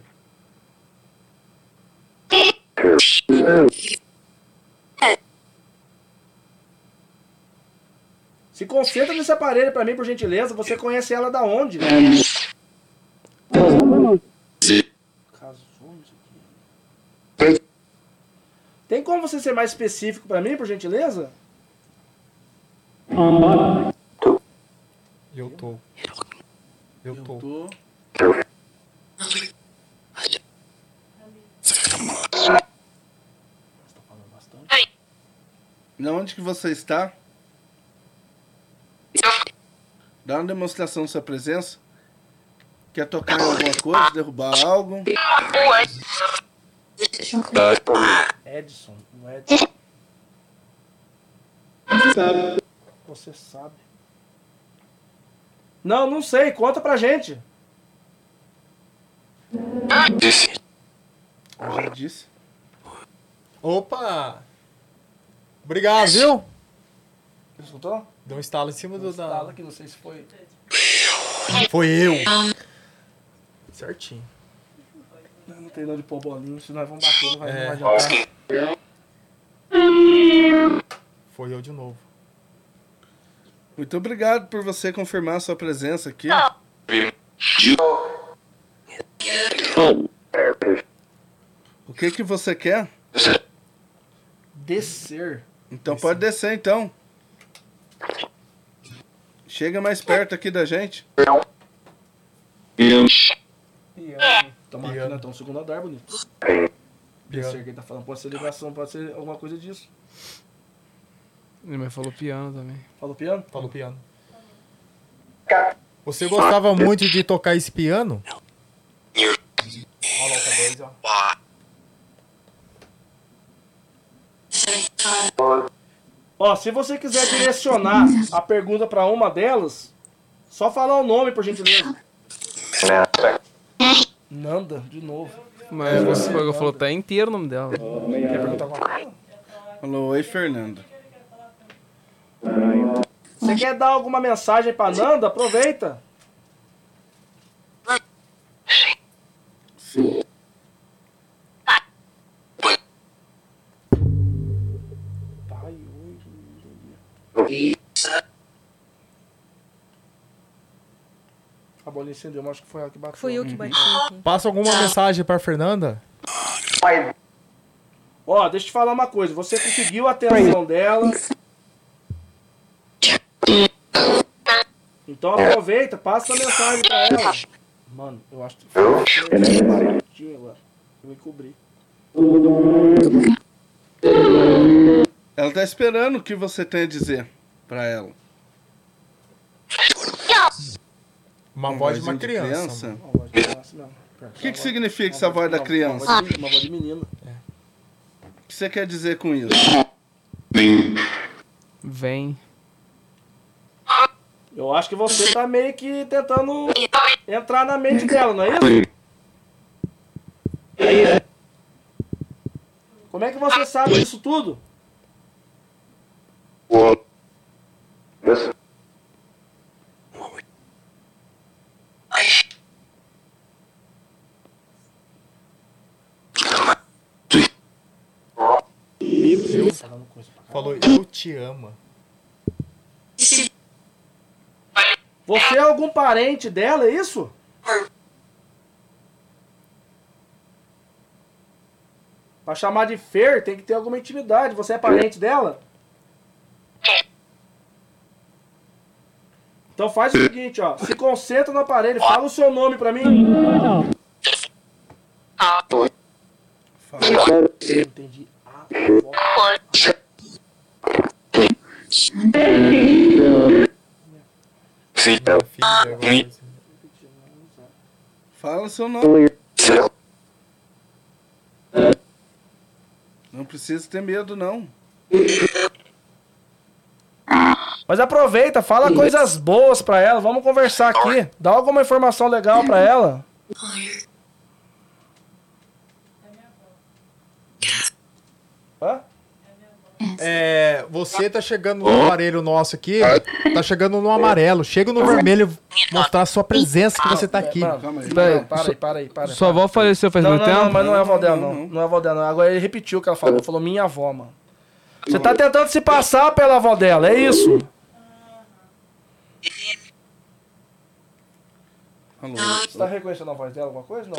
Se concentra nesse aparelho pra mim, por gentileza. Você conhece ela da onde? Aqui. Tem como você ser mais específico pra mim, por gentileza? Eu tô. Eu tô. Tô. Na onde que você está? Dá uma demonstração da sua presença. Quer tocar em alguma coisa, derrubar algo? Edson, não é Edson. Você sabe. Não, não sei. Conta pra gente. Eu já disse. Opa! Obrigado, viu? Você escutou? Deu um estalo em cima do Fala da. que não sei se foi. Foi eu. Certinho. Não, não tem não de pôr bolinho, senão nós vamos bater, não vai, É. não vai adiantar. Foi eu de novo. Muito obrigado por você confirmar a sua presença aqui. O que que você quer? Descer. Então pode descer então. Chega mais perto aqui da gente. Piano. Estamos aqui, né? No segundo andar, bonito. Piano. Pensei que ele tá falando, pode ser ligação, pode ser alguma coisa disso. Ele me falou piano também. Falou piano? Falou piano. Você gostava muito de tocar esse piano? Olha lá o K2, ó. Ó, se você quiser direcionar a pergunta pra uma delas, só falar o nome, por gentileza. Nanda, de novo. Mas você falou, falou tá inteiro o nome dela. Quer perguntar alguma coisa? Falou, oi, Fernando. Você quer dar alguma mensagem pra Nanda? Aproveita. Pai, hoje, A bolinha acendeu, mas acho que foi ela que bateu. Fui eu que bati aqui. Passa alguma mensagem pra Fernanda? Ó, deixa eu te falar uma coisa. Você conseguiu a atenção dela. Então aproveita, passa a mensagem pra ela. Mano, eu acho que certinho agora. Eu me cobri. Ela tá esperando o que você tem a dizer pra ela. Uma voz de uma criança. mano. Uma voz de criança mesmo. O que, que significa essa voz da criança? Uma voz de, uma voz de menina. O que você quer dizer com isso? Vem. Eu acho que você tá meio que tentando entrar na mente dela, não é isso? Como é que você sabe disso tudo? Falou, eu te amo. Você é algum parente dela, é isso? Pra chamar de Fer, tem que ter alguma intimidade. Você é parente dela? Então faz o seguinte, ó. Se concentra no aparelho, fala o seu nome pra mim. Eu entendi. Ah, avó. Filha, agora assim. Fala seu nome. Não precisa ter medo, não. Mas aproveita, fala coisas boas pra ela. Vamos conversar aqui. Dá alguma informação legal pra ela. Hã? É, você tá chegando no aparelho nosso aqui, tá chegando no amarelo. Chega no vermelho mostrar a sua presença que você tá aqui. Mano, Calma aí. Peraí, não, para aí, para aí, para aí. Sua avó faleceu faz Não, muito não, tempo? não, mas não é a avó dela, Não, não. não. Não é a avó dela, não. Agora ele repetiu o que ela falou. Falou minha avó, mano. Você tá tentando se passar pela avó dela, é isso? Falou. Você tá reconhecendo a voz dela, alguma coisa? Não.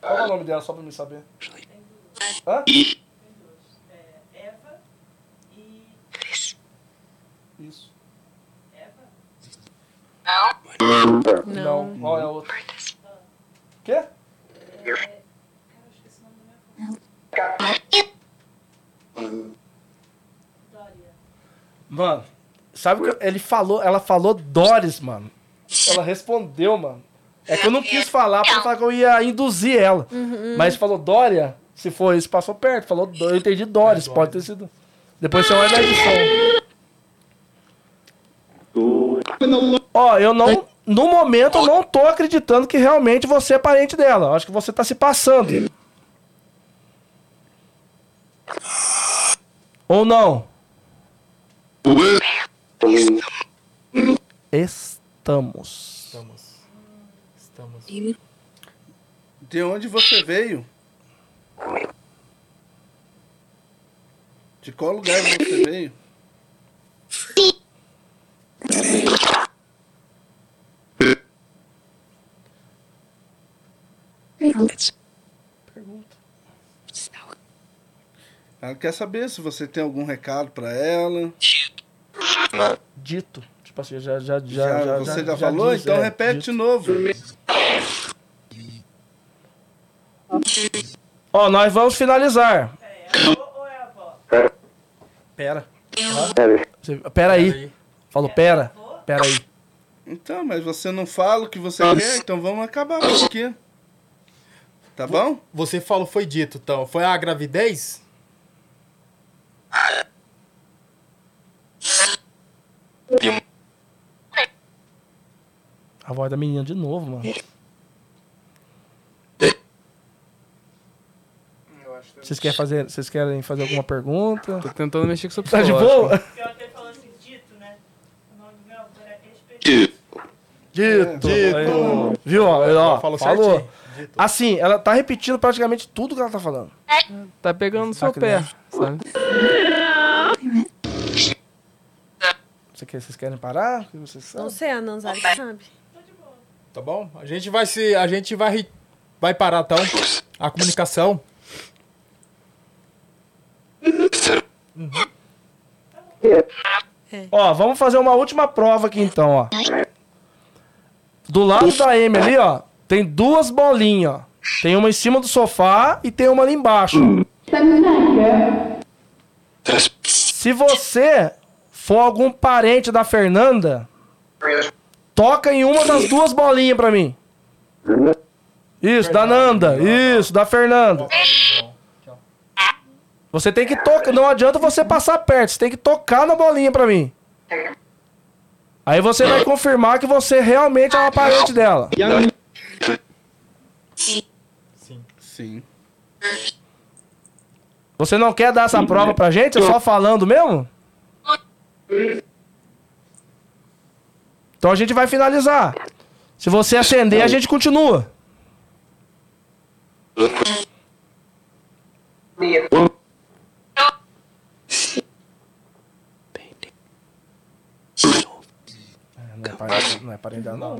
Qual é o nome dela, só pra me saber? Hã? Eva e Isso. Eva. Não. Qual é a outra? Quê? Eu. Mano, sabe o que ele falou? Ela falou Doris, mano. Ela respondeu, mano. É que eu não quis falar pra não falar que eu ia induzir ela. Mas falou Dória, se for isso, passou perto. Falou, eu entendi Doris, É, pode ter sido. Depois você olha na edição. Ó, eu não. No momento, eu não tô acreditando que realmente você é parente dela. Eu acho que você tá se passando. Ou não? Estamos. Estamos. Estamos. De onde você veio? De qual lugar você veio? Ela quer saber se você tem algum recado pra ela. Dito. Tipo assim, já, já, já, Já- já, você já, já, falou? diz, então é, repete dito. de novo. Ó, nós vamos finalizar. É a avó ou é a avó? Pera. Você- Pera aí. Falou pera. Pera aí. Então, mas você não fala o que você quer, então vamos acabar por aqui. Tá bom? Você falou, foi dito, então. Foi a gravidez? A voz da menina de novo, mano. Vocês querem fazer, vocês querem fazer alguma pergunta? Tô tentando mexer com seu Tá de boa? Assim, dito, né? O nome do meu avô era Expedito. Dito. Dito. Aí, Viu? Ó, ó, Falou falou. Assim, ela tá repetindo praticamente tudo que ela tá falando. Tá pegando no seu pé, sabe? Você quer, vocês querem parar? O que vocês Não sabem? sei, a Nanzari que sabe. Tá bom? A gente vai se. A gente vai, ri- vai parar então a comunicação. Ó, vamos fazer uma última prova aqui então, ó. Do lado da Amy ali, ó, tem duas bolinhas, ó. Tem uma em cima do sofá e tem uma ali embaixo. Se você for algum parente da Fernanda, toca em uma das duas bolinhas pra mim. Isso, da Nanda. Isso, da Fernanda. Você tem que tocar. Não adianta você passar perto. Você tem que tocar na bolinha pra mim. Aí você vai confirmar que você realmente é uma parente dela. Sim. Você não quer dar essa prova pra gente? Só falando mesmo? Então a gente vai finalizar. Se você acender, a gente continua. Não é parente, não é parente dela, não.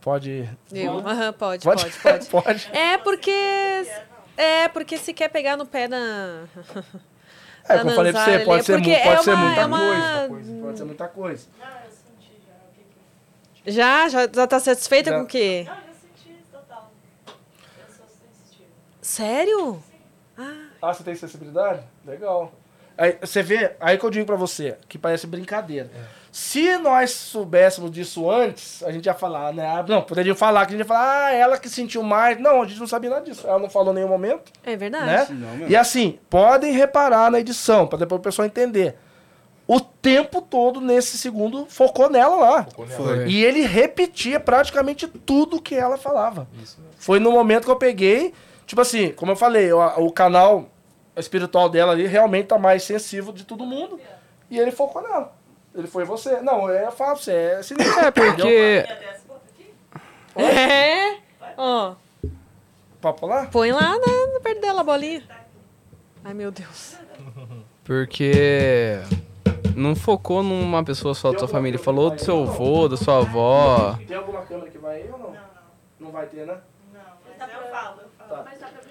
Pode. Eu. Aham, pode, Pode? pode, pode. Pode. É porque. É, porque se quer pegar no pé da. É, da como eu falei pra você, pode ser, mu- pode é ser muita é uma- coisa. Pode ser muita coisa. Não, eu senti já. O que que... Já? Já, tá satisfeita Já. com o quê? Não, eu já senti total. Eu sou sensitiva. Sério? Ah, você tem sensibilidade? Legal. Aí, você vê, aí que eu digo pra você, que parece brincadeira. Se nós soubéssemos disso antes, a gente ia falar, né? Ah, Não, poderiam falar que a gente ia falar, ah, ela que sentiu mais. Não, a gente não sabia nada disso. Ela não falou em nenhum momento, É verdade. né? E assim, podem reparar na edição, pra depois o pessoal entender. O tempo todo nesse segundo focou nela lá. Foi. E ele repetia praticamente tudo que ela falava. Foi no momento que eu peguei, tipo assim, como eu falei, o, o canal espiritual dela ali realmente tá mais sensível de todo mundo. E ele focou nela. Ele foi você. Não, eu falo pra você, é sinistro. É, porque. É? Ó, Papo lá? põe lá na, no perto dela a bolinha. Ai, meu Deus. Porque. Não focou numa pessoa só da sua família. Falou do seu avô, da sua avó. Tem alguma câmera que vai aí ou não? Não, não. Não vai ter, né? Não, mas eu falo, eu falo. Tá. Mas dá pra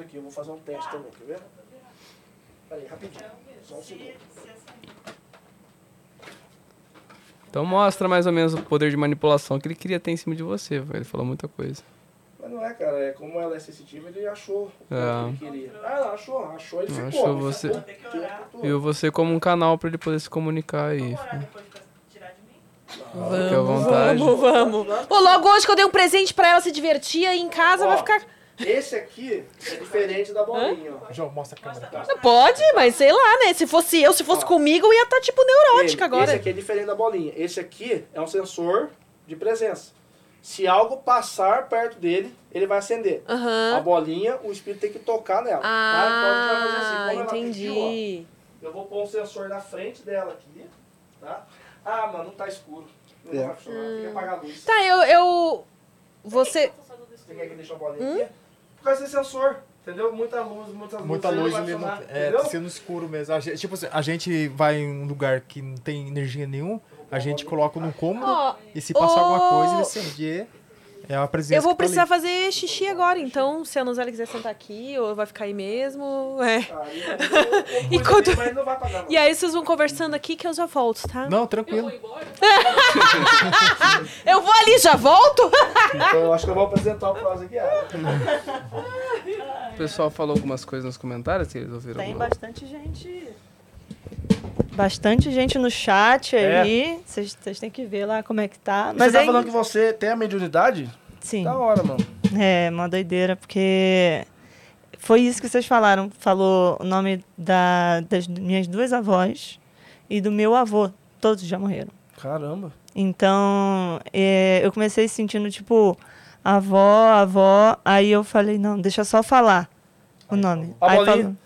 aqui, eu vou fazer um teste também, quer ver? Peraí, rapidinho. Só um Se, segundo. se. Então mostra mais ou menos o poder de manipulação que ele queria ter em cima de você. Ele falou muita coisa. Mas não é, cara. É como ela é sensitiva, ele achou o que É. ele queria. Ah, não, achou. Achou, ele Achou ficou. ele você-. Viu você como um canal pra ele poder se comunicar aí. Vamos. Vamos, vamos. Pô, logo hoje que eu dei um presente pra ela se divertir aí em casa, Ó. vai ficar. Esse aqui é diferente da bolinha, ó. João, mostra a câmera. Pode, mas sei lá, né? Se fosse eu, se fosse Ó. comigo, eu ia estar tipo neurótica Ele- agora. Esse aqui é diferente da bolinha. Esse aqui é um sensor de presença. Se algo passar perto dele, ele vai acender. A Aham. bolinha, o espírito tem que tocar nela. tá? Então a assim. Ah, ela pediu, ó, entendi. eu vou pôr um sensor na frente dela aqui, tá? Ah, mano, não tá escuro. Não É. vai funcionar, tem que apagar a luz. Tá, eu. eu... Você. Você quer que deixe a bolinha aqui? Por causa desse sensor, entendeu? Muita luz, muitas Muita luz não, funcionar, é, tá sendo escuro mesmo. A gente, tipo assim, a gente vai em um lugar que não tem energia nenhuma, a gente coloca no cômodo Ó, e se passar alguma ô- coisa, ele acende. É uma presença. Eu vou que tá ali. precisar fazer xixi agora, então se a Nuzela quiser sentar aqui, ou vai ficar aí mesmo. É. Não vai pagar. E aí vocês vão conversando aqui que eu já volto, tá? Não, tranquilo. Eu vou ali, já volto? Então eu acho que eu vou apresentar o Prosa Guiada. O pessoal falou algumas coisas nos comentários que eles ouviram. Tem alguma- bastante gente. Bastante gente no chat aí. Vocês têm que ver lá como é que tá. Mas Mas você tá é, falando que você tem a mediunidade? sim, Da hora, mano. é uma doideira, porque foi isso que vocês falaram. Falou o nome da, das minhas duas avós e do meu avô. Todos já morreram. Caramba. Então, é, eu comecei sentindo, tipo, avó, avó. Aí eu falei, não, deixa só falar o nome. A aí bolinha. falou-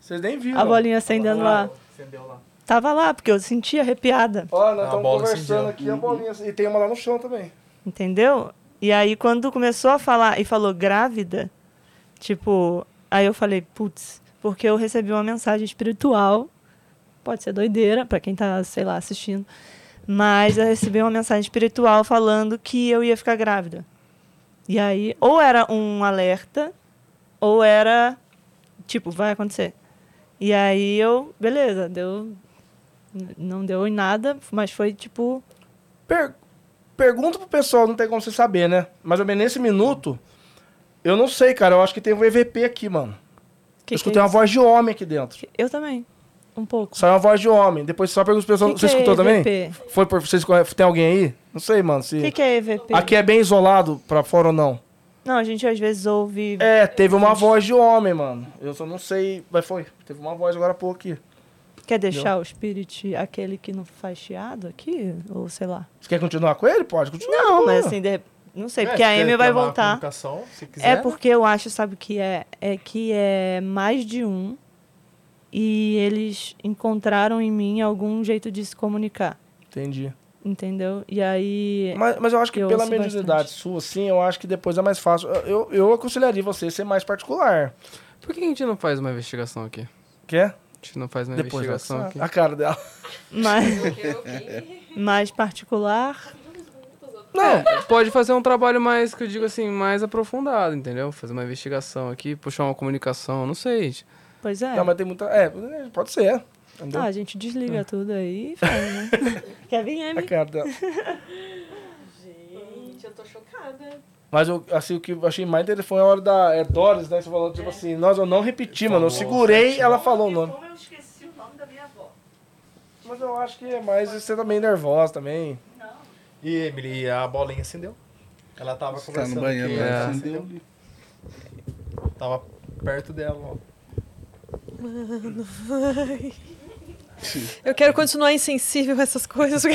Vocês nem viram. a bolinha acendendo lá. Acendeu lá. Tava lá, porque eu senti arrepiada. Ó, nós A estamos conversando acendeu. aqui, a bolinha. E tem uma lá no chão também. Entendeu? E aí, quando começou a falar e falou grávida, tipo, aí eu falei, putz, porque eu recebi uma mensagem espiritual. Pode ser doideira pra quem tá, sei lá, assistindo. Mas eu recebi uma mensagem espiritual falando que eu ia ficar grávida. E aí, ou era um alerta, ou era, tipo, vai acontecer. E aí eu, beleza, deu. Não deu em nada, mas foi tipo. Per- Pergunta pro pessoal, não tem como você saber, né? Mais ou menos nesse minuto, eu não sei, cara. Eu acho que tem um EVP aqui, mano. Que eu que escutei é uma voz de homem aqui dentro. Eu também. Um pouco. Saiu uma voz de homem. Depois só pergunta pro pessoal. Que você que é escutou também? EVP? Foi por. Vocês tem alguém aí? Não sei, mano. Se... O que, que é EVP? Aqui é bem isolado pra fora ou não? Não, a gente às vezes ouve. É, teve uma voz de homem, mano. Eu só não sei. Mas foi. Teve uma voz agora há pouco aqui. Quer deixar o spirit aquele que não faz chiado aqui? Ou sei lá. Você quer continuar com ele? Pode continuar. Não, mas assim, de não sei, É, porque a Amy vai voltar. comunicação, se quiser, É né? porque eu acho, sabe o que é? É que é mais de um e eles encontraram em mim algum jeito de se comunicar. Entendi. Entendeu? E aí. Mas, mas eu acho que Eu pela mediunidade sua, sim, eu acho que depois é mais fácil. Eu, eu, aconselharia você a ser mais particular. Por que a gente não faz uma investigação aqui? Quer? A gente não faz uma Depois investigação ela- aqui. A cara dela. mais, mais particular. Não, pode fazer um trabalho mais, que eu digo assim, mais aprofundado, entendeu? Fazer uma investigação aqui, puxar uma comunicação, não sei. Pois é. Não, mas tem muita. É, pode ser. Entendeu? Ah, a gente desliga tudo aí e faz, né? Quer vir, A Amy? cara dela. Gente, eu tô chocada. Mas eu, assim, o que eu achei mais interessante foi a hora da é, Doris, né? Você falou, tipo assim, nós eu não repeti, mano. Eu segurei, ela falou o nome. Como eu esqueci o nome da minha avó. Mas eu acho que é mais você também nervosa também. E Emily, a bolinha acendeu. Ela tava Tá conversando no banheiro, aqui, É. né? acendeu. Acendeu. Tava perto dela, ó. Eu quero continuar insensível a essas coisas.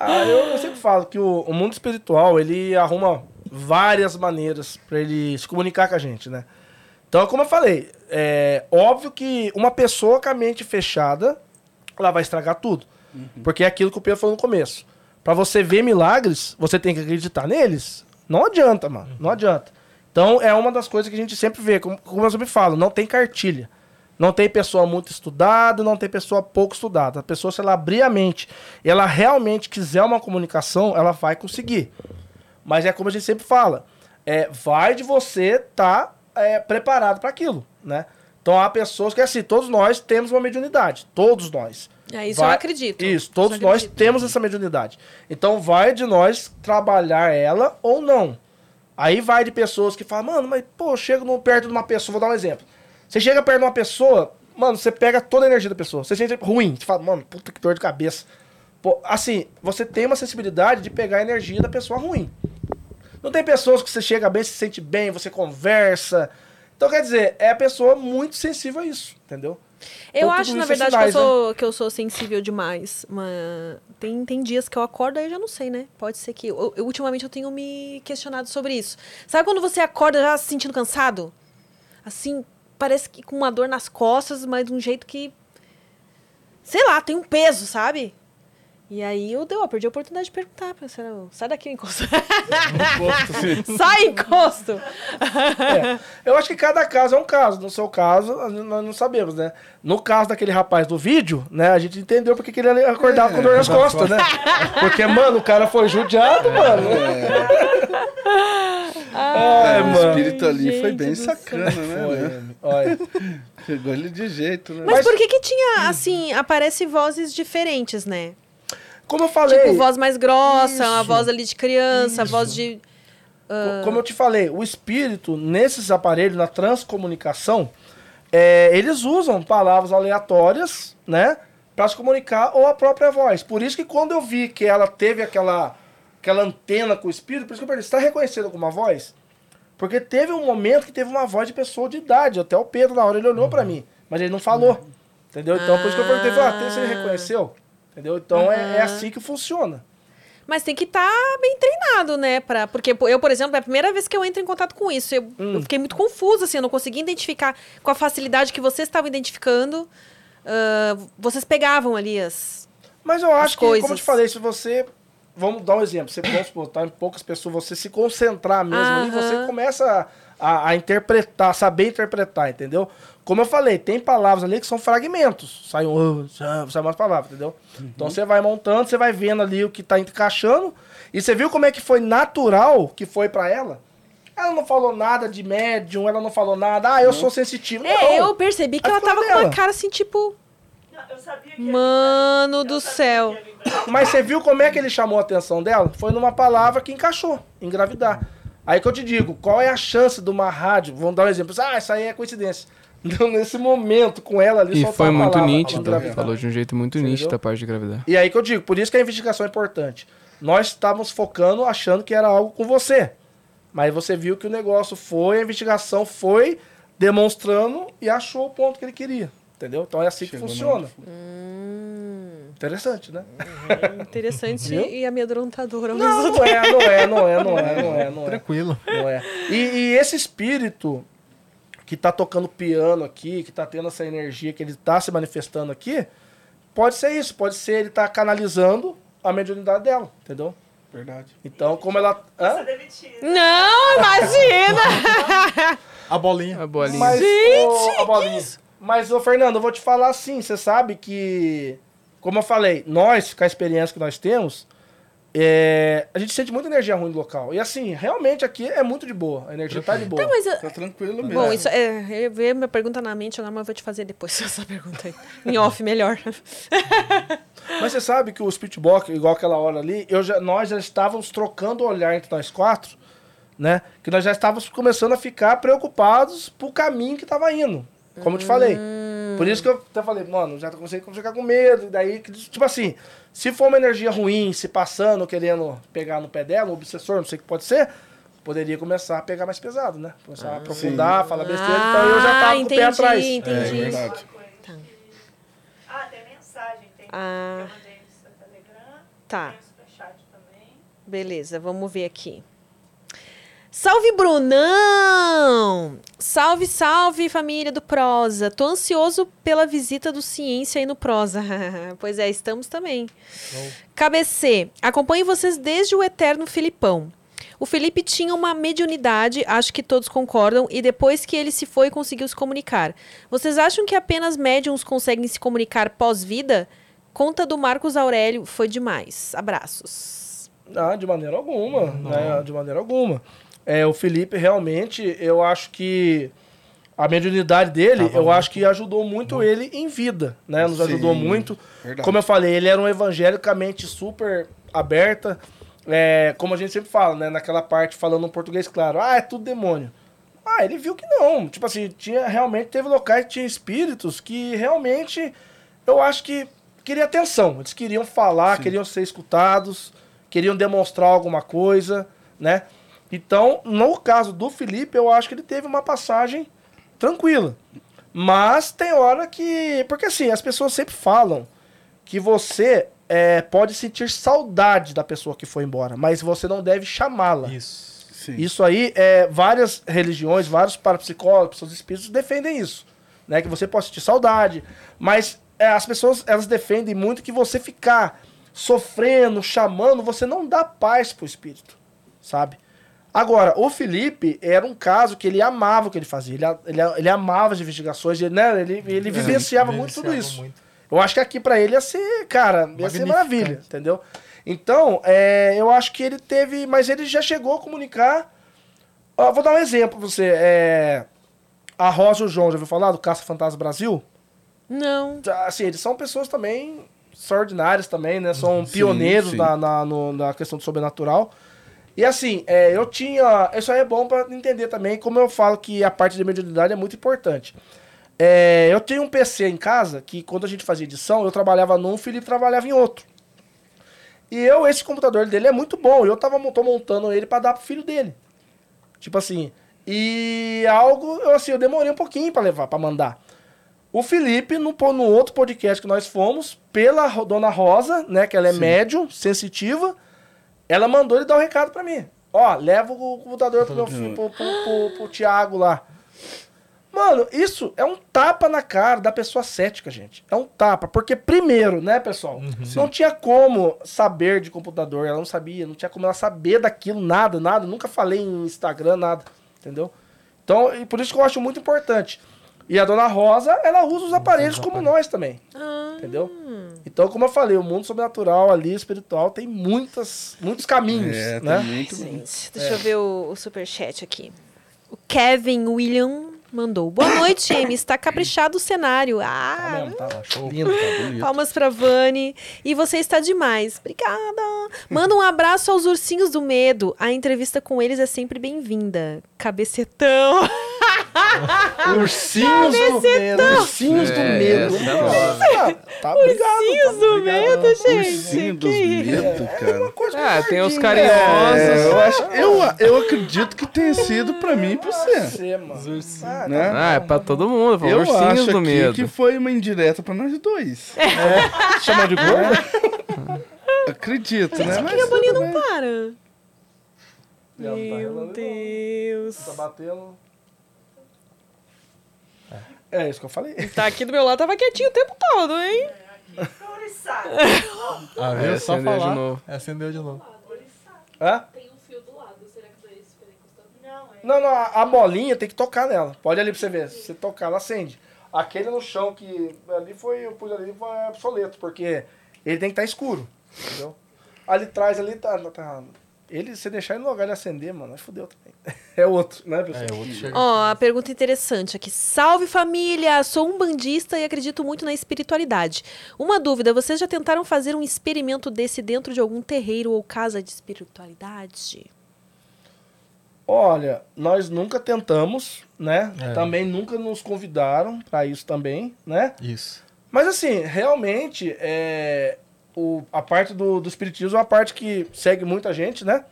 Ah, eu, eu sempre falo que o, o mundo espiritual, ele arruma várias maneiras pra ele se comunicar com a gente, né? Então, como eu falei, é óbvio que uma pessoa com a mente fechada, ela vai estragar tudo. Porque é aquilo que o Pedro falou no começo. Pra você ver milagres, você tem que acreditar neles. Não adianta, mano. Não adianta. Então, é uma das coisas que a gente sempre vê. Como, como eu sempre falo, não tem cartilha. Não tem pessoa muito estudada, não tem pessoa pouco estudada. A pessoa, se ela abrir a mente e ela realmente quiser uma comunicação, ela vai conseguir. Mas é como a gente sempre fala, é, vai de você estar preparado para aquilo, né? Então há pessoas que, assim, todos nós temos uma mediunidade. Todos nós. É isso Vai- eu acredito. Isso, todos Isso nós acredito. temos essa mediunidade. Então vai de nós trabalhar ela ou não. Aí vai de pessoas que falam, mano, mas pô, eu chego no- perto de uma pessoa, vou dar um exemplo. Você chega perto de uma pessoa, mano, você pega toda a energia da pessoa. Você sente ruim, você fala, mano, puta que dor de cabeça. Pô, assim, você tem uma sensibilidade de pegar a energia da pessoa ruim. Não tem pessoas que você chega bem, se sente bem, você conversa. Então, quer dizer, é a pessoa muito sensível a isso, entendeu? Eu Então, acho, na é verdade, sinais, que, eu sou, que eu sou sensível demais. Mas tem, tem dias que eu acordo aí eu já não sei, né? Pode ser que. Eu, eu- ultimamente eu tenho me questionado sobre isso. Sabe quando você acorda já se sentindo cansado? Assim, parece que com uma dor nas costas, mas de um jeito que. Sei lá, tem um peso, sabe? E aí eu deu, eu perdi a oportunidade de perguntar. Será, sai daqui, encosto. Sim. sai, encosto! Eu acho que cada caso é um caso. No seu caso, nós não sabemos, né? No caso daquele rapaz do vídeo, né? A gente entendeu porque que ele acordava com dor nas costas, né? Porque, mano, o cara foi judiado, mano. Ai, É, o mano. espírito ali foi bem sacana, Foi, né? né? olha. Pegou ele de jeito, né? Mas, por que que tinha, assim, aparece vozes diferentes, né? Como eu falei, Tipo, voz mais grossa, uma Isso. voz ali de criança, voz de... co- como eu te falei, o espírito, nesses aparelhos, na transcomunicação, é, eles usam palavras aleatórias, né? Pra se comunicar ou a própria voz. Por isso que quando eu vi que ela teve aquela, aquela antena com o espírito, por isso que eu perguntei, você está reconhecendo alguma voz? Porque teve um momento que teve uma voz de pessoa de idade. Até o Pedro, na hora, ele olhou pra mim. Mas ele não falou. Entendeu? Então, por isso que eu perguntei, falei, ah, você reconheceu? Entendeu? Então, é, é assim que funciona. Mas tem que estar bem treinado, né? Pra, porque eu, por exemplo, é a primeira vez que eu entro em contato com isso. Eu, Hum. eu fiquei muito confusa, assim, eu não consegui identificar com a facilidade que vocês estavam identificando. ah, vocês pegavam ali as. Mas eu acho que, como eu coisas. te falei, se você. Vamos dar um exemplo. Você supor, tá em poucas pessoas, você se concentrar mesmo ali, Aham. você começa a, a interpretar, saber interpretar, entendeu? Como eu falei, tem palavras ali que são fragmentos. Sai um, uh, sai umas palavras, entendeu? Então você vai montando, você vai vendo ali o que tá encaixando. E você viu como é que foi natural que foi pra ela? Ela não falou nada de médium, ela não falou nada, ah, eu sou sensitivo. É, não. eu percebi que ela tava com uma dela. cara assim, tipo. Eu sabia que Mano do céu. Mas você viu como é que ele chamou a atenção dela? Foi numa palavra que encaixou, engravidar. Aí que eu te digo, qual é a chance de uma rádio, vamos dar um exemplo, ah, isso aí é coincidência. Então, nesse momento, com ela ali, E foi muito palavra, nítido. Falou de um jeito muito nítido a parte de gravidar. E aí que eu digo, por isso que a investigação é importante. Nós estávamos focando, achando que era algo com você. Mas você viu que o negócio foi, a investigação foi demonstrando e achou o ponto que ele queria. Entendeu? Então é assim que Chegou no- funciona. Hum, Interessante, né? interessante Viu? e amedrontador ao Não, mesmo não é, não é, não é, não é, não é, não é. Tranquilo. Não é. E, e esse espírito que tá tocando piano aqui, que tá tendo essa energia, que ele tá se manifestando aqui, pode ser isso, pode ser ele tá canalizando a mediunidade dela, entendeu? Verdade. Então, como ela. Hã? Não, imagina! A bolinha. A bolinha. Mas, Gente, ô, a bolinha. Mas, ô, Fernando, eu vou te falar assim, você sabe que, como eu falei, nós, com a experiência que nós temos, é, a gente sente muita energia ruim no local. E assim, realmente aqui é muito de boa, a energia tá de boa. Mas, ah, Tá tranquilo mesmo. bom, isso é, eu veio minha pergunta na mente agora, mas eu vou te fazer depois essa pergunta aí. Em off, melhor. Mas você sabe que o Speedbox, igual aquela hora ali, eu já, nós já estávamos trocando o olhar entre nós quatro, né? Que nós já estávamos começando a ficar preocupados pro caminho que tava indo. Como eu te falei. Por isso que eu até falei, mano, já comecei a ficar com medo. E daí, que, tipo assim, se for uma energia ruim, se passando, querendo pegar no pé dela, um obsessor, não sei o que pode ser, poderia começar a pegar mais pesado, né? Começar a aprofundar, falar besteira. então eu já Ah, tava com o entendi, pé atrás. É entendi. verdade. Ah, tem mensagem, tem Ah. que eu mandei no seu Telegram, Tá. tem o superchat também. Beleza, vamos ver aqui. Salve, Brunão! Salve, salve, família do Prosa. Tô ansioso pela visita do Ciência aí no Prosa. pois é, estamos também. KBC, acompanho vocês desde o eterno Filipão. O Felipe tinha uma mediunidade, acho que todos concordam, e depois que ele se foi, conseguiu se comunicar. Vocês acham que apenas médiums conseguem se comunicar pós-vida? Conta do Marcos Aurélio foi demais. Abraços. Não, de maneira alguma. Né? De maneira alguma. É, o Felipe, realmente, eu acho que a mediunidade dele, Tava eu muito- acho que ajudou muito ele em vida, né? Nos Sim, ajudou muito. verdade. Como eu falei, ele era um evangelicamente super aberta. É, como a gente sempre fala, né? Naquela parte falando um português claro. Ah, é tudo demônio. Ah, ele viu que não. Tipo assim, tinha realmente teve locais que tinha espíritos que realmente eu acho que queria atenção. Eles queriam falar, queriam ser escutados, queriam demonstrar alguma coisa, né? Então, no caso do Felipe, eu acho que ele teve uma passagem tranquila. Mas tem hora que. Porque assim, as pessoas sempre falam que você é, pode sentir saudade da pessoa que foi embora, mas você não deve chamá-la. Isso. Sim. Isso aí, é, várias religiões, vários parapsicólogos, pessoas espíritos defendem isso. Né? Que você pode sentir saudade. Mas é, as pessoas, elas defendem muito que você ficar sofrendo, chamando, você não dá paz pro espírito, sabe? Agora, o Felipe era um caso que ele amava o que ele fazia. Ele, ele, ele amava as investigações, ele, né? ele, ele vivenciava muito tudo isso. muito. Eu acho que aqui pra ele ia ser, cara, ia ser maravilha, entendeu? Então, é, eu acho que ele teve. Mas ele já chegou a comunicar. Ó, vou dar um exemplo pra você. É, a Rosa e o João, já ouviu falar do Caça Fantasma Brasil? Não. Assim, eles são pessoas também extraordinárias também, né? São pioneiros sim. Na, na, no- na questão do sobrenatural. E assim, é, eu tinha. Isso aí é bom pra entender também, como eu falo que a parte de mediunidade é muito importante. É, eu tenho um PC em casa que quando a gente fazia edição, eu trabalhava num, o Felipe trabalhava em outro. E eu, esse computador dele é muito bom. Eu tava, tô montando ele pra dar pro filho dele. Tipo assim. E algo, eu, assim, eu demorei um pouquinho pra levar, pra mandar. O Felipe, no, no outro podcast que nós fomos, pela Dona Rosa, né, que ela é médium, sensitiva, ela mandou ele dar um recado pra mim. Ó, leva o computador pro, meu filho, pro, pro, pro, pro Thiago lá. Mano, isso é um tapa na cara da pessoa cética, gente. É um tapa. Porque, primeiro, né, pessoal? não tinha como saber de computador. Ela não sabia, não tinha como ela saber daquilo, nada, nada. Nunca falei em Instagram, nada. Entendeu? Então, e por isso que eu acho muito importante. E a dona Rosa, ela usa os aparelhos como nós também. Entendeu? Então, como eu falei, o mundo sobrenatural ali, espiritual, tem muitas, muitos caminhos, É, né? tem muito. Gente, deixa eu ver o, o superchat aqui. O Kevin William mandou. Boa noite, Amy. Está caprichado o cenário. Tá Ah, mesmo, tá lindo, tá bonito. palmas pra Vani. E você está demais. Obrigada. Manda um abraço aos ursinhos do medo. A entrevista com eles é sempre bem-vinda. Cabecetão. Ursinhos do medo. Ursinhos do É, medo. é tá, obrigado. Ursinhos tá, do medo, gente. Ursinho dos Que- medo, cara. Coisa Ah, tem os covardia. carinhosos. É, eu, acho, eu, eu acredito que tenha sido pra mim e pra você. Ah, Né? Ah, é pra todo mundo. Eu ursinhos acho do aqui medo. que foi uma indireta pra nós dois. Chama de gordo? Acredito, né? Que a Mas bolinha não para. Tá Meu Deus. Tá batendo. É isso que eu falei. Tá aqui do meu lado, tava quietinho o tempo todo, hein? Ah, Aí viu? Só acendeu de falar. novo. Acendeu de novo. Hã? Tem um fio do lado, será que daí se ficar encostando? Não, não, a, a bolinha tem que tocar nela. Pode ali pra você ver. Se você tocar, ela acende. Aquele no chão que ali foi, eu pus ali, foi obsoleto, porque ele tem que estar escuro. Entendeu? Ali atrás, ali tá. tá ele, se deixar ele no lugar de acender, mano, aí fudeu também. É outro, né, pessoal? É, outro chega. Ó, a pergunta interessante aqui. Salve família! Sou um bandista e acredito muito na espiritualidade. Uma dúvida: vocês já tentaram fazer um experimento desse dentro de algum terreiro ou casa de espiritualidade? Olha, nós nunca tentamos, né? É. Também nunca nos convidaram pra isso também, né? Isso. Mas assim, realmente, é, o, a parte do, do espiritismo é uma parte que segue muita gente, né?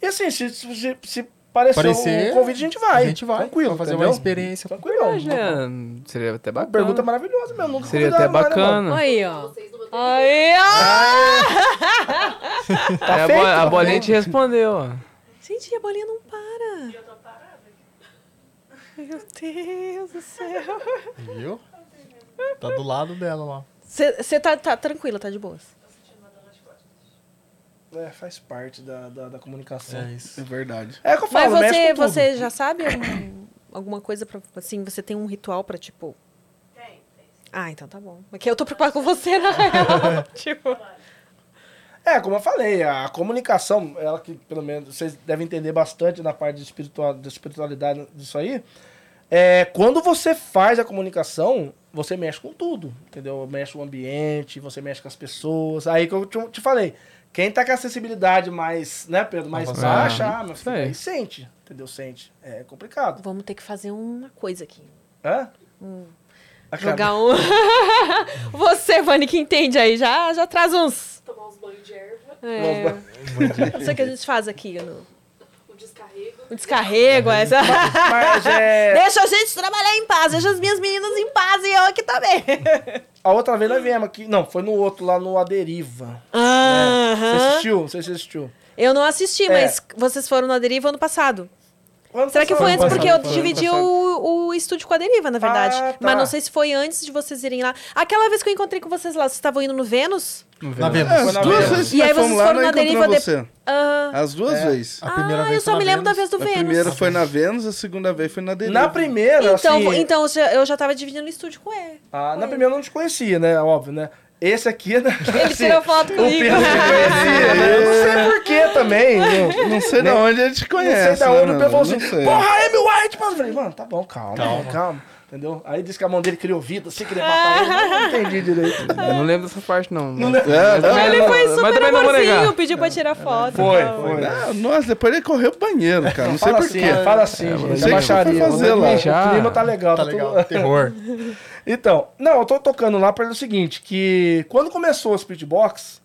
E assim, se, se, se- parecer Parecer, um convite, a gente vai. A gente vai. Tranquilo, pra fazer entendeu? uma experiência. Tranquilão. Imagina, seria até bacana. pergunta maravilhosa mesmo. Nunca Seria até né, bacana. Aí, ó. Aí, ó! Tá É, a, feito, a tá bolinha te respondeu, ó. Gente, a bolinha não para. Meu Deus do céu. Viu? Tá do lado dela lá. Você tá, tá tranquila, tá de boas. É, faz parte da, da, da comunicação. É isso. É verdade. É o que eu Mas falo, mexe você, você já sabe algum- alguma coisa pra. Assim, você tem um ritual pra, tipo. Ah, então tá bom. Porque eu tô preocupada com você, na real. tipo. É, como eu falei, a comunicação, ela que pelo menos vocês devem entender bastante na parte de espiritual, da espiritualidade disso aí. É, quando você faz a comunicação, você mexe com tudo, entendeu? Mexe com o ambiente, você mexe com as pessoas. Aí que eu te, te falei, quem tá com a sensibilidade mais, né, Pedro, mais baixa, É, ah, meu isso filho, aí. aí sente, entendeu? Sente. É complicado. Vamos ter que fazer uma coisa aqui. Hã? Acaba- Jogar um. você, Vani, que entende aí, já, já traz uns. Tomar uns banhos de erva, É, não sei o que a gente faz aqui. No, descarrego. o descarrego, essa. Mas é. Deixa a gente trabalhar em paz, deixa as minhas meninas em paz e eu aqui também. A outra vez nós viemos aqui. Não, foi no outro, lá no Aderiva. Você Aham. assistiu? Não sei se você assistiu. Eu não assisti, É. mas vocês foram na deriva ano passado. Ano Será que foi antes? Porque eu dividi o, o estúdio com a Deriva, na verdade. Ah, tá. Mas não sei se foi antes de vocês irem lá. Aquela vez que eu encontrei com vocês lá, vocês estavam indo no Vênus? Na Vênus. É, Foi as na duas Vênus. vezes E aí vocês lá, foram nós na Deriva de- você. Ah, As duas É. vezes. A primeira ah, vez eu só na me lembro da Vênus. vez do A Vênus. primeira foi na Vênus, a segunda vez foi na Deriva. Na primeira, Então, assim... então eu já- eu já tava dividindo o estúdio com ele. ah, na primeira eu não te conhecia, né? Óbvio, né? Esse aqui, né? Ele tirou foto O comigo. Pedro me conhecia? Eu não sei porquê também. Não, Não sei de onde ele te não conhece. sei da onde né, o Pedro falou assim, Não porra, é meu White, mano. Eu falei, mano, tá bom, calma, calma, Entendeu? Aí disse que a mão dele criou vida, assim, queria matar ele. Eu Não entendi direito. Eu não lembro dessa parte, não. Não mas- lembro. É, mas também Ele não- foi mas super não amorzinho, pediu pra tirar foto. Foi, Então. foi. Ah, nossa, depois ele correu pro banheiro, cara. Não sei porquê. assim, fala assim, É, gente. não Da sei o que fazer lá. O clima tá legal. Tá tá legal. tudo- Terror. Então, não, eu tô tocando lá para o seguinte, que quando começou o Spirit Box,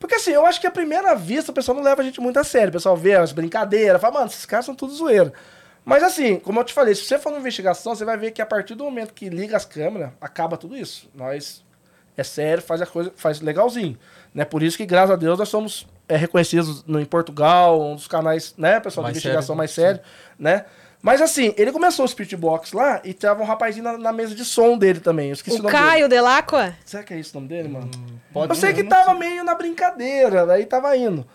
porque assim, eu acho que à primeira vista o pessoal não leva a gente muito a sério, o pessoal vê as brincadeiras, fala, mano, esses caras são tudo zoeira. Mas assim, como eu te falei, se você for numa investigação, você vai ver que a partir do momento que liga as câmeras, acaba tudo isso. Nós é sério, faz a coisa, faz legalzinho, né? Por isso que graças a Deus nós somos é, reconhecidos no, em Portugal, um dos canais, né, pessoal Mais de investigação sério, mais sim. sério, né? Mas assim, ele começou o Spirit Box lá e tava um rapazinho na, na mesa de som dele também. Eu esqueci o, O nome dele. Caio Delacqua? Será que é esse o nome dele, mano? Pode eu sei que tava meio na brincadeira, daí tava indo.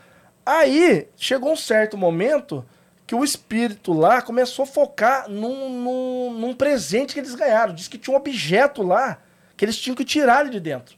Aí, chegou um certo momento que o espírito lá começou a focar num, num, num presente que eles ganharam. Diz que tinha um objeto lá que eles tinham que tirar ele de dentro.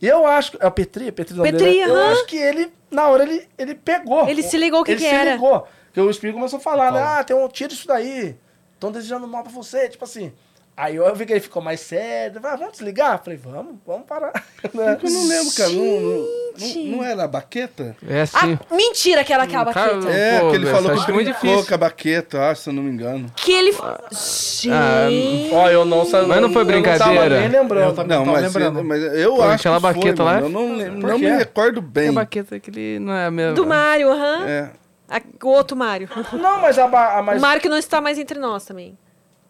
E eu acho que. É o Petri? É Petri, o nome Petri, dele, né? Eu acho que ele, na hora, ele, ele pegou. Ele se ligou o que ele que se era. ligou. Porque o espírito começou a falar, né? Ah, tem um. Tira isso daí. Estão desejando mal pra você. Tipo assim. Aí eu vi que ele ficou mais sério. Ah, vamos desligar? Falei, vamos, vamos parar. Né? Eu não lembro, cara. Não, não, não, era a baqueta? É assim. Ah, mentira que era aquela Cara, baqueta. É, Pô, que ele falou acho que muito brincou difícil. com a baqueta, acho, se eu não me engano. Que ele... Ah, Gente... Ó, eu não sabia. Mas não foi Eu não tava brincadeira? nem lembrando. Eu também Não, mas, lembrando. mas eu Pô, acho aquela que foi, baqueta lá mano. é- Eu não, lem- Por não me recordo É bem. a baqueta que ele não é a mesma. Do Mário, aham. É. A- O outro Mário. Não, mas a, ba- a- O mas, Mário que não está mais entre nós também.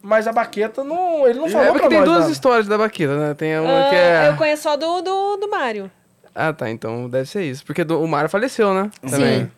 mas a baqueta não. Ele não falou É pra porque tem nós, duas nada. histórias da baqueta, né? Tem uma Ah, que é. Eu conheço só do, do, do Mário. Ah, tá. Então deve ser isso. Porque do- o Mário faleceu, né? Também.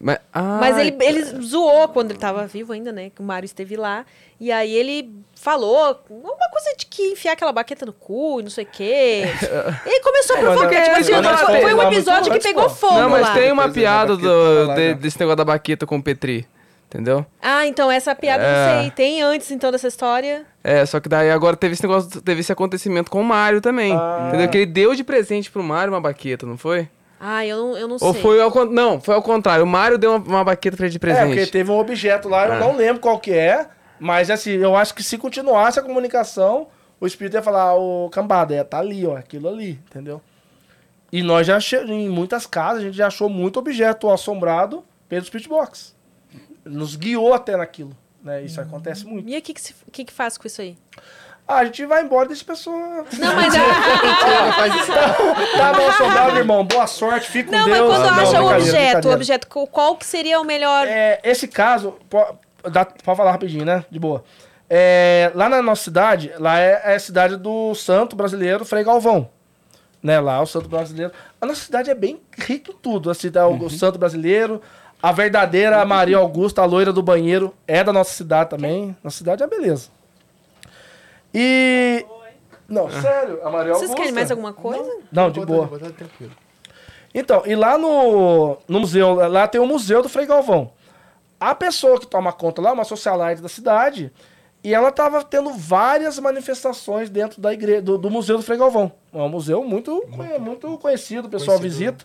Mas, ah, Mas ele, ele zoou quando ele tava vivo ainda, né? Que o Mário esteve lá. E aí ele falou uma coisa de que enfiar aquela baqueta no cu e não sei o quê. Ele começou a É, provocar. é- Tipo assim, mas foi, é- foi um episódio que pegou fogo Não, mas lá. tem uma da piada do, lá, de- desse negócio da baqueta com o Petri. Entendeu? Ah, então essa piada É. não sei. Tem antes então dessa história. É, só que daí agora teve esse negócio, teve esse acontecimento com o Mário também. Ah. Entendeu? Que ele deu de presente pro Mário uma baqueta, não foi? Ah, eu não, eu não Ou sei. foi ao Não, foi ao contrário. O Mário deu uma, uma baqueta pra ele de É, porque presente. teve um objeto lá, eu Ah. não lembro qual que é, mas assim, eu acho que se continuasse a comunicação, o espírito ia falar, ô cambada, é, tá ali, ó, aquilo ali, entendeu? E nós já, em muitas casas, a gente já achou muito objeto assombrado pelo Spirit Box. Nos guiou até naquilo, né? Isso acontece muito. E aí, o que, que, se- que, que faz com isso aí? Ah, a gente vai embora e deixa a pessoa... Não, mas. Tá bom, assombrado, irmão, boa sorte, fica com não, mas Deus. quando Ah, não, acha o brincadeira, objeto, o objeto, qual- que seria o melhor? É, esse caso, dá pra falar rapidinho, né? De boa. É, lá na nossa cidade, lá é, é a cidade do santo brasileiro Frei Galvão. Né, lá o santo brasileiro. A nossa cidade é bem rica em tudo. A cidade, O santo brasileiro, a verdadeira Maria Augusta, a loira do banheiro, é da nossa cidade também. Nossa cidade é beleza. E... Não, sério, a Maria Vocês Augusta... querem mais alguma coisa? Não, de boa. Tá. Então, e lá no, no museu, lá tem o museu do Frei Galvão. A pessoa que toma conta lá, é uma socialite da cidade, e ela estava tendo várias manifestações dentro da igreja, do, do museu do Frei Galvão. É um museu muito, conhe- muito conhecido, o pessoal Conhecido. visita.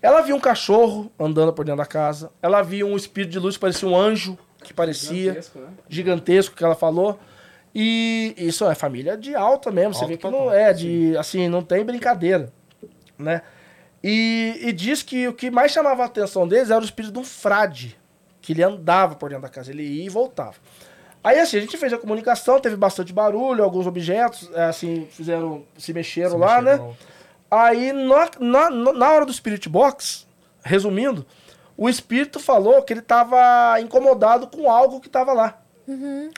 Ela viu um cachorro andando por dentro da casa. Ela viu um espírito de luz que parecia um anjo, que parecia gigantesco, que ela falou. E isso é família de alta mesmo. Você Alto vê que não é de. Assim, não tem brincadeira. Né? E, e diz que o que mais chamava a atenção deles era o espírito de um frade. Que ele andava por dentro da casa. Ele ia e voltava. Aí assim, a gente fez a comunicação, teve bastante barulho, alguns objetos, é, assim, fizeram. se mexeram Se lá, mexer né? Aí, na, na, na hora do Spirit Box, resumindo, o espírito falou que ele tava incomodado com algo que tava lá.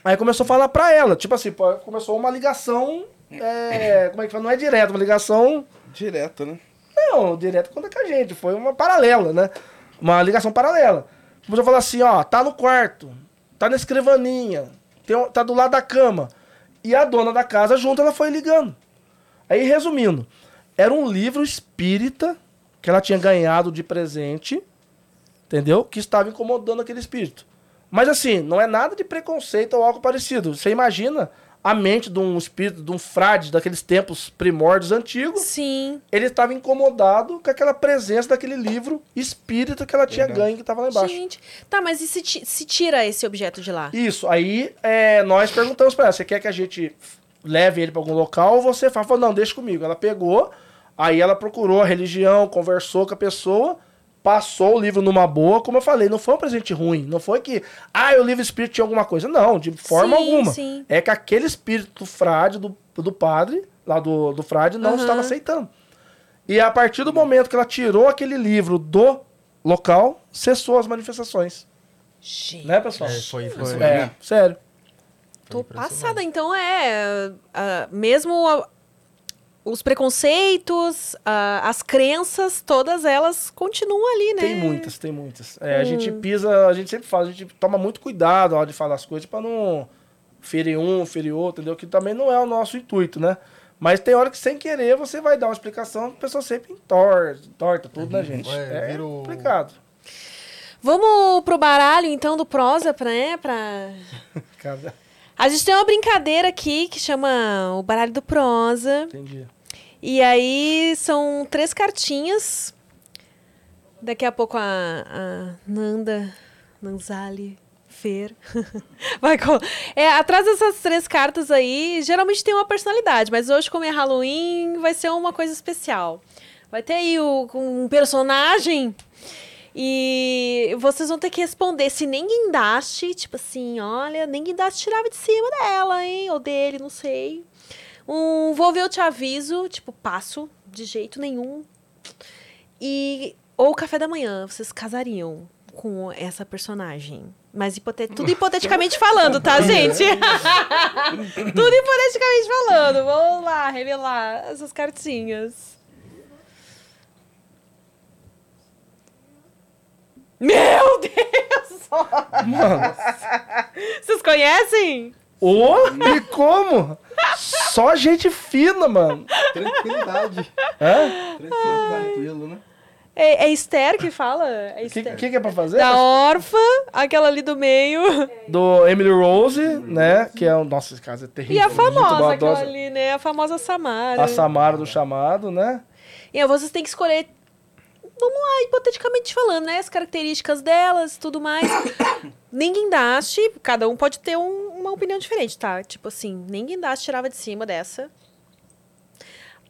Aí começou a falar pra ela, tipo assim, pô, começou uma ligação, é, como é que fala? Não é direto, uma ligação, Direto, né? não, direto contra com a gente, foi uma paralela, né? Uma ligação paralela. Começou a falar assim, ó, tá no quarto, tá na escrivaninha, tem tá do lado da cama. E a dona da casa junto, ela foi ligando. Aí, resumindo, era um livro espírita que ela tinha ganhado de presente, entendeu? Que estava incomodando aquele espírito. Mas assim, não é nada de preconceito ou algo parecido. Você imagina a mente de um espírito, de um frade daqueles tempos primórdios antigos, Sim. ele estava incomodado com aquela presença daquele livro espírita que ela tinha ganho que estava lá embaixo. Gente. Tá, mas e se, se tira esse objeto de lá? Isso, aí é, nós perguntamos pra ela, você quer que a gente leve ele pra algum local ou você fala, falou, não, deixa comigo. Ela pegou, aí ela procurou a religião, conversou com a pessoa, passou o livro numa boa, como eu falei, não foi um presente ruim, não foi que, ah, o livro espírito tinha alguma coisa, não, de forma Sim, alguma. sim. É que aquele espírito do frade, do, do padre, lá do, do frade, não Aham. estava aceitando. E a partir do momento que ela tirou aquele livro do local, cessou as manifestações. Gente. Né, pessoal? É, foi, foi. É, sério. Tô passada, então é. ah, mesmo a- os preconceitos, as crenças, todas elas continuam ali, né? Tem muitas, tem muitas. É, A gente pisa, a gente sempre fala, a gente toma muito cuidado na hora de falar as coisas pra não ferir um, ferir outro, entendeu? Que também não é o nosso intuito, né? Mas tem hora que sem querer você vai dar uma explicação, a pessoa sempre entorta, entorta tudo, né, gente? É, É vira o- complicado. Vamos pro baralho, então, do prosa, né? Pra... A gente tem uma brincadeira aqui que chama o baralho do prosa. entendi. E aí são três cartinhas. Daqui a pouco a, a Nanda, Nanzali, Fer. Vai com... É, atrás dessas três cartas aí, geralmente tem uma personalidade, mas hoje, como é Halloween, vai ser uma coisa especial. Vai ter aí o, um personagem. E vocês vão ter que responder se nem guindaste, tipo assim, olha, nem guindaste tirava de cima dela, hein? Ou dele, não sei. Um vou ver, eu te aviso, tipo, passo, de jeito nenhum. E. Ou café da manhã, vocês casariam com essa personagem. Mas hipote- tudo hipoteticamente falando, tá, gente? tudo hipoteticamente falando. Vamos lá, revelar essas cartinhas. Meu Deus! Vocês conhecem? Ô, e como? Só gente fina, mano. Tranquilidade. Hã? Tranquilo, né? É, é Esther que fala? É O que, que, que é pra fazer? Da órfã, aquela ali do meio. Do Emily Rose, né? Que é um. Nossa, esse caso é terrível. E a famosa, aquela ali, né? A famosa Samara. A Samara do chamado, né? E aí vocês têm que escolher, vamos lá, hipoteticamente falando, né? As características delas, tudo mais. nem guindaste, cada um pode ter um- uma opinião diferente, tá? Tipo assim, nem guindaste tirava de cima dessa.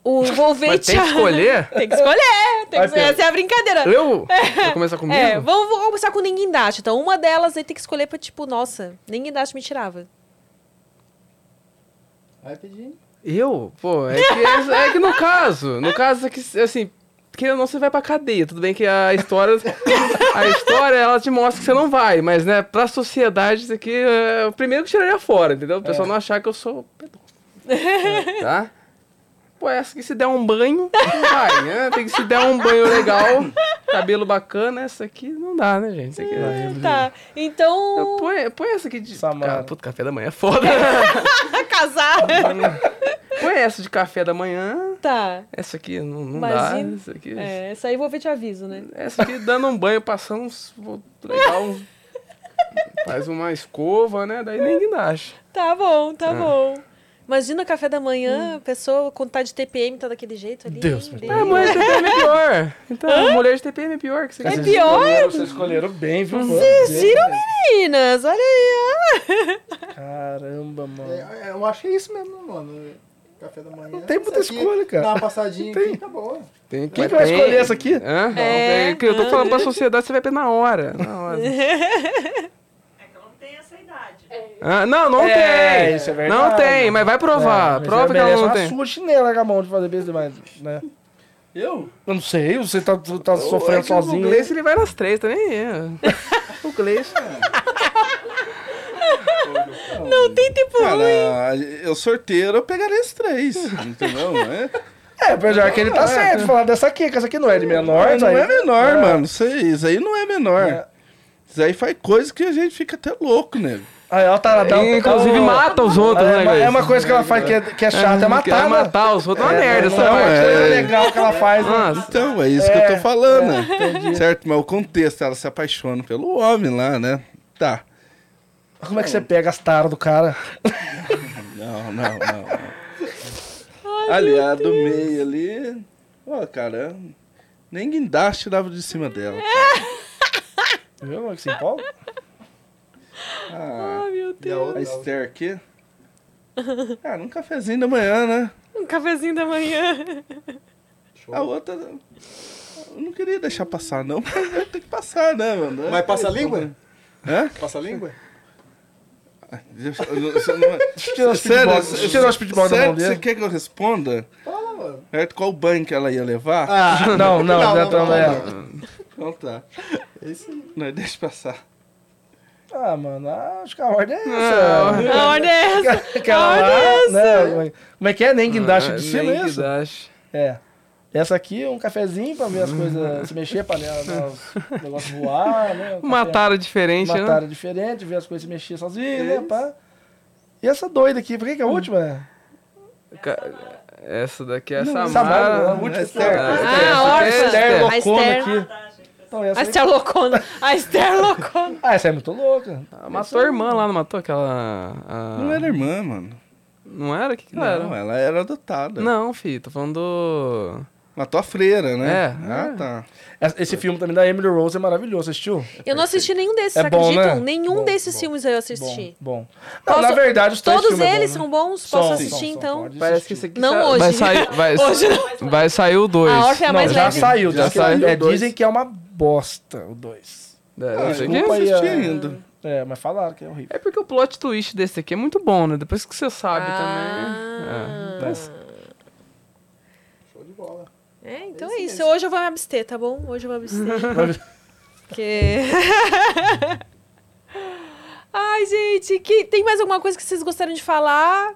O vou Mas tem que escolher? tem que escolher. Tem que. Essa é a brincadeira. Eu? Vai começar comigo? É, vamos, vamos começar com nem guindaste. Então, uma delas aí tem que escolher pra, tipo, nossa, nem guindaste me tirava. Vai pedir. Eu? Pô, é que, é que no caso, no caso é que, assim, que não você vai pra cadeia. Tudo bem que a história, a história, ela te mostra que você não vai, mas, né, pra sociedade isso aqui, é o primeiro que tiraria fora, entendeu? O pessoal não achar que eu sou pedófilo. Tá? Pô, essa que se der um banho, não vai, né? Tem que se der um banho legal, cabelo bacana, essa aqui não dá, né, gente? Isso aqui é... Tá. Então, põe, põe essa aqui de. Samara. Cara, puto, café da manhã é foda. casar. Põe essa de café da manhã. tá. Essa aqui não, não Imagina. dá. Essa aqui, É, essa aí eu vou ver te aviso, né? essa aqui dando um banho, passando uns. vou- Legal, uns- faz uma escova, né? Daí nem guindaste. Tá bom, É. tá bom. Imagina café da manhã, a pessoa quando tá de TPM tá daquele jeito ali. Deus me Ah, mulher de TPM é pior. Então, mulher de TPM é pior que você É pior? Escolheram, vocês escolheram bem, viu? Vocês viram, meninas? Olha aí, Caramba, mano. É, é, eu acho que é isso mesmo, mano. Café da manhã. Não tem muita aqui, escolha, cara. Dá uma passadinha Tem. aqui, tá bom. Tem, Quem que vai escolher essa aqui? Hã? Não, É. tem- que eu tô falando pra sociedade, você vai ver na hora. Na hora. Ah, não, não É, tem. isso é verdade. Não tem, mas vai provar. mas Prova que ela não uma tem. sua chinela com a mão de fazer beijo demais, né? Eu? Eu não sei, você tá, tá É sofrendo O sozinho. Gleice, ele vai nas três também. É. O Gleice. Não tem tempo ruim. Cara, eu sorteiro, eu pegaria esses três. Entendeu? É, É, apesar que ele tá certo, falar dessa aqui, que essa aqui não é de menor, não aí- é menor, É. mano. Isso aí, isso aí não é menor. É. Isso aí faz coisa que a gente fica até louco, né? Aí, ó, o taradão. Inclusive Ó, mata os outros, é, né, uma- Gleice? é uma coisa que ela faz que é, que é chata, é matar, né? matar os outros, é uma merda essa não é uma parte. coisa é. legal que ela faz. né? Então, é isso que eu tô falando. certo? Mas o contexto, ela se apaixona pelo homem lá, né? Tá. Como é que você pega as taras do cara? Não, não, não. ali, a do meio ali. Ó, cara, nem guindaste dava de cima dela. Viu? Que se empolga? Ah, meu E a Esther aqui. Ah, num cafezinho da manhã, né? Um cafezinho da manhã. A outra. Eu não queria deixar passar, não, mas vai ter que passar, né, mano? Mas passa a língua? Hã? Passa a língua? Deixa- eu não- não- Tira os speedball da mão dele. você quer que eu responda? Fala, mano. Certo? Qual banho que ela ia levar? Ah, Não, não, não, não, não, é. Então tá. Esse Não, deixa passar. Ah, mano, acho que a ordem é Não, essa. A ordem é essa. Aquela A ordem é essa. né? Como é que é? Nem guindaste de cima, Nem é isso? guindaste. É. Essa aqui é um cafezinho pra ver as coisas se mexer, né, os negócios voar, né? o Uma café- tara diferente, Uma né? tara diferente, ver as coisas se mexer sozinho, né, pá. E essa doida aqui, por que que é a última? Ca- Essa daqui é essa Essa Mara, a Mara. última. Esther. Ah, Ah, é Esther Esther. A loucona Esther. aqui. Então, essa A Esther loucona. A Esther loucona. Ah, essa é muito louca. Ah, Matou a irmã lá, não matou aquela. a- Não era irmã, mano. Não era? O que, que ela Não, era? ela era adotada. Não, filho, tô falando do. Matou a freira, né? É, Ah, é. tá. Esse filme também da Emily Rose é maravilhoso, assistiu? Eu não assisti nenhum desses, É bom, acreditam? né? Nenhum Bom, desses bom. filmes eu assisti. Bom, bom. Não, Posso- na verdade, os três Todos filmes é eles bom, são né? bons? Posso São, assistir são, são, então? pode Parece que esse aqui Não hoje. Vai sair, vai, Hoje vai sair o 2. A Orphan é Não, mais já leve. saiu. Já que- saiu é, dois. dizem que é uma bosta o 2. É, Ah, eu não assisti ainda. É, mas falaram que é horrível. É porque o plot twist desse aqui é muito bom, né? Depois que você sabe Ah. também. É. Show de bola. É, então é isso. Hoje eu vou me abster, tá bom? Hoje eu vou me abster. Porque. Ai, gente, que... tem mais alguma coisa que vocês gostariam de falar?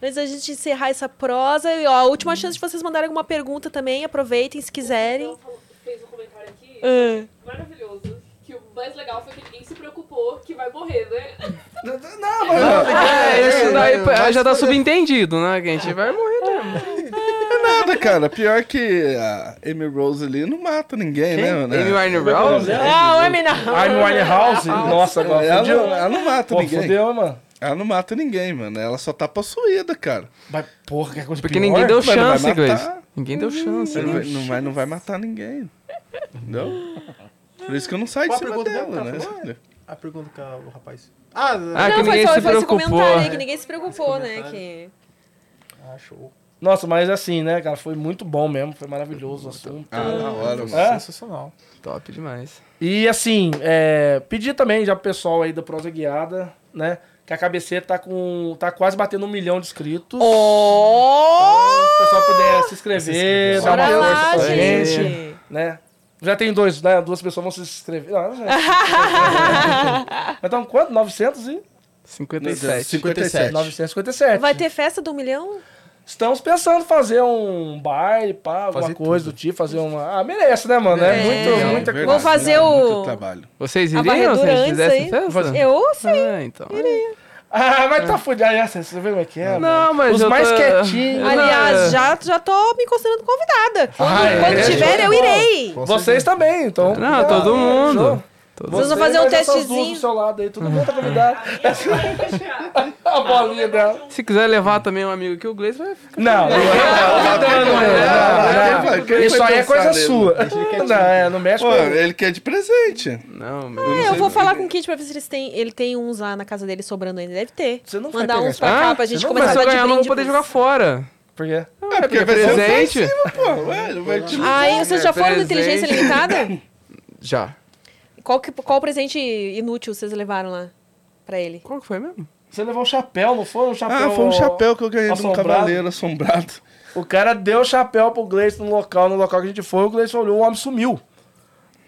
Antes da gente encerrar essa prosa. E, ó, a última chance de vocês mandarem alguma pergunta também. Aproveitem se quiserem. Falou- fez um comentário aqui Ah. maravilhoso. Que o mais legal foi que ninguém se preocupou que vai morrer, né? Não, mas É, isso daí é, já tá subentendido, né? Que a gente vai morrer mesmo. Nada, cara. Pior que a Amy Rose ali não mata ninguém, né? mano? Amy Winehouse? Ah. Amy Winehouse, nossa, agora Ela, fudeu. ela não mata Pô, ninguém. fudeu, mano. Ela não mata ninguém, mano. Ela só tá possuída, cara. Mas, porra, que coisa Porque pior. ninguém deu chance. Gleice. Ninguém deu chance, não, né? vai, não, vai, não vai matar ninguém. Entendeu? Por isso que eu não saio de Qual a cima pergunta dela, né? falou? A pergunta que o rapaz. Ah, Ah, Não, que foi ninguém só se foi esse preocupou. comentário aí que ninguém se preocupou, né? Que... ah, show. Nossa, mas assim, né, cara, foi muito bom mesmo, foi maravilhoso o assunto. Ah, na hora, mano. É? Sensacional. Top demais. E assim, é, pedir também já pro pessoal aí da Prosa Guiada, né, que a cabeceira tá com, tá quase batendo um milhão de inscritos. Oh! Se o pessoal puder se inscrever, dar uma Bora força lá, pra gente, gente. né. Já tem dois, né, duas pessoas vão se inscrever. Não, já. Mas então quanto? 900 e... 57. 57. 957. Vai ter festa do milhão? Estamos pensando em fazer um baile, pá, alguma Fazer coisa tudo. do tipo, fazer uma... Ah, merece, né, mano? É, É. muito, Não, muita verdade, Vamos fazer o- Muito trabalho. Vocês A iriam se a varredura gente antes fizesse aí? festa? Eu sim. Ah, então. Ah, mas tá fudido. Ah, você vê como é que é? Não, mano? mas Os eu mais tô- quietinhos. Aliás, é. já, já tô me considerando convidada. Quando, Ah, é? quando tiver, eu irei. Vocês também, então. Não, todo mundo. Todo- Vocês vão fazer um testezinho. do seu lado aí, todo mundo tá convidado. A bolinha dela. Se quiser levar também um amigo aqui, o Gleice vai ficar. Não, não, Isso aí é coisa sua. Não, é, não mexe Pô, com ele quer de presente. Não, mas... É, eu vou falar com o Kit pra ver se eles têm. Ele tem uns lá na casa dele sobrando ainda. Deve ter. Você não Mandar uns pra cá Ah, pra gente começar a de ganhar, eu não vou poder jogar fora. Por quê? É porque vai ser presente. ofensivo, pô. Ué, ele vai te... Aí, vocês já foram presente. Inteligência Limitada? Já. Qual, que, qual presente inútil vocês levaram lá pra ele? Qual que foi mesmo? Você levou um chapéu, não foi? Um chapéu. Ah, foi um chapéu que eu ganhei de um assombrado. cavaleiro assombrado. O cara deu o chapéu pro Gleice no local, no local que a gente foi, o Gleice olhou, o homem sumiu.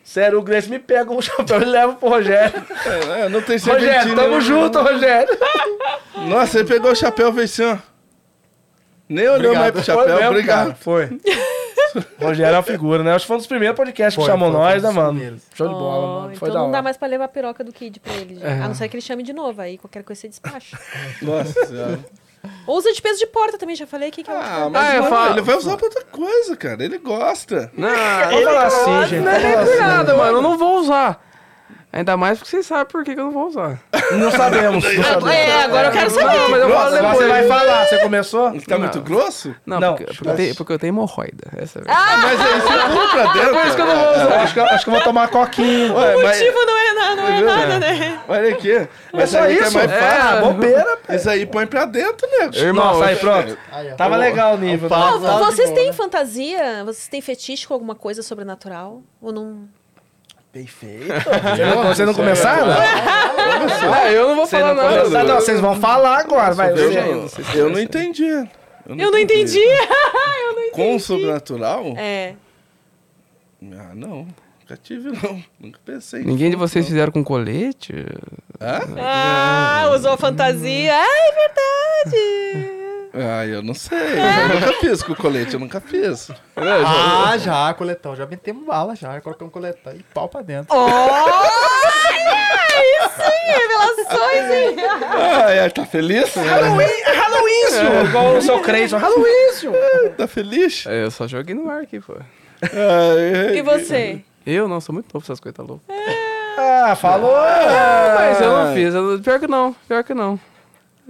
Sério, o Gleice me pega um chapéu e leva pro Rogério. É, é, não tem Rogério, serpentina. tamo não. junto, Rogério. Nossa, ele pegou o chapéu e fez assim, ó. Nem olhou mais pro Foi chapéu, mesmo, obrigado. cara, Foi. Rogério é uma figura, né? Acho que foi um dos primeiros podcasts que Foi, chamou foi, nós, foi né, mano? primeiros. Show de bola, Ó, mano. Foi então da não hora. dá mais pra levar a piroca do Kid pra ele. É. A não ser que ele chame de novo, aí qualquer coisa você despacha. Nossa senhora. Ou usa de peso de porta também, já falei aqui que é Ah, mas Ah, eu falo- ele vai usar pra outra coisa, cara. Ele gosta. Não, falar assim, gente. não é nem falar por assim. nada, mano. Eu não vou usar. Ainda mais porque vocês sabem por que, que eu não vou usar. Não sabemos. Não sabemos. É, agora eu quero saber. Não, mas eu falo Agora depois. você vai falar, você começou? Ele tá Não. muito grosso? Não, Não, porque, porque, eu tenho, porque eu tenho hemorroida. Essa é. Ah! Mas aí você pula pra dentro. Por isso que eu não vou usar. Acho que, acho que eu vou tomar coquinha. Ué, O mas, motivo não é nada, não é nada, né? olha aqui. Mas só é isso? mais É. fácil. Ah, bobeira. Isso aí põe pra dentro, nego. Irmão, Nossa, aí eu- pronto. Aí. Tava legal o nível. né? vocês têm fantasia? Vocês têm fetiche com alguma coisa sobrenatural? Ou não? Perfeito. Você não, vocês não começaram? Ah, eu não vou falar não nada. Não, vocês vão falar agora, vai. Eu, não, eu não entendi. Eu não entendi. eu não entendi. Com o sobrenatural? É. Ah, não. Nunca tive, não. Nunca pensei. Ninguém de vocês fizeram com colete? Hã? Ah, usou a fantasia. Ah, é verdade. Ah, eu não sei. Eu nunca fiz com colete, eu nunca fiz. Ah, já, coletão. Já metemos bala, já. Colocamos coletão e pau pra dentro. Olha! Isso, revelações, hein? Ah, é, tá feliz? Halloween, Halloween, igual o seu Creyson. Halloween, Tá feliz? É, Eu só joguei no ar aqui, pô. Ah, E você? Eu não, sou muito novo pra essas coisas, tá louco. Ah, falou. Mas eu não fiz. eu- pior que não, pior que não.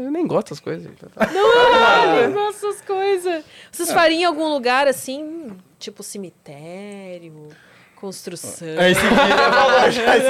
Eu nem gosto dessas coisas. Ah, eu gosto dessas coisas. Vocês fariam em algum lugar assim, tipo cemitério, construção? É esse aqui,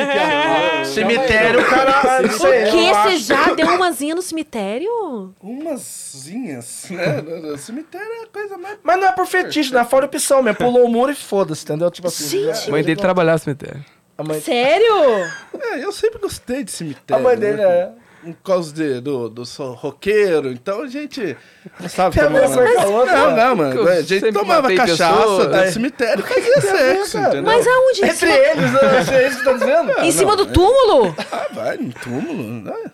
aqui. ó. Cemitério, cara. Não O não Você já deu umazinha no cemitério? Umazinhas, né? Cemitério é a coisa mais. Mas não é por fetiche, não é fora opção mesmo. Pulou o muro e foda-se, entendeu? Tipo assim. Gente. A mãe dele trabalhava no cemitério. A mãe, Sério? É, eu sempre gostei de a cemitério. mãe dele né? é. Por causa de, do, do sou roqueiro, então a gente não sabe Tem a tomar. ver com a outra, Não, né? não, mano. A gente tomava cachaça É. do cemitério e fazia sexo, cara. entendeu? Mas aonde? Entre eles, né? É isso que tá dizendo? em cima do túmulo? Ah, vai no túmulo. né?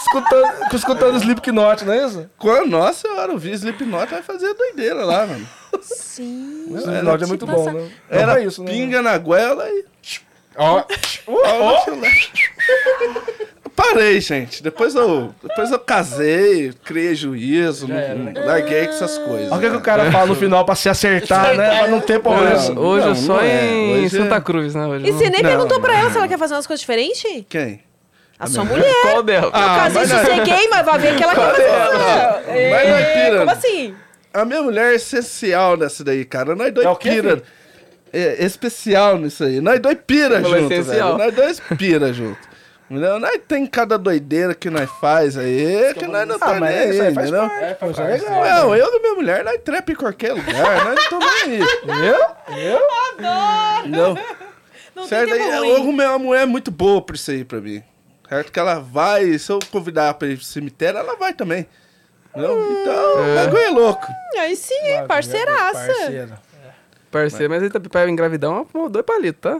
Escutando, escutando Slipknot, não é isso? Quando, nossa senhora, eu vi Slipknot, vai fazer doideira lá, mano. Sim. Slipknot é muito bom, né? Não Era pra isso, né? pinga na goela e... Ó. Parei, gente. Depois eu, depois eu casei, criei juízo, não, larguei com essas coisas. Olha o que, que o cara fala no final pra se acertar, né? Pra não ter problema. Hoje, Não, hoje não, eu só é. em Hoje Santa é- Cruz, né? Hoje E você não- nem Não, perguntou pra não, ela se ela quer fazer umas coisas diferentes? Quem? A sua mulher. Qual dela? Ah, Caso isso não- ser gay, mas vai ver que ela quer fazer. Mas não é pira. Como assim? A minha mulher é essencial nessa daí, cara. Nós dois É pira. filho? É especial nisso aí. Nós dois pira Falou junto, essencial. velho. Nós dois pira junto. Entendeu? Nós tem cada doideira que nós faz aí, que nós não Ah, tá nem aí, faz entendeu? parte. É, isso é. Não, eu e minha mulher, nós trepa em qualquer lugar, nós não estamos aí. Eu? Eu? Não. Não Certo? tem Aí, tempo eu arrumei uma mulher muito boa pra isso aí pra mim. Certo? Que ela vai, se eu convidar pra ir pro cemitério, ela vai também. Entendeu? Então, o bagulho é louco. Aí sim, parceiraça. Parceira. Parceiro, mas ele tá pra engravidar uma, dois palitos, tá?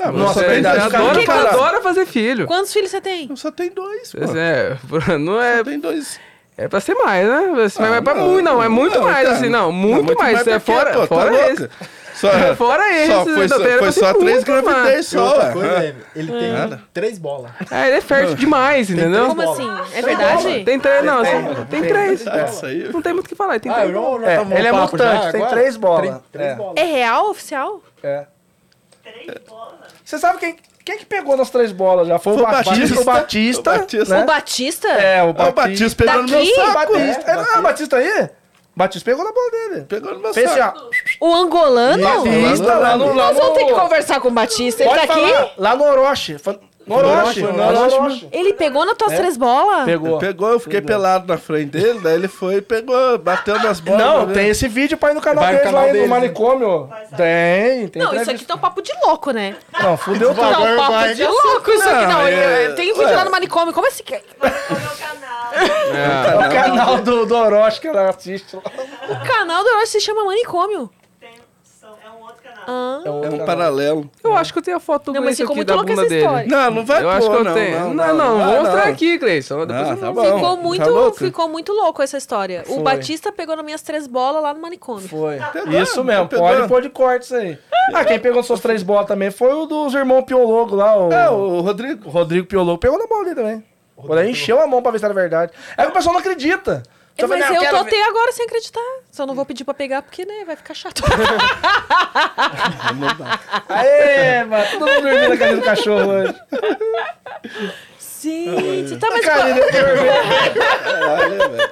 Ah, mas Nossa, você é verdade, adora, param. adora fazer filho. Quantos filhos você tem? Só tem dois, pô. É, não é, Só tem dois. é pra ser mais, né? Vai Ah, vai pra não, muito, não, é muito não, mais, cara. assim, não, muito, Não, mais. é pra quê, fora, pô? Tá fora louca? esse. Só, Fora só esse, foi da só, foi tem só três gravidez só, outra coisa, ué. Leme, ele tem Nada. três bolas. É, ele é fértil demais, entendeu? Como assim? É verdade? Tem três, não, tem três. Isso aí. Não tem muito o que falar, ele tem Ah, três. É, ele é mutante, tem três bolas. Três, três É. bolas. É real, oficial? É. Você sabe quem, quem que pegou nas três bolas já? Foi, Foi o Batista. Batista. O Batista. O Batista. né? O Batista? É, o Batista. o Batista pegou no meu Daqui? O saco. Batista. É, É, não, o Batista aí? Batista pegou na bola dele. Pegou no meu Fez assim, ó. O angolano? Batista lá no. Lá Nós vamos ter que conversar com o Batista. Ele pode tá falar, aqui? Lá no Orochi. Foi- No Orochi. No. Ele pegou nas tuas três bolas? Pegou. Pegou, eu fiquei pelado na frente dele, daí ele foi e pegou, bateu nas bolas. Não, né? tem esse vídeo pra ir no canal Vai no deles canal lá deles, no né? manicômio. Tem, tem. Não, isso entrevista. aqui tá um papo de louco, né? Não, fudeu tudo. Tá um papo vai, de louco isso aqui. Não, é- tem vídeo lá no manicômio. Como assim? que- É o canal do, do Orochi que ela assiste lá. O canal do Orochi se chama Manicômio. é um outro canal. Ah. É, É outro um paralelo. Eu acho que eu tenho a foto do Não, mas Gleison ficou aqui muito da bunda essa dele. história. Não, não vai Eu acho pôr, que eu não, tenho. Não, Não, não, vai vou mostrar não. aqui, Gleison. Depois Ah, tá bom. Ficou Tá muito, louca? ficou muito louco essa história. Foi. O Batista pegou nas minhas três bolas lá no manicômio. Foi. Pegou, Isso mesmo, pegou. pode pôr de corte isso aí. Ah, quem pegou suas três bolas também foi o dos irmãos Piologo lá, o, É, o Rodrigo. o Rodrigo Piologo. Pegou na bola ali também. Quando aí encheu a mão pra ver se era verdade. É que o pessoal não acredita. É, Você mas fala, "Não, eu tô ver." até agora sem acreditar. Só não vou pedir pra pegar porque, né, vai ficar chato. Aê, mano, todo mundo dormindo na carinha do cachorro hoje. Gente, tá, mas Carinha qual, do Caralho, velho.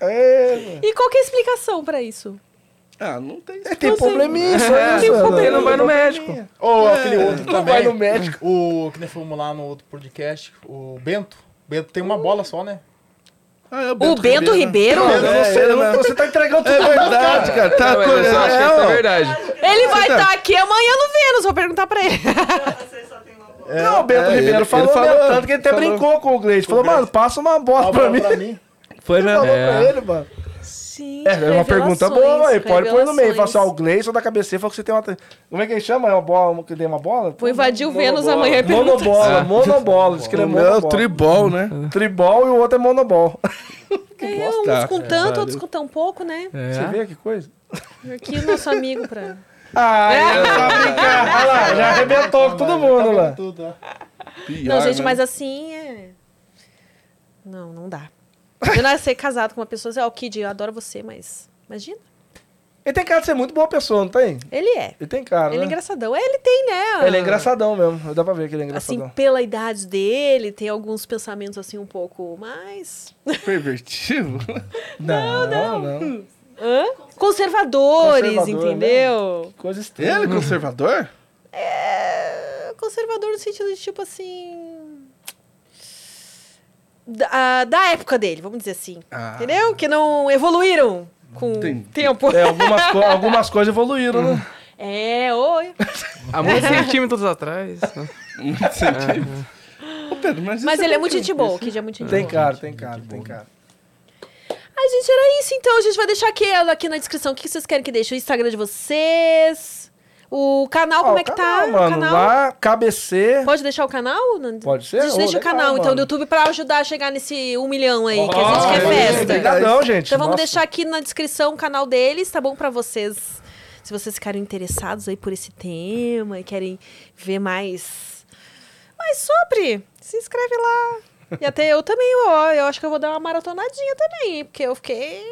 Aê, mano. e qual que é a explicação pra isso? Ah, não tem. É, tem probleminha isso aí, Tem mano. problema, não vai no médico. Ou aquele outro Não também. vai no médico. O que nós fomos lá no outro podcast, o Bento. Bento tem uma bola só, né? Ah, é O Bento Ribeiro, Não, você, É, não- né? você tá entregando tudo. É verdade, cara. Tá Não, que é, isso é verdade. ele vai tá- estar aqui amanhã no Vênus. Vou perguntar pra ele. Não, o Bento É, Ribeiro ele- falou, ele falou, mesmo, tanto que ele até falou. brincou com o Gleison. Falou, mano, passa uma bola pra mim. pra mim. Foi mesmo. Falou É. pra ele, mano. Gente, É, é uma pergunta boa, aí. Pode pôr no meio. Fala assim, ó, o. Gleison da cabeceira falou que você tem uma. Como é que ele chama? É uma bola, que tem uma bola? Vou invadir o Vênus Monobola. amanhã e perguntar. Monobola, Ah. monobola. Diz que ele é é o monobola. tribol, né? Tribol e o outro é monobol. É, bosta. uns com tanto, outros com tão pouco, né? Você É. vê que coisa? Aqui o nosso amigo pra... Ah, é só brincar. Olha lá, já arrebentou com todo mundo lá. Tudo, ó. Pior, Não, gente, né? mas assim é... Não, não dá. Eu nascer casado com uma pessoa, assim, ó, Kid, eu adoro você, mas... Imagina. Ele tem cara de ser muito boa pessoa, não tem? Ele é. Ele tem cara, Ele é né? engraçadão. É, Ele tem, né? Ele é engraçadão mesmo. Dá pra ver que ele é engraçadão. Assim, pela idade dele, tem alguns pensamentos assim um pouco mais... Pervertido? não, não, não. Hã? Conservadores, Conservador, entendeu? Coisa estranha. Ele é conservador? É, conservador no sentido de, tipo assim... Da, da época dele, vamos dizer assim. Ah. Entendeu? Que não evoluíram com Entendi. tempo. É, algumas, co- algumas coisas evoluíram, né? É, oi. Há muitos centímetros atrás. Muito sentido. Ô, Pedro, mas, Mas isso ele é por muito gente boa, o Kid é muito gente Tem cara, tem cara, tem cara. Ai, gente, era isso então. A gente vai deixar aqui, aqui na descrição o que vocês querem que deixe. O Instagram de vocês, o canal, como Ó, é que o tá? canal, o Mano, canal. lá, KBC. Pode deixar o canal? Pode ser? A gente deixa o canal, então, mano. do YouTube pra ajudar a chegar nesse um milhão aí, que a gente quer é, festa. Obrigadão, gente. Então vamos Nossa. deixar aqui na descrição o canal deles, tá bom pra vocês? Se vocês ficarem interessados aí por esse tema e querem ver mais, mais sobre, se inscreve lá. E até eu também, ó, eu acho que eu vou dar uma maratonadinha também, porque eu fiquei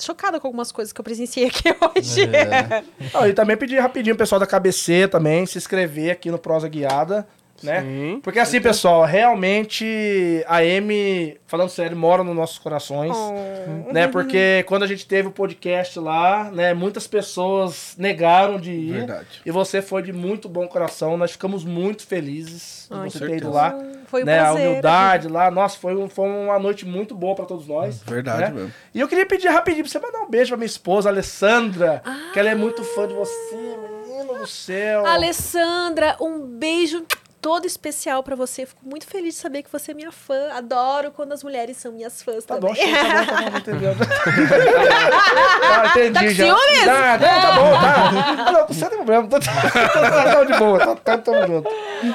chocada com algumas coisas que eu presenciei aqui hoje. Ah, e também pedir rapidinho o pessoal da KBC também se inscrever aqui no Prosa Guiada, né? Sim. Porque assim, pessoal, realmente a Amy, falando sério, mora nos nossos corações. Oh. Né? Porque quando a gente teve o podcast lá, né, muitas pessoas negaram de ir. Verdade. E você foi de muito bom coração. Nós ficamos muito felizes de Ai, você ter ido lá. Foi um né, a prazer. humildade lá. Nossa, foi, um- foi uma noite muito boa pra todos nós. Verdade né? mesmo. E eu queria pedir rapidinho pra você mandar um beijo pra minha esposa, Alessandra, que ela é muito fã de você, menino do céu. Alessandra, um beijo todo especial pra você. Fico muito feliz de saber que você é minha fã. Adoro quando as mulheres são minhas fãs Tá bom, também. tá bom, tá bom, entendeu? ah, entendi Tá com já. ciúmes? Tá, não, tá bom, tá. Ah, não, você tem problema. Tô, tô, tô, tô de boa, tá, tá, tamo junto.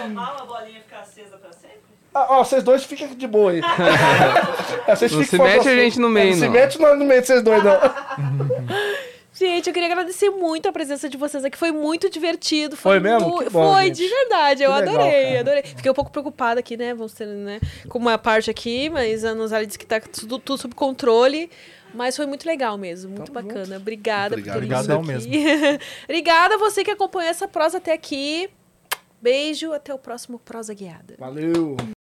uma bolinha ficar acesa pra sempre? Ah, ó, vocês dois ficam de boa aí. É, vocês Não ficam se mete a gente no meio, Não se não. mete nós no meio de vocês dois, não. Gente, eu queria agradecer muito a presença de vocês aqui. Foi muito divertido. Foi mesmo? mu- Que bom, Foi, gente. de verdade. Eu Que legal, adorei, cara. adorei. Fiquei um pouco preocupada aqui, né? Vamos ter, né? Com uma parte aqui, mas a Nozali disse que tá tudo, tudo sob controle. Mas foi muito legal mesmo, muito bacana. Obrigada Obrigado. por ter vindo Obrigadão aqui. Obrigada a você que acompanhou essa prosa até aqui. Beijo, até o próximo Prosa Guiada. Valeu.